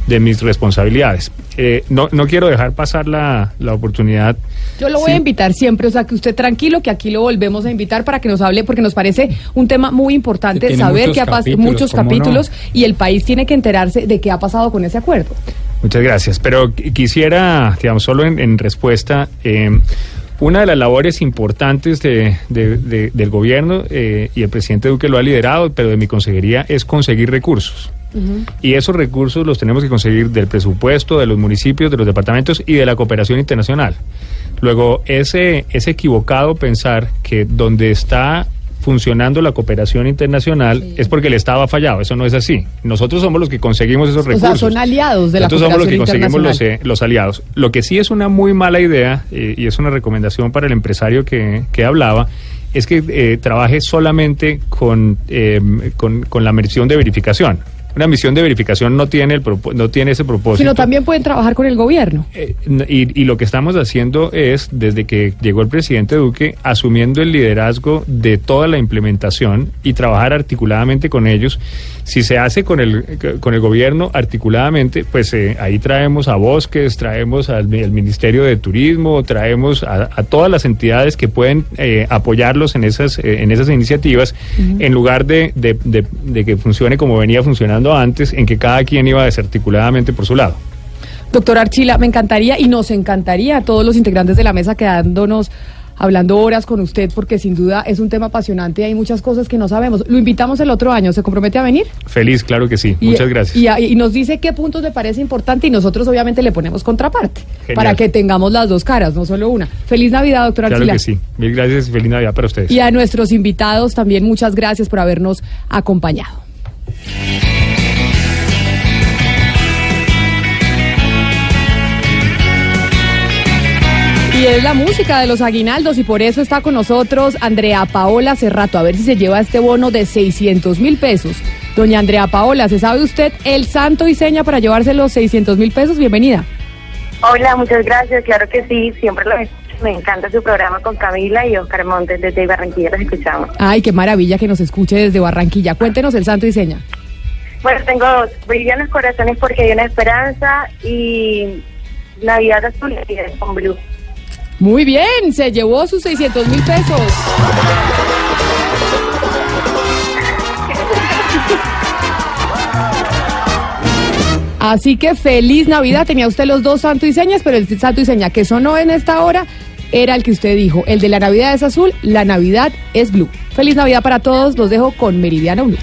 de mis responsabilidades. Eh, no, no quiero dejar pasar la, la oportunidad Yo lo voy Sí. a invitar siempre, o sea, que usted tranquilo, que aquí lo volvemos a invitar para que nos hable, porque nos parece un tema muy importante Que saber que ha pasado muchos capítulos y el país tiene que enterarse de qué ha pasado con ese acuerdo. Muchas gracias. Pero qui- quisiera, digamos, solo en, en respuesta, eh, una de las labores importantes de- de- de- del gobierno, eh, y el presidente Duque lo ha liderado, pero de mi consejería, es conseguir recursos. Y esos recursos los tenemos que conseguir del presupuesto, de los municipios, de los departamentos y de la cooperación internacional. Luego, ese, es equivocado pensar que donde está funcionando la cooperación internacional es porque el Estado ha fallado. Eso no es así. Nosotros somos los que conseguimos esos O recursos. sea, son aliados de la Nosotros somos los que cooperación conseguimos los, eh, los aliados. Lo que sí es una muy mala idea, eh, y es una recomendación para el empresario que, que hablaba, es que eh, trabaje solamente con, eh, con, con la misión de verificación. Una misión de verificación no tiene, el no tiene ese propósito. Sino también pueden trabajar con el gobierno. Y, y lo que estamos haciendo es, desde que llegó el presidente Duque, asumiendo el liderazgo de toda la implementación y trabajar articuladamente con ellos. Si se hace con el, con el gobierno articuladamente, pues eh, ahí traemos a Bosques, traemos al, al Ministerio de Turismo, traemos a, a todas las entidades que pueden eh, apoyarlos en esas, eh, en esas iniciativas, en lugar de, de- de- de que funcione como venía funcionando antes, en que cada quien iba desarticuladamente por su lado. Doctor Archila, me encantaría y nos encantaría a todos los integrantes de la mesa quedándonos hablando horas con usted porque sin duda es un tema apasionante y hay muchas cosas que no sabemos. Lo invitamos el otro año, ¿se compromete a venir? Feliz, claro que sí. Y- Muchas gracias. Y, y nos dice qué puntos le parece importante y nosotros obviamente le ponemos contraparte Genial. para que tengamos las dos caras, no solo una. Feliz Navidad, doctor Claro Archila. que sí. Mil gracias y feliz Navidad para ustedes. Y a nuestros invitados también muchas gracias por habernos acompañado. Y es la música de los aguinaldos y por eso está con nosotros Andrea Paola Cerrato. A ver si se lleva este bono de 600 mil pesos. Doña Andrea Paola, ¿se sabe usted el santo y seña para llevarse los 600 mil pesos? Bienvenida. Hola, muchas gracias. Claro que sí, siempre lo escucho. Me encanta su programa con Camila y Oscar Montes desde Barranquilla. Los escuchamos. Ay, qué maravilla que nos escuche desde Barranquilla. Cuéntenos el santo y seña. Bueno, tengo dos. Brillan corazones porque hay una esperanza y Navidad azul y con blue. Muy bien, se llevó sus 600 mil pesos. Así que feliz Navidad. Tenía usted los dos santo y señas, pero el santo y seña que sonó en esta hora era el que usted dijo. El de la Navidad es azul, la Navidad es blue. Feliz Navidad para todos. Los dejo con Meridiano Blue.